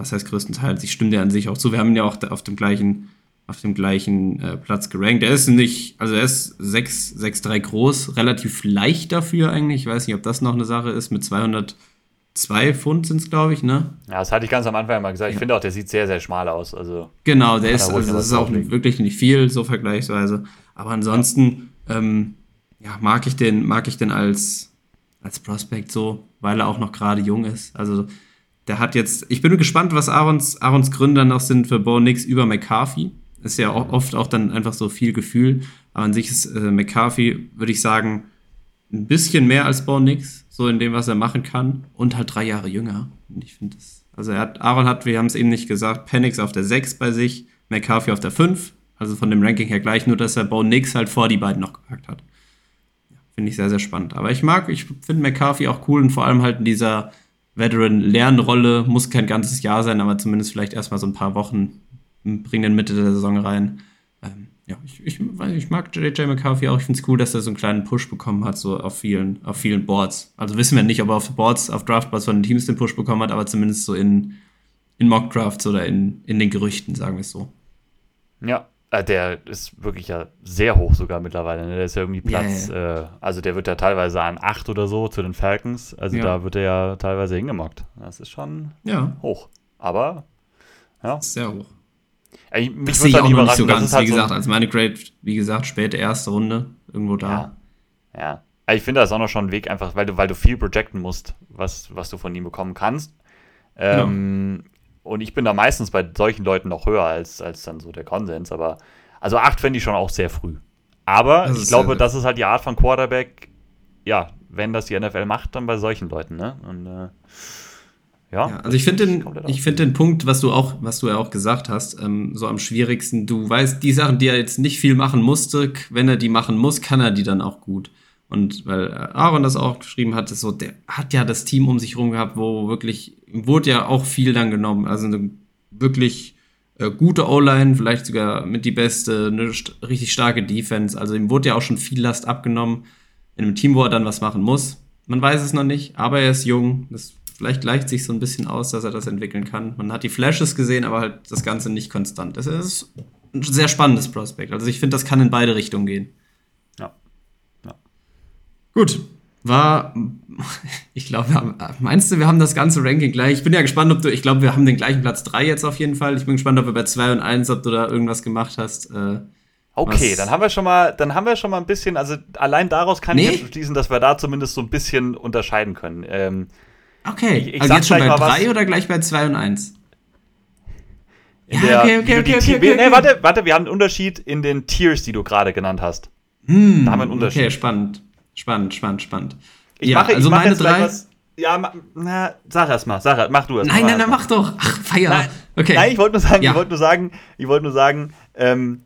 Speaker 1: was heißt größtenteils? Ich stimme dir an sich auch zu. Wir haben ihn ja auch auf dem gleichen, auf dem gleichen äh, Platz gerankt. Er ist nicht, also er ist 6, 6'3 groß, relativ leicht dafür eigentlich. Ich weiß nicht, ob das noch eine Sache ist. Mit 202 Pfund sind es, glaube ich, ne?
Speaker 2: Ja, das hatte ich ganz am Anfang mal gesagt. Ich finde auch, der sieht sehr, sehr schmal aus. Also,
Speaker 1: Genau, der ist, also das ist auch
Speaker 2: drauflegen.
Speaker 1: wirklich nicht viel, so vergleichsweise. Aber ansonsten, ähm, ja, mag ich den, mag ich den als, als Prospect so, weil er auch noch gerade jung ist. Also, der hat jetzt, ich bin gespannt, was Aarons, Aarons Gründer noch sind für Bo Nix über McCarthy. Ist ja oft auch dann einfach so viel Gefühl. Aber an sich ist äh, McCarthy, würde ich sagen, ein bisschen mehr als Bo Nix, so in dem, was er machen kann. Und halt drei Jahre jünger. Und ich finde das, also er hat, Aaron hat, wir haben es eben nicht gesagt, Penix auf der 6 bei sich, McCarthy auf der 5. Also von dem Ranking her gleich, nur dass er Bo Nix halt vor die beiden noch gepackt hat. Finde ich sehr, sehr spannend. Aber ich mag, ich finde McCarthy auch cool und vor allem halt in dieser Veteran-Lernrolle, muss kein ganzes Jahr sein, aber zumindest vielleicht erstmal so ein paar Wochen bringen den Mitte der Saison rein. Ähm, ja, ich, ich, ich mag JJ McCarthy auch. Ich finde es cool, dass er so einen kleinen Push bekommen hat, so auf vielen, auf vielen Boards. Also wissen wir nicht, ob er auf Boards, auf Draftboards von den Teams den Push bekommen hat, aber zumindest so in, in Mock-Drafts oder in, in den Gerüchten, sagen wir es so.
Speaker 2: ja, der ist wirklich ja sehr hoch sogar mittlerweile. Ne? Der ist ja irgendwie Platz, Äh, also der wird ja teilweise an 8 oder so zu den Falcons. Also
Speaker 1: Ja.
Speaker 2: da wird er ja teilweise hingemockt. Das ist schon
Speaker 1: Ja,
Speaker 2: hoch. Aber, ja.
Speaker 1: sehr hoch.
Speaker 2: Ey, mich
Speaker 1: Das sehe ich
Speaker 2: halt
Speaker 1: auch noch nicht so ganz,
Speaker 2: halt
Speaker 1: wie
Speaker 2: so
Speaker 1: gesagt. Also meine Grade, wie gesagt, späte erste Runde, irgendwo da.
Speaker 2: Ja. Ja. Aber Ich finde, das ist auch noch schon ein Weg, einfach, weil du, weil du viel projecten musst, was, was du von ihm bekommen kannst. Ähm, Und ich bin da meistens bei solchen Leuten noch höher als, als dann so der Konsens. Aber also 8 fände ich schon auch sehr früh. Aber
Speaker 1: Das
Speaker 2: ich glaube, das ist halt die Art von Quarterback, ja, wenn das die NFL macht, dann bei solchen Leuten, ne? Und äh, ja.
Speaker 1: Ja, also ich finde den, ich finde den Punkt, was du auch, was du ja auch gesagt hast, ähm, so am schwierigsten. Du weißt, die Sachen, die er jetzt nicht viel machen musste, wenn er die machen muss, kann er die dann auch gut. Und weil äh, Aaron das auch geschrieben hat, ist so, der hat ja das Team um sich rum gehabt, wo wirklich, wurde ja auch viel dann genommen. Also eine wirklich äh, gute O-Line, vielleicht sogar mit die beste, eine st richtig starke Defense. Also ihm wurde ja auch schon viel Last abgenommen in einem Team, wo er dann was machen muss. Man weiß es noch nicht, aber er ist jung. Das vielleicht gleicht sich so ein bisschen aus, dass er das entwickeln kann. Man hat die Flashes gesehen, aber halt das Ganze nicht konstant. Das ist ein sehr spannendes Prospekt. Also ich finde, das kann in beide Richtungen gehen.
Speaker 2: Ja. Ja.
Speaker 1: Gut. War, [LAUGHS] ich glaube, wir haben, meinst du, wir haben das ganze Ranking gleich? Ich bin ja gespannt, ob du, ich glaube, wir haben den gleichen Platz 3 jetzt auf jeden Fall. Ich bin gespannt, ob wir bei 2 und 1, ob du da irgendwas gemacht hast. Äh,
Speaker 2: Okay, dann haben wir schon mal, dann haben wir schon mal ein bisschen, also allein daraus kann
Speaker 1: Nee.
Speaker 2: ich jetzt schließen, dass wir da zumindest so ein bisschen unterscheiden können. Ähm,
Speaker 1: okay,
Speaker 2: Ich- ich
Speaker 1: also jetzt schon bei
Speaker 2: gleich mal was.
Speaker 1: 3 oder gleich bei 2 und 1?
Speaker 2: in
Speaker 1: Ja,
Speaker 2: der,
Speaker 1: okay, okay, okay, okay, okay.
Speaker 2: Nee, warte, warte, wir haben einen Unterschied in den Tiers, die du gerade genannt hast.
Speaker 1: Hm,
Speaker 2: Da haben wir einen Unterschied.
Speaker 1: Okay, spannend. Spannend, spannend, spannend.
Speaker 2: Ich
Speaker 1: Ja,
Speaker 2: mache,
Speaker 1: also
Speaker 2: ich mache
Speaker 1: meine drei-
Speaker 2: was. Ja, na, sag erst mal, sag, mach du erst
Speaker 1: Nein,
Speaker 2: mal.
Speaker 1: nein, nein, mach doch. Ach, feier.
Speaker 2: Nein,
Speaker 1: okay.
Speaker 2: Nein, ich wollte nur sagen,
Speaker 1: Ja.
Speaker 2: ich wollte nur sagen, ich wollte nur sagen, ähm,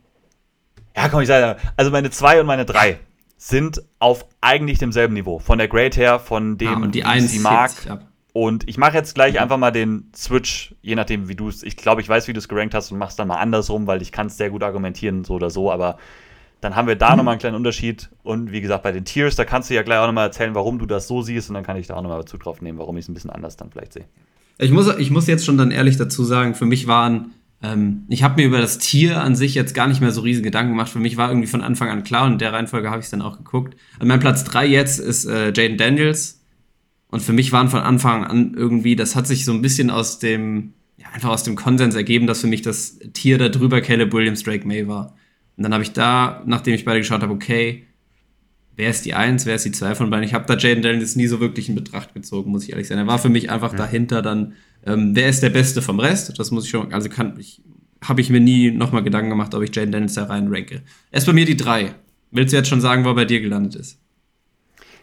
Speaker 2: ja, komm, ich sage, also meine zwei und meine drei sind auf eigentlich demselben Niveau. Von der Grade her, von dem,
Speaker 1: Ah, und die 1
Speaker 2: sie mag. Und ich mache jetzt gleich einfach mal den Switch, je nachdem, wie du es, ich glaube, ich weiß, wie du es gerankt hast und machst dann mal andersrum, weil ich kann es sehr gut argumentieren, so oder so, aber dann haben wir da nochmal einen kleinen Unterschied. Und wie gesagt, bei den Tiers, da kannst du ja gleich auch nochmal erzählen, warum du das so siehst und dann kann ich da auch nochmal Bezug drauf nehmen, warum ich es ein bisschen anders dann vielleicht sehe.
Speaker 1: Ich muss, ich muss jetzt schon dann ehrlich dazu sagen, für mich waren, ähm, ich habe mir über das Tier an sich jetzt gar nicht mehr so riesen Gedanken gemacht. Für mich war irgendwie von Anfang an klar und in der Reihenfolge habe ich es dann auch geguckt. An meinem Platz 3 jetzt ist äh, Jaden Daniels. Und für mich waren von Anfang an irgendwie, das hat sich so ein bisschen aus dem, ja, einfach aus dem Konsens ergeben, dass für mich das Tier da drüber Caleb Williams Drake May war. Und dann habe ich da, nachdem ich beide geschaut habe, okay, wer ist die Eins, wer ist die Zwei von beiden? Ich habe da Jaden Daniels nie so wirklich in Betracht gezogen, muss ich ehrlich sein. Er war für mich einfach dahinter dann, ähm, wer ist der Beste vom Rest? Das muss ich schon, also kann ich, habe ich mir nie nochmal Gedanken gemacht, ob ich Jaden Daniels da rein ranke. Er ist bei mir die Drei. Willst du jetzt schon sagen, wo er bei dir gelandet ist?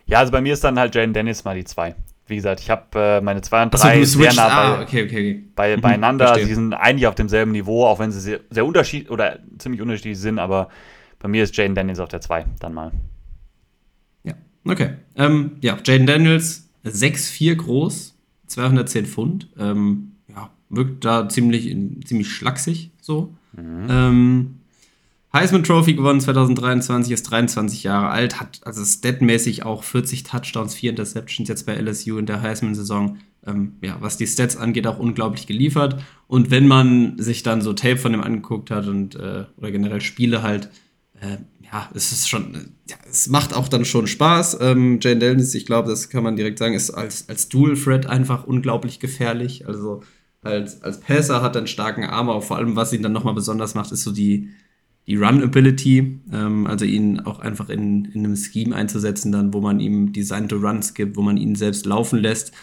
Speaker 2: Ja, also bei mir ist dann halt Jaden Dennis mal die zwei. Wie gesagt, ich habe äh, meine zwei und
Speaker 1: Achso,
Speaker 2: drei
Speaker 1: du
Speaker 2: sehr nah bei,
Speaker 1: Ah, okay, okay, okay.
Speaker 2: bei,
Speaker 1: Mhm,
Speaker 2: beieinander.
Speaker 1: verstehe.
Speaker 2: Sie sind eigentlich auf demselben Niveau, auch wenn sie sehr, sehr unterschiedlich oder ziemlich unterschiedlich sind, aber bei mir ist Jaden Daniels auf der 2 dann mal.
Speaker 1: Ja, okay. Ähm, ja, Jaden Daniels, 6'4 groß, 210 Pfund. Ähm, ja, wirkt da ziemlich, ziemlich schlaksig so. Ähm, Heisman Trophy gewonnen 2023, ist 23 Jahre alt, hat also statmäßig auch 40 Touchdowns, 4 Interceptions jetzt bei LSU in der Heisman-Saison. Ähm, ja, was die Stats angeht, auch unglaublich geliefert. Und wenn man sich dann so Tape von dem angeguckt hat und äh, oder generell Spiele halt, äh, ja, es ist schon, ja, es macht auch dann schon Spaß. Ähm, Jane Daniels, ich glaube, das kann man direkt sagen, ist als, als Dual Threat einfach unglaublich gefährlich. Also als, als Passer hat er einen starken Arm, aber vor allem, was ihn dann nochmal besonders macht, ist so die, die Run-Ability, ähm, also ihn auch einfach in, in einem Scheme einzusetzen, dann, wo man ihm designte Runs gibt, wo man ihn selbst laufen lässt,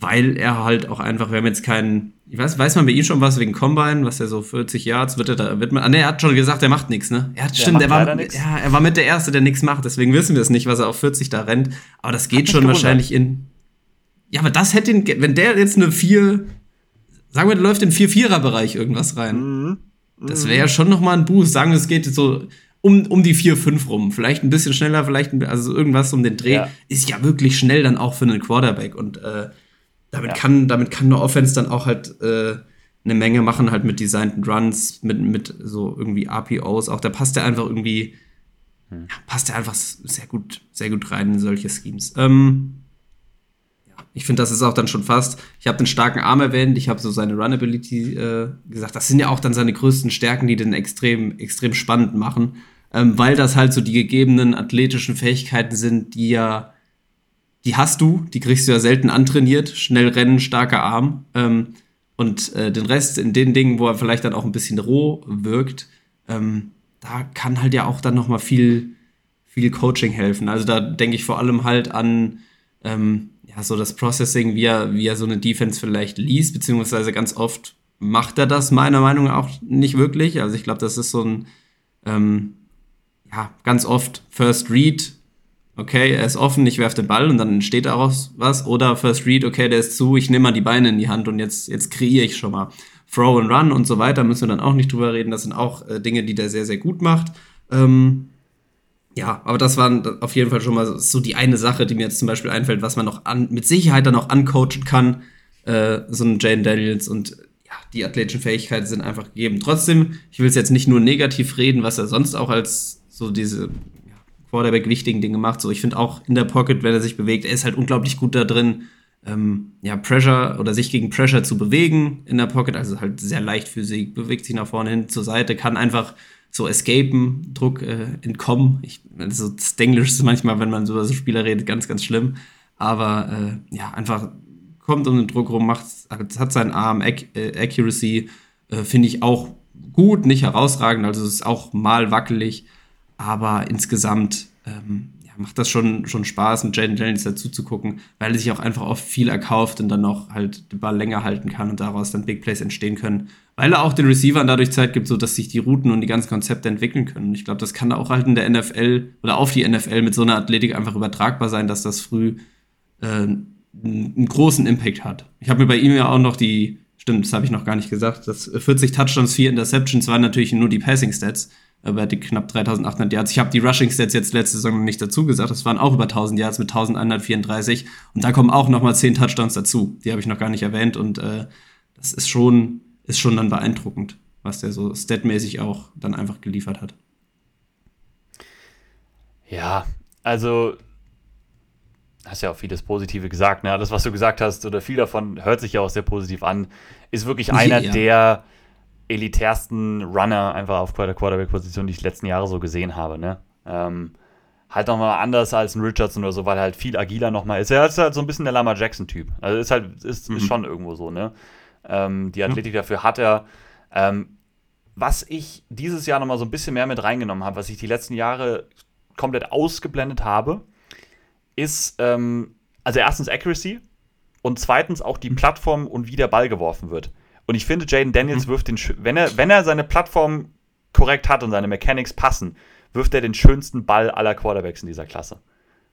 Speaker 1: weil er halt auch einfach, wir haben jetzt keinen, ich weiß, weiß man bei ihm schon was wegen Combine, was er so 40 Yards, wird er da, wird man, ah, ne, er hat schon gesagt, er macht nichts, ne? Er hat, stimmt,
Speaker 2: macht
Speaker 1: er war, ja, er war mit der Erste, der nichts macht, deswegen wissen wir es nicht, was er auf 40 da rennt, aber das geht schon wahrscheinlich in, ja, aber das hätte ihn, wenn der jetzt eine 4, sagen wir, der läuft in 4-4er-Bereich irgendwas rein.
Speaker 2: Mhm.
Speaker 1: Das wäre ja schon noch mal ein Boost. Sagen wir, es geht so um, um die 4-5 rum. Vielleicht ein bisschen schneller, vielleicht ein, also irgendwas um den Dreh.
Speaker 2: Ja.
Speaker 1: Ist ja wirklich schnell dann auch für einen Quarterback. Und äh, damit,
Speaker 2: Ja.
Speaker 1: kann, damit kann eine Offense dann auch halt äh, eine Menge machen, halt mit designten Runs, mit, mit so irgendwie RPOs. Auch da passt er einfach irgendwie, ja, passt er einfach sehr gut, sehr gut rein in solche Schemes. Ähm, ich finde, das ist auch dann schon fast. Ich habe den starken Arm erwähnt, ich habe so seine Runability äh, gesagt. Das sind ja auch dann seine größten Stärken, die den extrem, extrem spannend machen, ähm, weil das halt so die gegebenen athletischen Fähigkeiten sind, die ja, die hast du, die kriegst du ja selten antrainiert. Schnell rennen, starker Arm. Ähm, und äh, den Rest in den Dingen, wo er vielleicht dann auch ein bisschen roh wirkt, ähm, da kann halt ja auch dann noch mal viel, viel Coaching helfen. Also da denke ich vor allem halt an ähm, ja, so das Processing, wie er, wie er so eine Defense vielleicht liest, beziehungsweise ganz oft macht er das meiner Meinung nach auch nicht wirklich. Also ich glaube, das ist so ein, ähm, ja, ganz oft First Read, okay, er ist offen, ich werfe den Ball und dann entsteht daraus was. Oder First Read, okay, der ist zu, ich nehme mal die Beine in die Hand und jetzt, jetzt kreiere ich schon mal. Throw and Run und so weiter, müssen wir dann auch nicht drüber reden. Das sind auch äh, Dinge, die der sehr, sehr gut macht. Ähm, ja, aber das waren auf jeden Fall schon mal so die eine Sache, die mir jetzt zum Beispiel einfällt, was man noch an, mit Sicherheit dann auch ancoachen kann, äh, so ein Jane Daniels und ja, die athletischen Fähigkeiten sind einfach gegeben. Trotzdem, ich will es jetzt nicht nur negativ reden, was er sonst auch als so diese ja, Quarterback wichtigen Dinge macht. So, ich finde auch in der Pocket, wenn er sich bewegt, er ist halt unglaublich gut da drin, ähm, ja, Pressure oder sich gegen Pressure zu bewegen in der Pocket, also halt sehr leicht für sie, bewegt sich nach vorne hin zur Seite, kann einfach so escapen, Druck äh, entkommen. Ich, also das Englisch ist manchmal, wenn man so über so Spieler redet, ganz, ganz schlimm. Aber äh, ja, einfach kommt um den Druck rum, macht, hat seinen Arm, Ac äh, Accuracy, äh, finde ich auch gut, nicht herausragend, also es ist auch mal wackelig, aber insgesamt ähm, macht das schon, schon Spaß, mit Jaden Daniels dazu zu gucken, weil er sich auch einfach oft viel erkauft und dann noch halt den Ball länger halten kann und daraus dann Big Plays entstehen können, weil er auch den Receivern dadurch Zeit gibt, so dass sich die Routen und die ganzen Konzepte entwickeln können. Und ich glaube, das kann auch halt in der NFL oder auf die NFL mit so einer Athletik einfach übertragbar sein, dass das früh äh, einen großen Impact hat. Ich habe mir bei ihm ja auch noch die, stimmt, das habe ich noch gar nicht gesagt, das 40 Touchdowns, 4 Interceptions waren natürlich nur die Passing Stats, aber die knapp 3800 Yards. Ich habe die Rushing Stats jetzt letzte Saison noch nicht dazu gesagt, das waren auch über 1000 Yards mit 1134 und da kommen auch nochmal 10 Touchdowns dazu. Die habe ich noch gar nicht erwähnt und äh, das ist schon, ist schon dann beeindruckend, was der so statmäßig auch dann einfach geliefert hat.
Speaker 2: Ja, also hast ja auch vieles Positive gesagt. Ne? Das, was du gesagt hast, oder viel davon hört sich ja auch sehr positiv an, ist wirklich [LAUGHS] einer ja. der elitärsten Runner einfach auf der Quarterback-Position, die ich die letzten Jahre so gesehen habe. Ne? Ähm, halt nochmal anders als ein Richardson oder so, weil er halt viel agiler nochmal ist. Er ist halt so ein bisschen der Lama Jackson-Typ. Also ist halt, ist, mhm. ist schon irgendwo so, ne? Ähm, die Athletik mhm. dafür hat er. Ähm, was ich dieses Jahr nochmal so ein bisschen mehr mit reingenommen habe, was ich die letzten Jahre komplett ausgeblendet habe, ist, ähm, also erstens Accuracy und zweitens auch die Plattform und wie der Ball geworfen wird. Und ich finde, Jaden Daniels mhm. wirft den, wenn er, wenn er seine Plattform korrekt hat und seine Mechanics passen, wirft er den schönsten Ball aller Quarterbacks in dieser Klasse.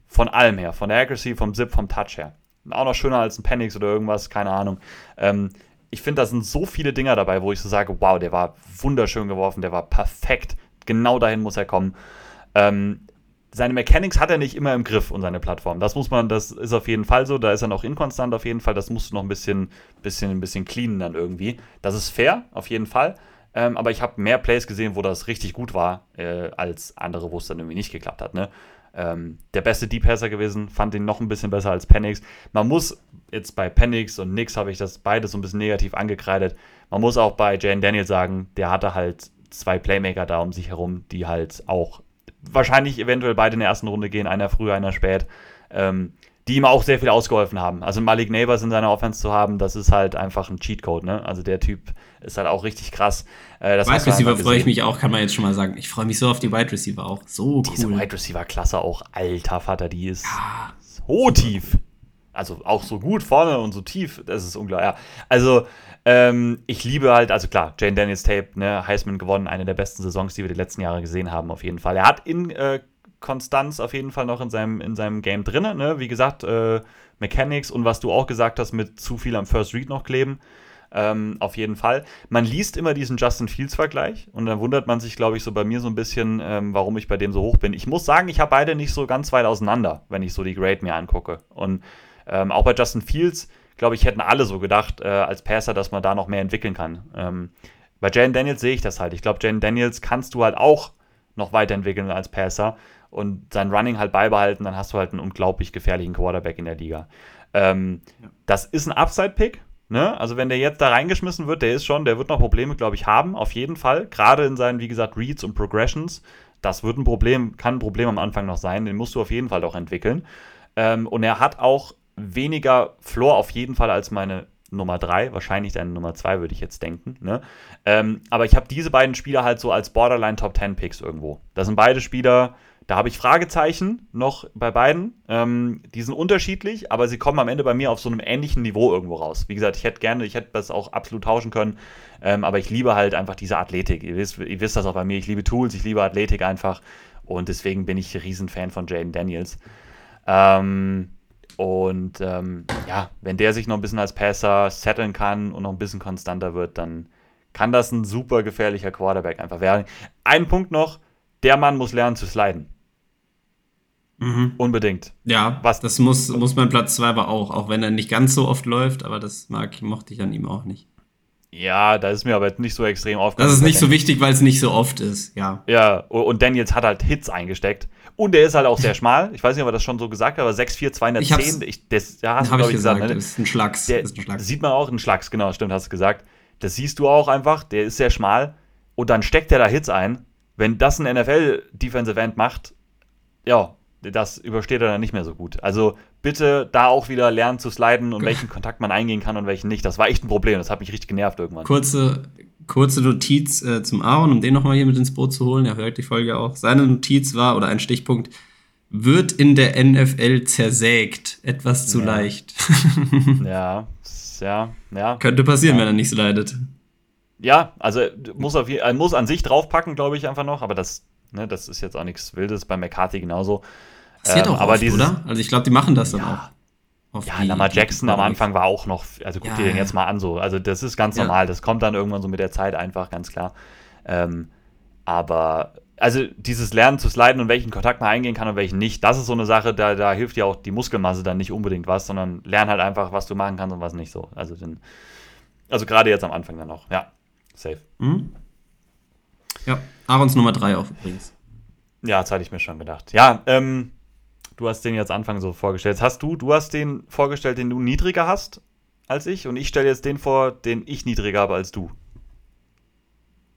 Speaker 2: Von allem her, von der Accuracy, vom Zip, vom Touch her. Auch noch schöner als ein Penix oder irgendwas, keine Ahnung. Ähm, ich finde, da sind so viele Dinger dabei, wo ich so sage, wow, der war wunderschön geworfen, der war perfekt. Genau dahin muss er kommen. Ähm, seine Mechanics hat er nicht immer im Griff und seine Plattform. Das muss man, das ist auf jeden Fall so. Da ist er noch inkonstant auf jeden Fall. Das musst du noch ein bisschen, bisschen, ein bisschen cleanen dann irgendwie. Das ist fair, auf jeden Fall. Ähm, aber ich habe mehr Plays gesehen, wo das richtig gut war, äh, als andere, wo es dann irgendwie nicht geklappt hat. Ne? Ähm, der beste Deep Passer gewesen, fand ihn noch ein bisschen besser als Penix. Man muss jetzt bei Penix und Nix habe ich das beides so ein bisschen negativ angekreidet. Man muss auch bei Jane Daniel sagen, der hatte halt zwei Playmaker da um sich herum, die halt auch wahrscheinlich eventuell beide in der ersten Runde gehen, einer früh, einer spät, ähm, die ihm auch sehr viel ausgeholfen haben. Also Malik Neighbors in seiner Offense zu haben, das ist halt einfach ein Cheatcode, ne? Also der Typ ist halt auch richtig krass.
Speaker 1: Äh, das Wide Receiver freue ich mich auch, kann man jetzt schon mal sagen. Ich freue mich so auf die Wide Receiver auch. So
Speaker 2: cool. Diese Wide Receiver Klasse auch, alter Vater, die ist ja. so tief. Also auch so gut vorne und so tief, das ist unglaublich. Ja. Also ähm, ich liebe halt, also klar, Jane Daniels Tape, ne, Heisman gewonnen, eine der besten Saisons, die wir die letzten Jahre gesehen haben, auf jeden Fall. Er hat in äh, Konstanz auf jeden Fall noch in seinem, in seinem Game drin, ne? Wie gesagt, äh, Mechanics und was du auch gesagt hast, mit zu viel am First Read noch kleben. Ähm, auf jeden Fall. Man liest immer diesen Justin Fields-Vergleich und dann wundert man sich, glaube ich, so bei mir so ein bisschen, ähm, warum ich bei dem so hoch bin. Ich muss sagen, ich habe beide nicht so ganz weit auseinander, wenn ich so die Grade mir angucke. Und ähm, auch bei Justin Fields glaube ich, hätten alle so gedacht, äh, als Passer, dass man da noch mehr entwickeln kann. Ähm, bei Jane Daniels sehe ich das halt. Ich glaube, Jane Daniels kannst du halt auch noch weiterentwickeln als Passer und sein Running halt beibehalten, dann hast du halt einen unglaublich gefährlichen Quarterback in der Liga. Ähm, ja. Das ist ein Upside-Pick. Ne? Also wenn der jetzt da reingeschmissen wird, der ist schon, der wird noch Probleme, glaube ich, haben, auf jeden Fall. Gerade in seinen, wie gesagt, Reads und Progressions. Das wird ein Problem, kann ein Problem am Anfang noch sein. Den musst du auf jeden Fall auch entwickeln. Ähm, und er hat auch weniger Floor auf jeden Fall als meine Nummer 3, wahrscheinlich deine Nummer 2, würde ich jetzt denken. Ne? Ähm, aber ich habe diese beiden Spieler halt so als Borderline Top 10 Picks irgendwo. Das sind beide Spieler, da habe ich Fragezeichen noch bei beiden. Ähm, die sind unterschiedlich, aber sie kommen am Ende bei mir auf so einem ähnlichen Niveau irgendwo raus. Wie gesagt, ich hätte gerne, ich hätte das auch absolut tauschen können, ähm, aber ich liebe halt einfach diese Athletik. Ihr wisst, ihr wisst das auch bei mir, ich liebe Tools, ich liebe Athletik einfach und deswegen bin ich Riesenfan von Jaden Daniels. Ähm, und ähm, ja, wenn der sich noch ein bisschen als Passer setteln kann und noch ein bisschen konstanter wird, dann kann das ein super gefährlicher Quarterback einfach werden. Ein Punkt noch, der Mann muss lernen zu sliden. Mhm. Unbedingt.
Speaker 1: Ja, Was? das muss, muss mein Platz 2 aber auch, auch wenn er nicht ganz so oft läuft, aber das mag, mochte ich an ihm auch nicht.
Speaker 2: Ja, da ist mir aber nicht so extrem aufgefallen.
Speaker 1: Das ist nicht so wichtig, weil es nicht so oft ist, ja.
Speaker 2: Ja, und Daniels hat halt Hits eingesteckt. Und der ist halt auch sehr [LAUGHS] schmal. Ich weiß nicht, ob er das schon so gesagt hat, aber 6'4, 210.
Speaker 1: Ich, das ja, hast du, ich gesagt. gesagt ne? Das ist ein Schlags.
Speaker 2: Der, ist ein Schlags. Sieht man auch, ein Schlags, genau, stimmt, hast du gesagt. Das siehst du auch einfach. Der ist sehr schmal. Und dann steckt er da Hits ein. Wenn das ein NFL-Defensive End macht, ja, das übersteht er dann nicht mehr so gut. Also bitte da auch wieder lernen zu sliden und [LAUGHS] welchen Kontakt man eingehen kann und welchen nicht. Das war echt ein Problem. Das hat mich richtig genervt irgendwann.
Speaker 1: Kurze, kurze Notiz äh, zum Aaron, um den nochmal hier mit ins Boot zu holen. Er hört die Folge auch. Seine Notiz war, oder ein Stichpunkt, wird in der NFL zersägt. Etwas zu
Speaker 2: ja.
Speaker 1: leicht. [LAUGHS]
Speaker 2: ja, ja, ja.
Speaker 1: Könnte passieren, ja. wenn er nicht slidet.
Speaker 2: Ja, also muss, auf, er muss an sich draufpacken, glaube ich, einfach noch, aber das, ne, das ist jetzt auch nichts Wildes. Bei McCarthy genauso.
Speaker 1: Passiert ähm, auch aber oft, dieses, oder? Also ich glaube, die machen das dann ja. auch.
Speaker 2: Ja, Lamar Jackson am. Anfang war auch noch, also guck
Speaker 1: Ja,
Speaker 2: dir den jetzt mal an so. Also das ist ganz normal, das kommt dann irgendwann so mit der Zeit einfach, ganz klar. Ähm, aber, also dieses Lernen zu sliden und welchen Kontakt man eingehen kann und welchen nicht, das ist so eine Sache, da, da hilft ja auch die Muskelmasse dann nicht unbedingt was, sondern lern halt einfach, was du machen kannst und was nicht so. Also, den, also gerade jetzt am Anfang dann noch, ja, safe.
Speaker 1: Hm? Ja, Aarons Nummer 3 auch übrigens.
Speaker 2: Ja, das hatte ich mir schon gedacht. Ja, ähm, du hast den jetzt Anfang so vorgestellt. Jetzt Hast du, du hast den vorgestellt, den du niedriger hast als ich und ich stelle jetzt den vor, den ich niedriger habe als du.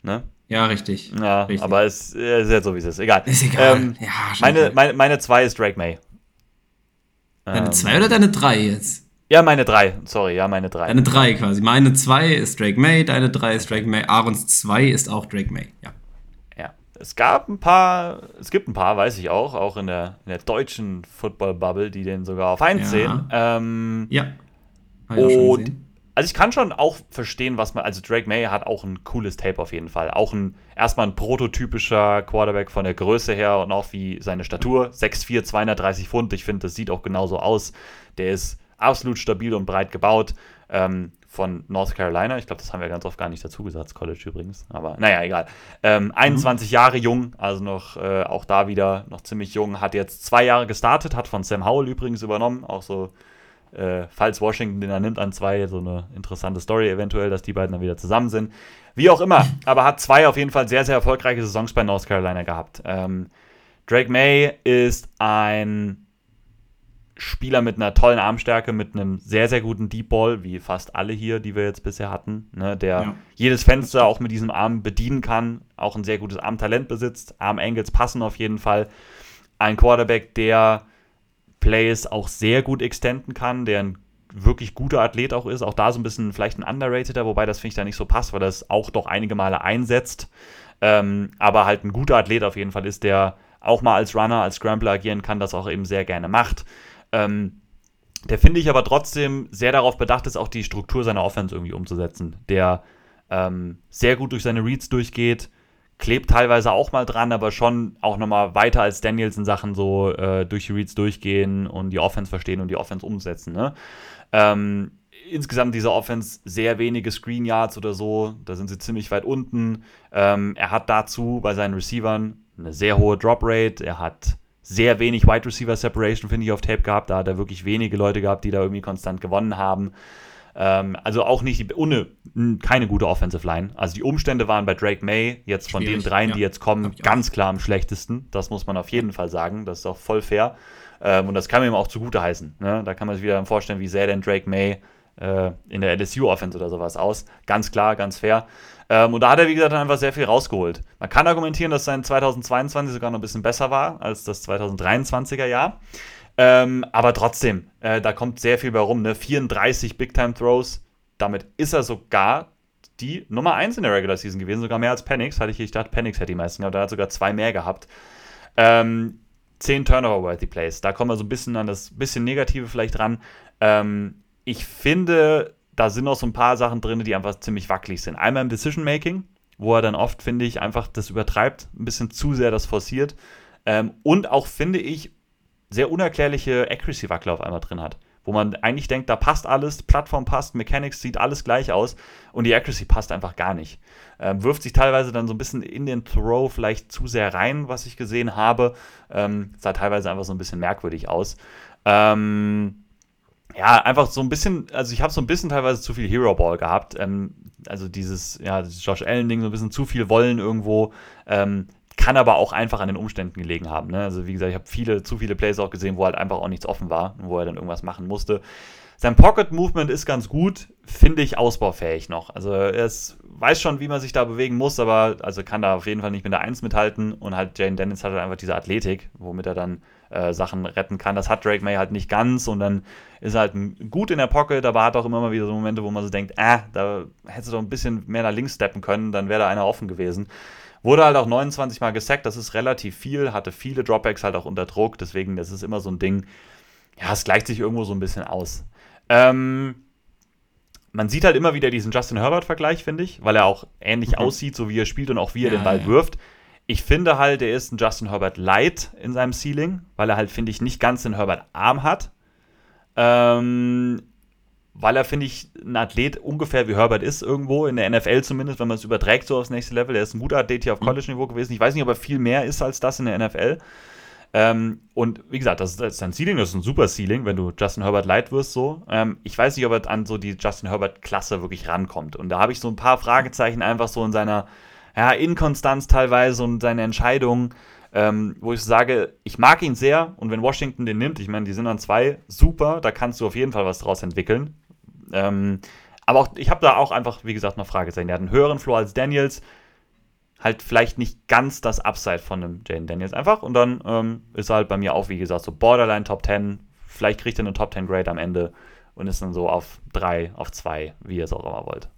Speaker 2: Ne?
Speaker 1: Ja, richtig.
Speaker 2: Ja,
Speaker 1: Richtig.
Speaker 2: aber es äh, ist jetzt so, wie es ist. Egal.
Speaker 1: Ist egal.
Speaker 2: Ähm,
Speaker 1: ja,
Speaker 2: meine, meine, meine zwei ist Drake May.
Speaker 1: Deine
Speaker 2: Ähm,
Speaker 1: 2 oder deine 3 jetzt?
Speaker 2: Ja, meine drei. Sorry, ja, meine drei.
Speaker 1: Deine 3 quasi. Meine 2 ist Drake May, deine 3 ist Drake May. Aarons 2 ist auch Drake May. Ja.
Speaker 2: Es gab ein paar, es gibt ein paar, weiß ich auch, auch in der, in der deutschen Football-Bubble, die den sogar auf 1
Speaker 1: Ja.
Speaker 2: sehen. Ähm,
Speaker 1: Ja. Hab ich
Speaker 2: Und also ich kann schon auch verstehen, was man. Also Drake May hat auch ein cooles Tape auf jeden Fall. Auch ein erstmal ein prototypischer Quarterback von der Größe her und auch wie seine Statur. 6'4, 230 Pfund. Ich finde, das sieht auch genauso aus. Der ist absolut stabil und breit gebaut. Ähm, von North Carolina. Ich glaube, das haben wir ganz oft gar nicht dazu gesagt, College übrigens. Aber naja, egal. Ähm, 21 Jahre jung, also noch äh, auch da wieder noch ziemlich jung. Hat jetzt zwei Jahre gestartet, hat von Sam Howell übrigens übernommen. Auch so äh, falls Washington den er nimmt an zwei, so eine interessante Story eventuell, dass die beiden dann wieder zusammen sind. Wie auch immer, aber hat zwei auf jeden Fall sehr, sehr erfolgreiche Saisons bei North Carolina gehabt. Ähm, Drake May ist ein Spieler mit einer tollen Armstärke, mit einem sehr, sehr guten Deep Ball, wie fast alle hier, die wir jetzt bisher hatten, ne, der
Speaker 1: Ja.
Speaker 2: jedes Fenster auch mit diesem Arm bedienen kann, auch ein sehr gutes Armtalent besitzt. Arm-Angles passen auf jeden Fall. Ein Quarterback, der Plays auch sehr gut extenden kann, der ein wirklich guter Athlet auch ist. Auch da so ein bisschen vielleicht ein Underrateder, wobei das finde ich da nicht so passt, weil das auch doch einige Male einsetzt. Ähm, aber halt ein guter Athlet auf jeden Fall ist, der auch mal als Runner, als Scrambler agieren kann, das auch eben sehr gerne macht. Ähm, der finde ich aber trotzdem sehr darauf bedacht ist, auch die Struktur seiner Offense irgendwie umzusetzen. Der ähm, sehr gut durch seine Reads durchgeht, klebt teilweise auch mal dran, aber schon auch nochmal weiter als Daniels in Sachen so äh, durch die Reads durchgehen und die Offense verstehen und die Offense umsetzen. Ne? Ähm, insgesamt diese Offense sehr wenige Screen Yards oder so, da sind sie ziemlich weit unten. Ähm, er hat dazu bei seinen Receivern eine sehr hohe Drop Rate, er hat sehr wenig Wide Receiver Separation, finde ich, auf Tape gehabt. Da hat er wirklich wenige Leute gehabt, die da irgendwie konstant gewonnen haben. Ähm, also auch nicht ohne keine gute Offensive Line. Also die Umstände waren bei Drake May jetzt von
Speaker 1: Schwierig,
Speaker 2: den dreien,
Speaker 1: ja.
Speaker 2: die jetzt kommen, ganz klar am schlechtesten. Das muss man auf jeden Fall sagen. Das ist auch voll fair. Ähm, und das kann man ihm auch zugute heißen. Ne? Da kann man sich wieder vorstellen, wie sähe denn Drake May äh, in der LSU-Offense oder sowas aus. Ganz klar, ganz fair. Ähm, und da hat er, wie gesagt, einfach sehr viel rausgeholt. Man kann argumentieren, dass sein 2022 sogar noch ein bisschen besser war als das 2023er Jahr. Ähm, aber trotzdem, äh, da kommt sehr viel bei rum. Ne? 34 Big-Time-Throws. Damit ist er sogar die Nummer 1 in der Regular Season gewesen, sogar mehr als Penix. Hatte ich, ich dachte, Penix hätte die meisten, aber er hat sogar zwei mehr gehabt. Ähm, 10 Turnover-Worthy Plays. Da kommen wir so ein bisschen an das bisschen Negative vielleicht ran. Ähm, ich finde, da sind noch so ein paar Sachen drin, die einfach ziemlich wackelig sind. Einmal im Decision-Making, wo er dann oft, finde ich, einfach das übertreibt, ein bisschen zu sehr das forciert. Ähm, und auch, finde ich, sehr unerklärliche Accuracy-Wackler auf einmal drin hat. Wo man eigentlich denkt, da passt alles, Plattform passt, Mechanics sieht alles gleich aus und die Accuracy passt einfach gar nicht. Ähm, wirft sich teilweise dann so ein bisschen in den Throw vielleicht zu sehr rein, was ich gesehen habe. Ähm, sah teilweise einfach so ein bisschen merkwürdig aus. Ähm, ja, einfach so ein bisschen, also ich habe so ein bisschen teilweise zu viel Hero Ball gehabt. Ähm, also dieses, ja, dieses Josh Allen-Ding, so ein bisschen zu viel Wollen irgendwo. Ähm, kann aber auch einfach an den Umständen gelegen haben. Ne? Also wie gesagt, ich habe viele, zu viele Plays auch gesehen, wo halt einfach auch nichts offen war wo er dann irgendwas machen musste. Sein Pocket Movement ist ganz gut, finde ich ausbaufähig noch. Also er ist, weiß schon, wie man sich da bewegen muss, aber also kann da auf jeden Fall nicht mit der 1 mithalten und halt Jane Dennis hat halt einfach diese Athletik, womit er dann äh, Sachen retten kann. Das hat Drake May halt nicht ganz und dann ist er halt gut in der Pocket, aber hat auch immer mal wieder so Momente, wo man so denkt, ah, da hättest du doch ein bisschen mehr nach links steppen können, dann wäre da einer offen gewesen. Wurde halt auch 29 Mal gesackt, das ist relativ viel, hatte viele Dropbacks halt auch unter Druck, deswegen, das ist immer so ein Ding, ja, es gleicht sich irgendwo so ein bisschen aus. Ähm, man sieht halt immer wieder diesen Justin Herbert-Vergleich, finde ich, weil er auch ähnlich
Speaker 1: Mhm.
Speaker 2: aussieht, so wie er spielt und auch wie er
Speaker 1: Ja,
Speaker 2: den Ball
Speaker 1: ja.
Speaker 2: wirft. Ich finde halt, er ist ein Justin Herbert Light in seinem Ceiling, weil er halt, finde ich, nicht ganz den Herbert Arm hat. Ähm, weil er, finde ich, ein Athlet ungefähr wie Herbert ist irgendwo, in der NFL zumindest, wenn man es überträgt so aufs nächste Level. Er ist ein guter Athlet hier auf mhm. College-Niveau gewesen. Ich weiß nicht, ob er viel mehr ist als das in der NFL. Ähm, und wie gesagt, das ist, das ist ein Ceiling, das ist ein super Ceiling, wenn du Justin Herbert leid wirst so. Ähm, ich weiß nicht, ob er an so die Justin Herbert-Klasse wirklich rankommt. Und da habe ich so ein paar Fragezeichen einfach so in seiner ja, Inkonstanz teilweise und seine Entscheidungen, ähm, wo ich sage, ich mag ihn sehr und wenn Washington den nimmt, ich meine, die sind dann zwei, super, da kannst du auf jeden Fall was draus entwickeln. Ähm, aber auch, ich habe da auch einfach, wie gesagt, noch Fragezeichen. Er hat einen höheren Floor als Daniels halt vielleicht nicht ganz das Upside von einem Jane Daniels einfach. Und dann ähm, ist er halt bei mir auch, wie gesagt, so Borderline Top 10. Vielleicht kriegt er eine Top 10 Grade am Ende und ist dann so auf 3, auf 2, wie ihr es auch immer wollt.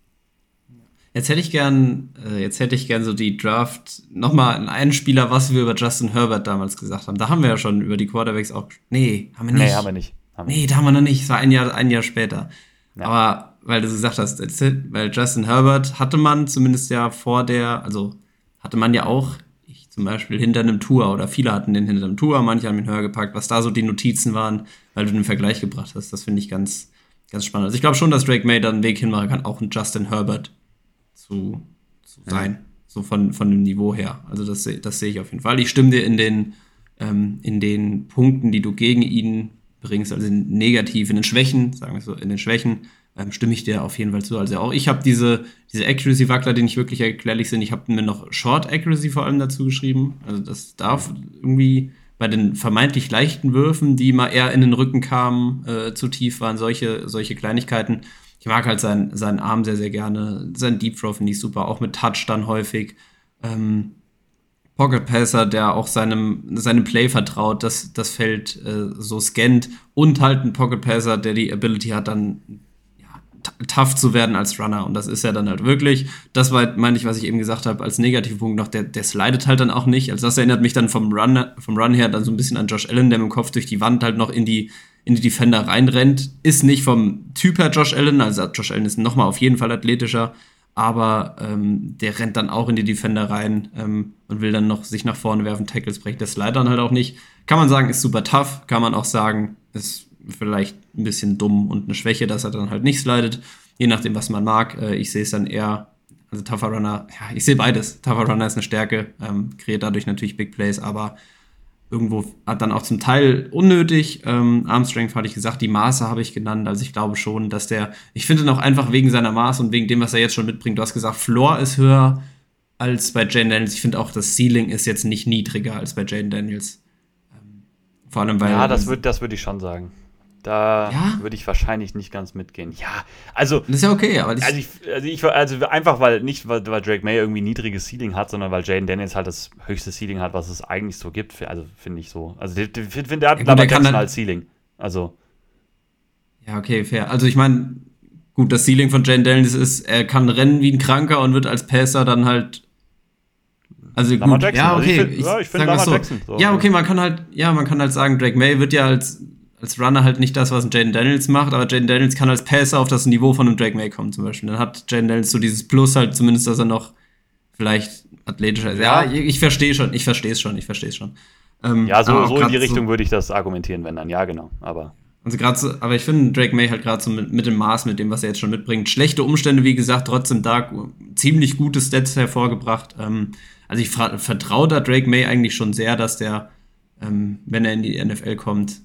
Speaker 1: Jetzt hätte ich gern, äh, jetzt hätte ich gern so die Draft nochmal einen Spieler, was wir über Justin Herbert damals gesagt haben. Da haben wir ja schon über die Quarterbacks auch. Nee, haben wir nicht. Nee,
Speaker 2: haben wir nicht.
Speaker 1: Haben nee, da haben wir noch nicht. Es war ein Jahr, ein Jahr später. Ja. Aber weil du gesagt hast, weil Justin Herbert hatte man zumindest ja vor der, also hatte man ja auch, ich zum Beispiel hinter einem Tour oder viele hatten den hinter einem Tour, manche haben ihn höher gepackt, was da so die Notizen waren, weil du den Vergleich gebracht hast. Das finde ich ganz, ganz spannend. Also ich glaube schon, dass Drake May da einen Weg hinmachen kann, auch ein Justin Herbert zu, zu sein. Ja. So von, von dem Niveau her. Also das, das sehe ich auf jeden Fall. Ich stimme dir in den, ähm, in den Punkten, die du gegen ihn bringst, also negativ, in den Schwächen, sagen wir so, in den Schwächen, ähm, stimme ich dir auf jeden Fall zu. Also auch ich habe diese, diese Accuracy-Wackler, die nicht wirklich erklärlich sind. Ich habe mir noch Short Accuracy vor allem dazu geschrieben. Also das darf irgendwie bei den vermeintlich leichten Würfen, die mal eher in den Rücken kamen, äh, zu tief waren, solche, solche Kleinigkeiten. Ich mag halt seinen, seinen Arm sehr, sehr gerne. Sein Deep Throw finde ich super, auch mit Touch dann häufig. Ähm, Pocket Passer, der auch seinem, seinem Play vertraut, das, das Feld äh, so scannt und halt ein Pocket Passer, der die Ability hat, dann tough zu werden als Runner. Und das ist er dann halt wirklich. Das war, meine ich, was ich eben gesagt habe, als Negativpunkt noch, der, der slidet halt dann auch nicht. Also das erinnert mich dann vom Run, vom Run her dann so ein bisschen an Josh Allen, der mit dem Kopf durch die Wand halt noch in die, in die Defender reinrennt. Ist nicht vom Typ her Josh Allen, also Josh Allen ist nochmal auf jeden Fall athletischer, aber ähm, der rennt dann auch in die Defender rein ähm, und will dann noch sich nach vorne werfen, Tackles brechen. Der slidet dann halt auch nicht. Kann man sagen, ist super tough. Kann man auch sagen, ist vielleicht ein bisschen dumm und eine Schwäche, dass er dann halt nicht slidet. Je nachdem, was man mag. Äh, ich sehe es dann eher, also Tougher Runner, ja, ich sehe beides. Tougher Runner ist eine Stärke, ähm, kreiert dadurch natürlich Big Plays, aber irgendwo hat dann auch zum Teil unnötig. Ähm, Arm Strength hatte ich gesagt, die Maße habe ich genannt. Also ich glaube schon, dass der, ich finde noch einfach wegen seiner Maße und wegen dem, was er jetzt schon mitbringt. Du hast gesagt, Floor ist höher als bei Jane Daniels. Ich finde auch, das Ceiling ist jetzt nicht niedriger als bei Jane Daniels. Ähm,
Speaker 2: vor allem, weil. Ja, das würde das würd ich schon sagen. Da ja? würde ich wahrscheinlich nicht ganz mitgehen. Ja, also.
Speaker 1: Das ist ja okay, aber.
Speaker 2: Also, ich, also, ich, also einfach, weil nicht, weil, weil Drake May irgendwie niedriges Ceiling hat, sondern weil Jaden Daniels halt das höchste Ceiling hat, was es eigentlich so gibt. Also finde ich so. Also ich finde, der hat ja, Lamar Jackson als Ceiling. Also.
Speaker 1: Ja, okay, fair. Also ich meine, gut, das Ceiling von Jaden Daniels ist, er kann rennen wie ein Kranker und wird als Passer dann halt also gut, Jackson. ja, okay. Also ich, find, ja, ich finde so. Jackson. So, ja, okay, man kann halt, ja, man kann halt sagen, Drake May wird ja als als Runner halt nicht das, was ein Jaden Daniels macht, aber Jaden Daniels kann als Passer auf das Niveau von einem Drake May kommen zum Beispiel. Dann hat Jaden Daniels so dieses Plus halt zumindest, dass er noch vielleicht athletischer ist. Ja, ich, ich verstehe schon, ich verstehe es schon, ich verstehe es schon.
Speaker 2: Ähm, ja, so, so in die Richtung so, würde ich das argumentieren, wenn dann, ja, genau, aber.
Speaker 1: Also gerade so, aber ich finde Drake May halt gerade so mit, mit dem Maß, mit dem, was er jetzt schon mitbringt. Schlechte Umstände, wie gesagt, trotzdem da ziemlich gute Stats hervorgebracht. Ähm, also ich vertraue da Drake May eigentlich schon sehr, dass der ähm, wenn er in die NFL kommt.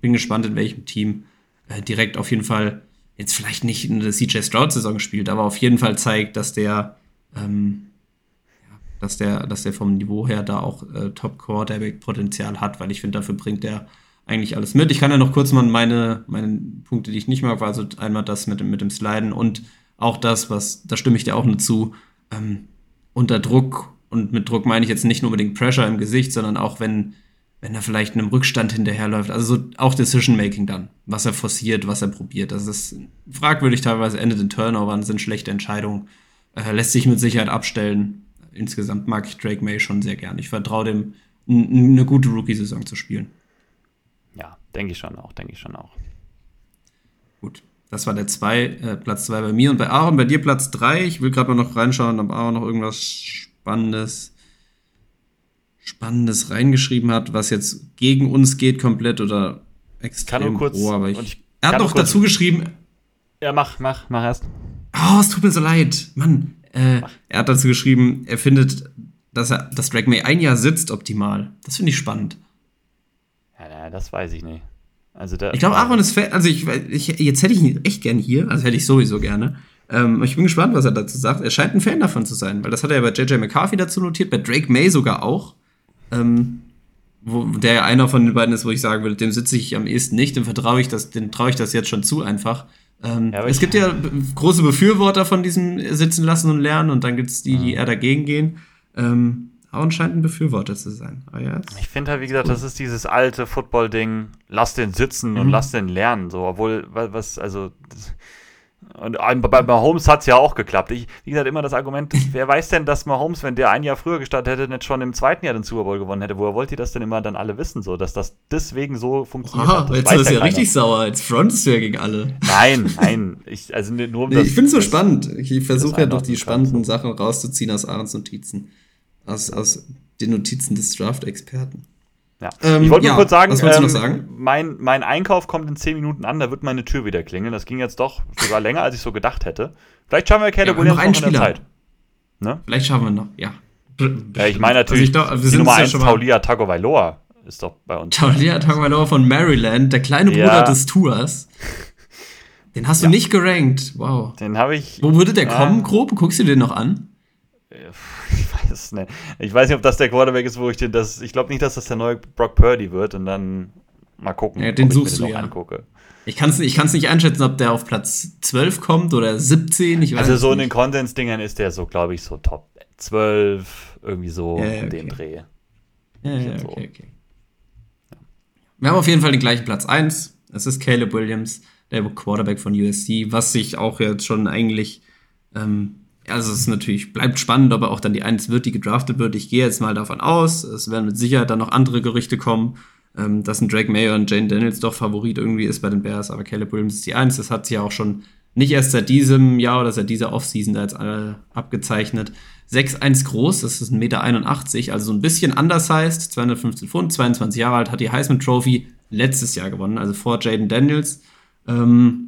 Speaker 1: Bin gespannt, in welchem Team. Äh, direkt auf jeden Fall jetzt vielleicht nicht in der CJ Stroud-Saison spielt, aber auf jeden Fall zeigt, dass der, ähm, ja, dass der, dass der vom Niveau her da auch äh, Top-Quarterback-Potenzial hat, weil ich finde, dafür bringt er eigentlich alles mit. Ich kann ja noch kurz mal meine, meine Punkte, die ich nicht mag, also einmal das mit dem, mit dem Sliden und auch das, was, da stimme ich dir auch nur zu, ähm, unter Druck und mit Druck meine ich jetzt nicht nur unbedingt Pressure im Gesicht, sondern auch wenn wenn er vielleicht einem Rückstand hinterherläuft. Also so auch Decision-Making dann, was er forciert, was er probiert. Das ist fragwürdig teilweise, endet in Turnovern, sind schlechte Entscheidungen, äh, lässt sich mit Sicherheit abstellen. Insgesamt mag ich Drake May schon sehr gern. Ich vertraue dem, eine gute Rookie-Saison zu spielen.
Speaker 2: Ja, denke ich schon auch, denke ich schon auch.
Speaker 1: Gut, das war der zwei, äh, Platz 2 bei mir und bei Aaron, bei dir Platz 3. Ich will gerade mal noch reinschauen, ob Aaron noch irgendwas Spannendes Spannendes reingeschrieben hat, was jetzt gegen uns geht komplett oder extrem
Speaker 2: kann nur kurz, pro, aber ich, ich
Speaker 1: Er hat noch
Speaker 2: kurz.
Speaker 1: dazu geschrieben,
Speaker 2: Ja, mach, mach, mach erst.
Speaker 1: Oh, es tut mir so leid. Mann, äh, er hat dazu geschrieben, er findet, dass, er, dass Drake May ein Jahr sitzt optimal. Das finde ich spannend.
Speaker 2: Ja, das weiß ich nicht. Also da,
Speaker 1: Ich glaube, Aaron ist Fan, also ich, ich, jetzt hätte ich ihn echt gern hier, also hätte ich sowieso gerne. Ähm, ich bin gespannt, was er dazu sagt. Er scheint ein Fan davon zu sein, weil das hat er ja bei JJ McCarthy dazu notiert, bei Drake May sogar auch. Ähm, wo, der ja einer von den beiden ist, wo ich sagen würde, dem sitze ich am ehesten nicht, dem vertraue ich das, dem traue ich das jetzt schon zu einfach. Ähm,
Speaker 2: Ja, aber
Speaker 1: es gibt ja große Befürworter von diesem Sitzen lassen und lernen und dann gibt es die, die eher dagegen gehen. Ähm, Aaron scheint ein Befürworter zu sein.
Speaker 2: Ich finde halt, wie gesagt, das ist dieses alte Football-Ding, lass den sitzen und
Speaker 1: Mhm.
Speaker 2: lass den lernen. So, obwohl, wa- was, also. Das, und ein- bei Mahomes hat es ja auch geklappt. Ich, wie gesagt, immer das Argument, [LAUGHS] wer weiß denn, dass Mahomes, wenn der ein Jahr früher gestartet hätte, nicht schon im zweiten Jahr den Super Bowl gewonnen hätte? Woher wollt ihr das denn immer dann alle wissen, so, dass das deswegen so funktioniert
Speaker 1: Aha,
Speaker 2: hat?
Speaker 1: Jetzt ist ja
Speaker 2: keiner.
Speaker 1: richtig sauer. Jetzt frontest du ja gegen alle.
Speaker 2: Nein, [LAUGHS] nein. Ich, also nur um
Speaker 1: Nee, ich finde es so spannend. Ich versuche ja doch die spannenden. Sachen rauszuziehen aus Ahrens Notizen. Aus, aus den Notizen des Draft-Experten.
Speaker 2: Ja.
Speaker 1: Ähm,
Speaker 2: ich wollte nur
Speaker 1: ja,
Speaker 2: kurz sagen, ähm,
Speaker 1: sagen?
Speaker 2: Mein, mein Einkauf kommt in 10 Minuten an, da wird meine Tür wieder klingeln. Das ging jetzt doch sogar länger, als ich so gedacht hätte. Vielleicht schauen wir Caleb
Speaker 1: Ja,
Speaker 2: Williams
Speaker 1: noch einen
Speaker 2: noch in der. Zeit. Ne?
Speaker 1: Vielleicht schaffen wir noch, ja.
Speaker 2: Ja, ich meine natürlich,
Speaker 1: Also ich glaub, wir
Speaker 2: die Nummer
Speaker 1: uns ja
Speaker 2: 1
Speaker 1: schon mal-
Speaker 2: Taulia Tagovailoa ist doch bei uns.
Speaker 1: Taulia Tagovailoa von Maryland, der kleine
Speaker 2: Ja.
Speaker 1: Bruder des Tours. Den hast du nicht gerankt. Wow.
Speaker 2: Den habe ich.
Speaker 1: Wo würde der
Speaker 2: Ja.
Speaker 1: kommen, grob? Guckst du den noch an? [LAUGHS]
Speaker 2: Ich weiß nicht. Ich weiß nicht, ob das der Quarterback ist, wo ich den das. Ich glaube nicht, dass das der neue Brock Purdy wird und dann mal gucken,
Speaker 1: Ja, den
Speaker 2: ob
Speaker 1: suchst
Speaker 2: ich
Speaker 1: du,
Speaker 2: mir den noch
Speaker 1: ja.
Speaker 2: angucke.
Speaker 1: Ich kann es ich kann's nicht einschätzen, ob der auf Platz 12 kommt oder 17. Ich weiß
Speaker 2: Also so in den. Konsens-Dingern ist der so, glaube ich, so Top 12, irgendwie so
Speaker 1: Ja, ja,
Speaker 2: in dem
Speaker 1: okay.
Speaker 2: Dreh.
Speaker 1: Ja, ja,
Speaker 2: so.
Speaker 1: okay, okay. Wir haben auf jeden Fall den gleichen Platz 1. Es ist Caleb Williams, der Quarterback von USC, was sich auch jetzt schon eigentlich, ähm, also es ist natürlich, bleibt spannend, ob er auch dann die 1 wird, die gedraftet wird. Ich gehe jetzt mal davon aus, es werden mit Sicherheit dann noch andere Gerüchte kommen, ähm, dass ein Drake Mayer und Jane Daniels doch Favorit irgendwie ist bei den Bears, aber Caleb Williams ist die 1. Das hat sich ja auch schon nicht erst seit diesem Jahr oder seit dieser Offseason da jetzt äh, abgezeichnet. 6'1 groß, das ist 1,81 Meter, also so ein bisschen undersized, 215 Pfund, 22 Jahre alt, hat die Heisman Trophy letztes Jahr gewonnen, also vor Jaden Daniels. Ähm,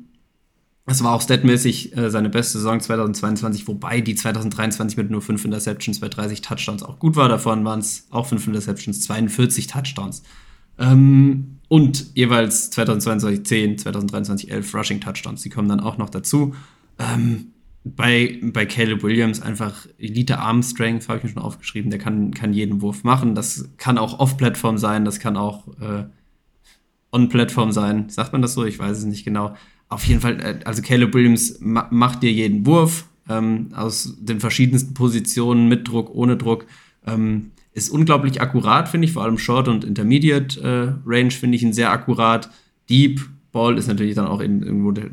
Speaker 1: das war auch statmäßig äh, seine beste Saison 2022, wobei die 2023 mit nur 5 Interceptions bei 30 Touchdowns auch gut war. Davon waren es auch 5 Interceptions, 42 Touchdowns. Ähm, und jeweils 2022 10, 2023 11 Rushing Touchdowns. Die kommen dann auch noch dazu. Ähm, bei, bei Caleb Williams einfach Elite Arm Strength, habe ich mir schon aufgeschrieben. Der kann, kann jeden Wurf machen. Das kann auch Off-Plattform sein, das kann auch äh, On-Plattform sein. Sagt man das so? Ich weiß es nicht genau. Auf jeden Fall, äh, also Caleb Williams ma macht dir jeden Wurf ähm, aus den verschiedensten Positionen, mit Druck, ohne Druck. Ähm, ist unglaublich akkurat, finde ich, vor allem Short und Intermediate äh, Range finde ich ihn sehr akkurat. Deep Ball ist natürlich dann auch in, irgendwo der,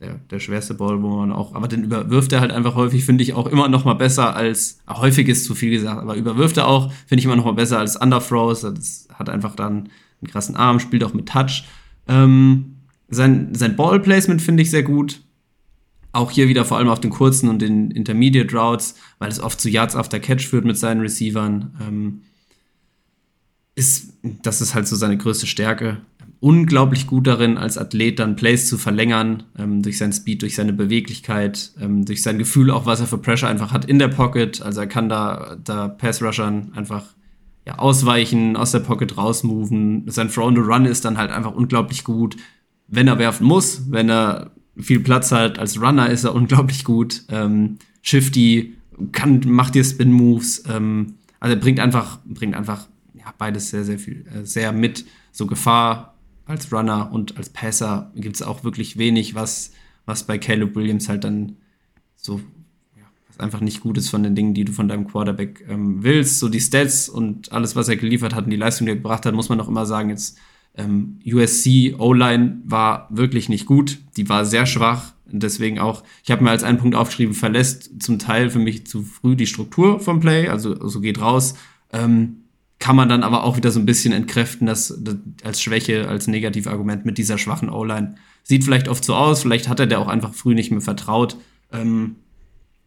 Speaker 1: der, der, schwerste Ball, wo man auch, aber den überwirft er halt einfach häufig, finde ich auch immer noch mal besser als, häufig ist zu viel gesagt, aber überwirft er auch, finde ich immer noch mal besser als Underthrows. Das hat einfach dann einen krassen Arm, spielt auch mit Touch. Ähm, sein, sein Ball-Placement finde ich sehr gut. Auch hier wieder vor allem auf den kurzen und den Intermediate Routes, weil es oft zu Yards after Catch führt mit seinen Receivern. Ähm, ist, das ist halt so seine größte Stärke. Unglaublich gut darin, als Athlet dann Plays zu verlängern, ähm, durch seinen Speed, durch seine Beweglichkeit, ähm, durch sein Gefühl auch, was er für Pressure einfach hat in der Pocket. Also er kann da, da Pass-Rushern einfach ja, ausweichen, aus der Pocket rausmoven. Sein Throw to Run ist dann halt einfach unglaublich gut. Wenn er werfen muss, wenn er viel Platz hat, als Runner ist er unglaublich gut. Ähm, shifty, kann, macht dir Spin-Moves. Ähm, also er bringt einfach, bringt einfach ja, beides sehr, sehr viel, äh, sehr mit. So Gefahr als Runner und als Passer gibt es auch wirklich wenig, was, was bei Caleb Williams halt dann so einfach nicht gut ist von den Dingen, die du von deinem Quarterback ähm, willst. So die Stats und alles, was er geliefert hat und die Leistung, die er gebracht hat, muss man auch immer sagen, jetzt ähm, USC O-Line war wirklich nicht gut. Die war sehr schwach. Deswegen auch, ich habe mir als einen Punkt aufgeschrieben, verlässt zum Teil für mich zu früh die Struktur vom Play, also, also geht raus. Ähm, kann man dann aber auch wieder so ein bisschen entkräften, dass, das als Schwäche, als Negativargument mit dieser schwachen O-Line. Sieht vielleicht oft so aus, vielleicht hat er der auch einfach früh nicht mehr vertraut. Ähm,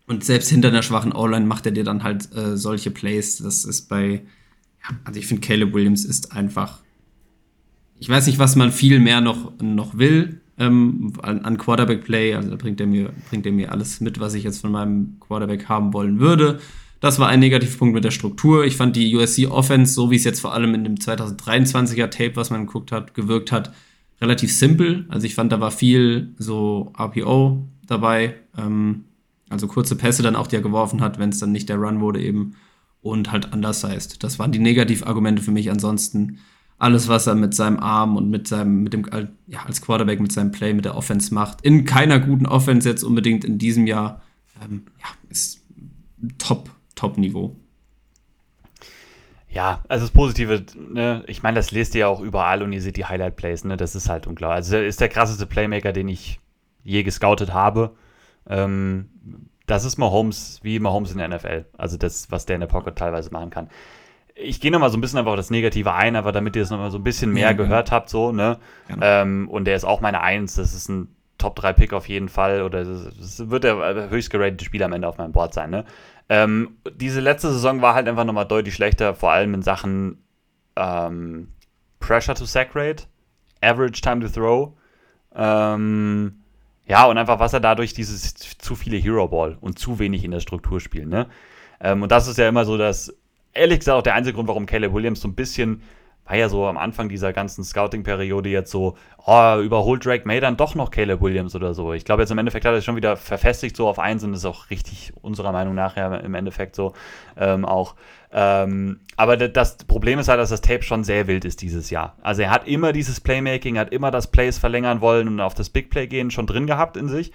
Speaker 1: und selbst hinter einer schwachen O-Line macht er dir dann halt äh, solche Plays. Das ist bei, ja, also ich finde, Caleb Williams ist einfach, ich weiß nicht, was man viel mehr noch, noch will. ähm, an, an Quarterback-Play. Also da bringt er, mir, bringt er mir alles mit, was ich jetzt von meinem Quarterback haben wollen würde. Das war ein Negativpunkt mit der Struktur. Ich fand die USC-Offense, so wie es jetzt vor allem in dem 2023er Tape, was man geguckt hat, gewirkt hat, relativ simpel. Also ich fand, da war viel so RPO dabei. Ähm, also kurze Pässe dann auch, die er geworfen hat, wenn es dann nicht der Run wurde eben. Und halt undersized. Das waren die Negativargumente für mich. Ansonsten alles, was er mit seinem Arm und mit seinem, mit dem, ja, als Quarterback mit seinem Play, mit der Offense macht. In keiner guten Offense jetzt unbedingt in diesem Jahr. Ähm, ja, ist top, top Niveau.
Speaker 2: Ja, also das Positive, ne, ich meine, das lest ihr ja auch überall und ihr seht die Highlight-Plays, ne, das ist halt unklar. Also er ist der krasseste Playmaker, den ich je gescoutet habe. Ähm, das ist Mahomes, wie Mahomes in der NFL. Also das, was der in der Pocket teilweise machen kann ich gehe nochmal so ein bisschen einfach auf das Negative ein, aber damit ihr es nochmal so ein bisschen mehr ja, gehört habt, so, ne? Genau. Ähm, und der ist auch meine Eins, das ist ein Top-3-Pick auf jeden Fall, oder das wird der höchst geratete Spieler am Ende auf meinem Board sein, ne? Ähm, diese letzte Saison war halt einfach nochmal deutlich schlechter, vor allem in Sachen ähm, Pressure to Sack Rate, Average Time to Throw, ähm, ja, und einfach, was er dadurch dieses zu viele Hero Ball und zu wenig in der Struktur spielen, ne? Ähm, und das ist ja immer so, dass ehrlich gesagt auch der einzige Grund, warum Caleb Williams so ein bisschen, war ja so am Anfang dieser ganzen Scouting-Periode jetzt so, oh, überholt Drake May dann doch noch Caleb Williams oder so. Ich glaube, jetzt im Endeffekt hat er schon wieder verfestigt so auf eins und ist auch richtig unserer Meinung nach ja im Endeffekt so ähm, auch. Ähm, aber das Problem ist halt, dass das Tape schon sehr wild ist dieses Jahr. Also er hat immer dieses Playmaking, hat immer das Plays verlängern wollen und auf das Big Play gehen schon drin gehabt in sich,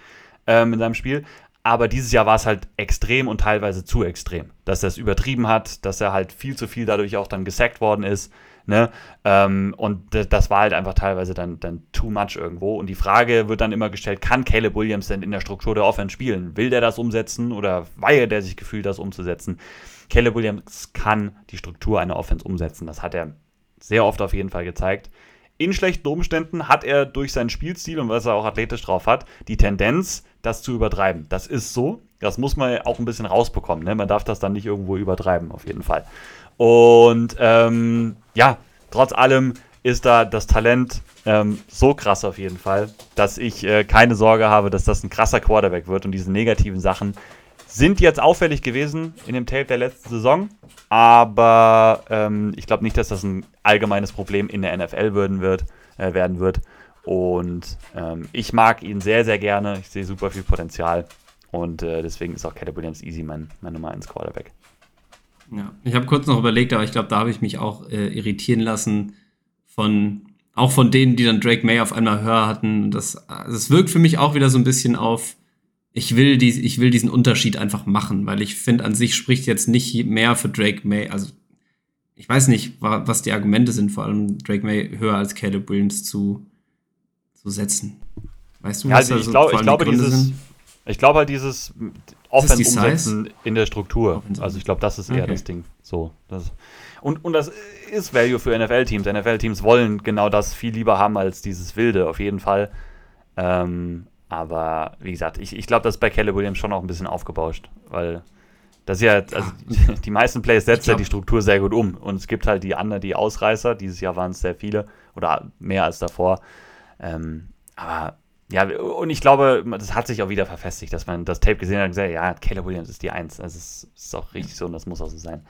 Speaker 2: ähm, in seinem Spiel. Aber dieses Jahr war es halt extrem und teilweise zu extrem. Dass er es übertrieben hat, dass er halt viel zu viel dadurch auch dann gesackt worden ist. Ne? Ähm, und das war halt einfach teilweise dann, dann too much irgendwo. Und die Frage wird dann immer gestellt, kann Caleb Williams denn in der Struktur der Offense spielen? Will der das umsetzen oder weigert er sich gefühlt, das umzusetzen? Caleb Williams kann die Struktur einer Offense umsetzen. Das hat er sehr oft auf jeden Fall gezeigt. In schlechten Umständen hat er durch seinen Spielstil und was er auch athletisch drauf hat, die Tendenz, das zu übertreiben. Das ist so. Das muss man auch ein bisschen rausbekommen. Ne? Man darf das dann nicht irgendwo übertreiben, auf jeden Fall. Und ähm, ja, trotz allem ist da das Talent ähm, so krass auf jeden Fall, dass ich äh, keine Sorge habe, dass das ein krasser Quarterback wird. Und diese negativen Sachen sind jetzt auffällig gewesen in dem Tape der letzten Saison. Aber ähm, ich glaube nicht, dass das ein allgemeines Problem in der NFL werden wird. Äh, werden wird. Und ähm, ich mag ihn sehr, sehr gerne. Ich sehe super viel Potenzial. Und äh, deswegen ist auch Caleb Williams easy mein, mein Nummer 1 Quarterback.
Speaker 1: Ja, ich habe kurz noch überlegt, aber ich glaube, da habe ich mich auch äh, irritieren lassen von, auch von denen, die dann Drake May auf einmal höher hatten. Das, es wirkt für mich auch wieder so ein bisschen auf, ich will, dies, ich will diesen Unterschied einfach machen, weil ich finde, an sich spricht jetzt nicht mehr für Drake May. Also, ich weiß nicht, was die Argumente sind, vor allem Drake May höher als Caleb Williams zu, zu setzen. Weißt du,
Speaker 2: ja, also ich, so glaub, ich glaube, dieses, ich glaube halt dieses Offense umsetzen in der Struktur. Also ich glaube, das ist eher okay. das Ding. So, das, und, und das ist Value für NFL-Teams. NFL-Teams wollen genau das viel lieber haben als dieses Wilde, auf jeden Fall. Ähm, aber wie gesagt, ich, ich glaube, das ist bei Caleb Williams schon auch ein bisschen aufgebauscht, weil das ist ja, also [LAUGHS] die, meisten Plays setzen ja die Struktur sehr gut um. Und es gibt halt die anderen, die Ausreißer. Dieses Jahr waren es sehr viele oder mehr als davor. Ähm, aber ja, und ich glaube, das hat sich auch wieder verfestigt, dass man das Tape gesehen hat und gesagt, ja, Caleb Williams ist die Eins. Also es ist auch richtig so und das muss auch so sein.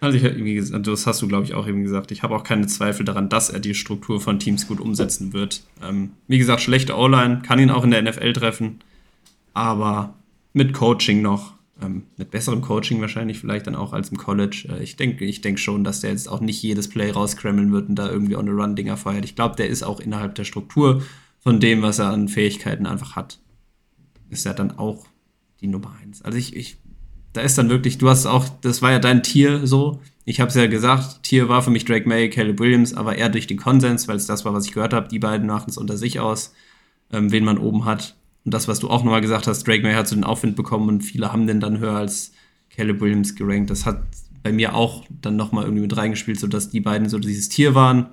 Speaker 1: Also ich irgendwie gesagt, das hast du, glaube ich, auch eben gesagt. Ich habe auch keine Zweifel daran, dass er die Struktur von Teams gut umsetzen wird. Ähm, wie gesagt, schlechte O-Line, kann ihn auch in der NFL treffen, aber mit Coaching noch, ähm, mit besserem Coaching wahrscheinlich vielleicht dann auch als im College. Äh, ich denke ich denk schon, dass der jetzt auch nicht jedes Play rauskremmeln wird und da irgendwie on the run Dinger feiert. Ich glaube, der ist auch innerhalb der Struktur von dem, was er an Fähigkeiten einfach hat, ist er dann auch die Nummer eins. Also ich, ich, da ist dann wirklich, du hast auch, das war ja dein Tier so. Ich habe es ja gesagt, Tier war für mich Drake May, Caleb Williams, aber eher durch den Konsens, weil es das war, was ich gehört habe. Die beiden machen es unter sich aus, ähm, wen man oben hat. Und das, was du auch nochmal gesagt hast, Drake May hat so den Aufwind bekommen und viele haben den dann höher als Caleb Williams gerankt. Das hat bei mir auch dann nochmal irgendwie mit reingespielt, sodass die beiden so dieses Tier waren.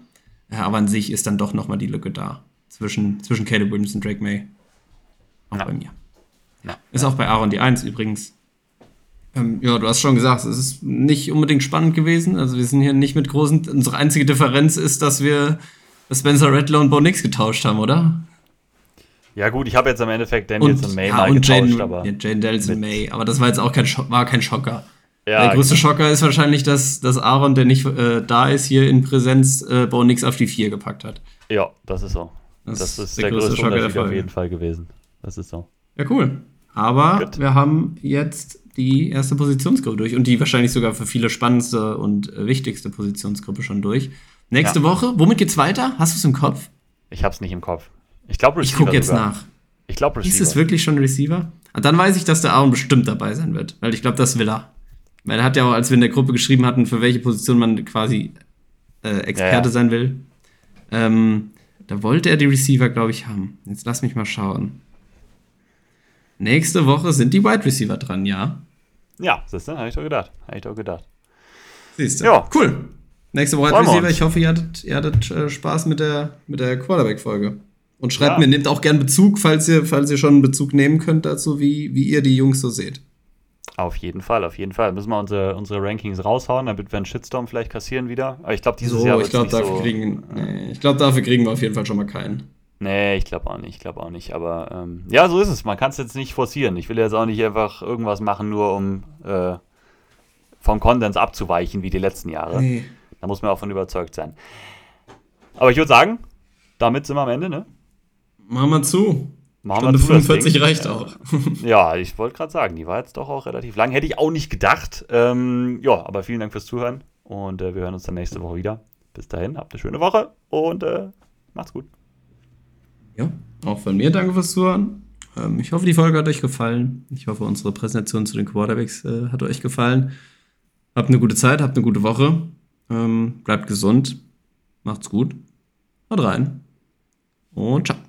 Speaker 1: Ja, aber an sich ist dann doch nochmal die Lücke da zwischen, zwischen Caleb Williams und Drake May. Auch ja. bei mir. Ja. Ist auch bei Aaron die Eins übrigens. Ähm, ja, du hast schon gesagt, es ist nicht unbedingt spannend gewesen. Also wir sind hier nicht mit großen. Unsere einzige Differenz ist, dass wir Spencer Rattler und Bo Nix getauscht haben, oder?
Speaker 2: Ja, gut, ich habe jetzt im Endeffekt Daniels und, May
Speaker 1: ja,
Speaker 2: mal
Speaker 1: und
Speaker 2: getauscht,
Speaker 1: Jane,
Speaker 2: aber.
Speaker 1: ja, Jane Daniels und May. Aber das war jetzt auch kein, war kein Schocker.
Speaker 2: Ja,
Speaker 1: der größte Schocker ist wahrscheinlich, dass, dass Aaron, der nicht äh, da ist, hier in Präsenz, äh, Bo nix auf die 4 gepackt hat.
Speaker 2: Ja, das ist so. Das,
Speaker 1: Das
Speaker 2: ist der,
Speaker 1: der größte
Speaker 2: größte
Speaker 1: Schocker der
Speaker 2: Unterschied auf
Speaker 1: Folge.
Speaker 2: jeden Fall gewesen. Das ist so.
Speaker 1: Ja, cool. Aber
Speaker 2: Gut.
Speaker 1: wir haben jetzt die erste Positionsgruppe durch und die wahrscheinlich sogar für viele spannendste und wichtigste Positionsgruppe schon durch. Nächste
Speaker 2: Ja.
Speaker 1: Woche, womit geht's weiter? Hast du es im Kopf?
Speaker 2: Ich hab's nicht im Kopf. Ich glaube
Speaker 1: Ich
Speaker 2: Receiver.
Speaker 1: gucke jetzt
Speaker 2: sogar.
Speaker 1: nach.
Speaker 2: Ich glaube
Speaker 1: Ist
Speaker 2: Receiver.
Speaker 1: es wirklich schon Receiver? Und dann weiß ich, dass der Aaron bestimmt dabei sein wird, weil ich glaube, das will er. Weil er hat ja auch, als wir in der Gruppe geschrieben hatten, für welche Position man quasi äh, Experte
Speaker 2: Ja, ja.
Speaker 1: sein will, ähm, da wollte er die Receiver, glaube ich, haben. Jetzt lass mich mal schauen. Nächste Woche sind die Wide Receiver dran, ja.
Speaker 2: Ja, siehst du, habe ich doch gedacht. Habe ich doch gedacht.
Speaker 1: Siehst du.
Speaker 2: Ja.
Speaker 1: Cool. Nächste Woche Wide Receiver. Ich hoffe, ihr hattet, ihr hattet äh, Spaß mit der, mit der Quarterback-Folge. Und schreibt
Speaker 2: Ja.
Speaker 1: mir, nehmt auch gern Bezug, falls ihr, falls ihr schon einen Bezug nehmen könnt dazu, wie, wie ihr die Jungs so seht.
Speaker 2: Auf jeden Fall, auf jeden Fall. Müssen wir unsere, unsere Rankings raushauen, damit wir einen Shitstorm vielleicht kassieren wieder. Aber ich glaube, dieses
Speaker 1: So,
Speaker 2: Jahr
Speaker 1: ich
Speaker 2: wird's
Speaker 1: glaube,
Speaker 2: nicht
Speaker 1: dafür,
Speaker 2: so,
Speaker 1: kriegen, nee, ich glaub, dafür kriegen wir auf jeden Fall schon mal keinen.
Speaker 2: Nee, ich glaube auch nicht, ich glaube auch nicht. Aber ähm, ja, so ist es. Man kann es jetzt nicht forcieren. Ich will jetzt auch nicht einfach irgendwas machen, nur um äh, vom Konsens abzuweichen, wie die letzten Jahre.
Speaker 1: Nee.
Speaker 2: Da muss man auch von überzeugt sein. Aber ich würde sagen, damit sind wir am Ende, ne?
Speaker 1: Machen wir zu.
Speaker 2: Machen
Speaker 1: Stunde
Speaker 2: zu das
Speaker 1: 45
Speaker 2: Ding.
Speaker 1: reicht auch. [LAUGHS]
Speaker 2: Ja, ich wollte gerade sagen, die war jetzt doch auch relativ lang. Hätte ich auch nicht gedacht. Ähm, ja, aber vielen Dank fürs Zuhören und äh, wir hören uns dann nächste Woche wieder. Bis dahin, habt eine schöne Woche und äh, macht's gut.
Speaker 1: Ja, auch von mir danke fürs Zuhören. Ähm, ich hoffe, die Folge hat euch gefallen. Ich hoffe, unsere Präsentation zu den Quarterbacks äh, hat euch gefallen. Habt eine gute Zeit, habt eine gute Woche. Ähm, bleibt gesund. Macht's gut. Haut rein. Und ciao.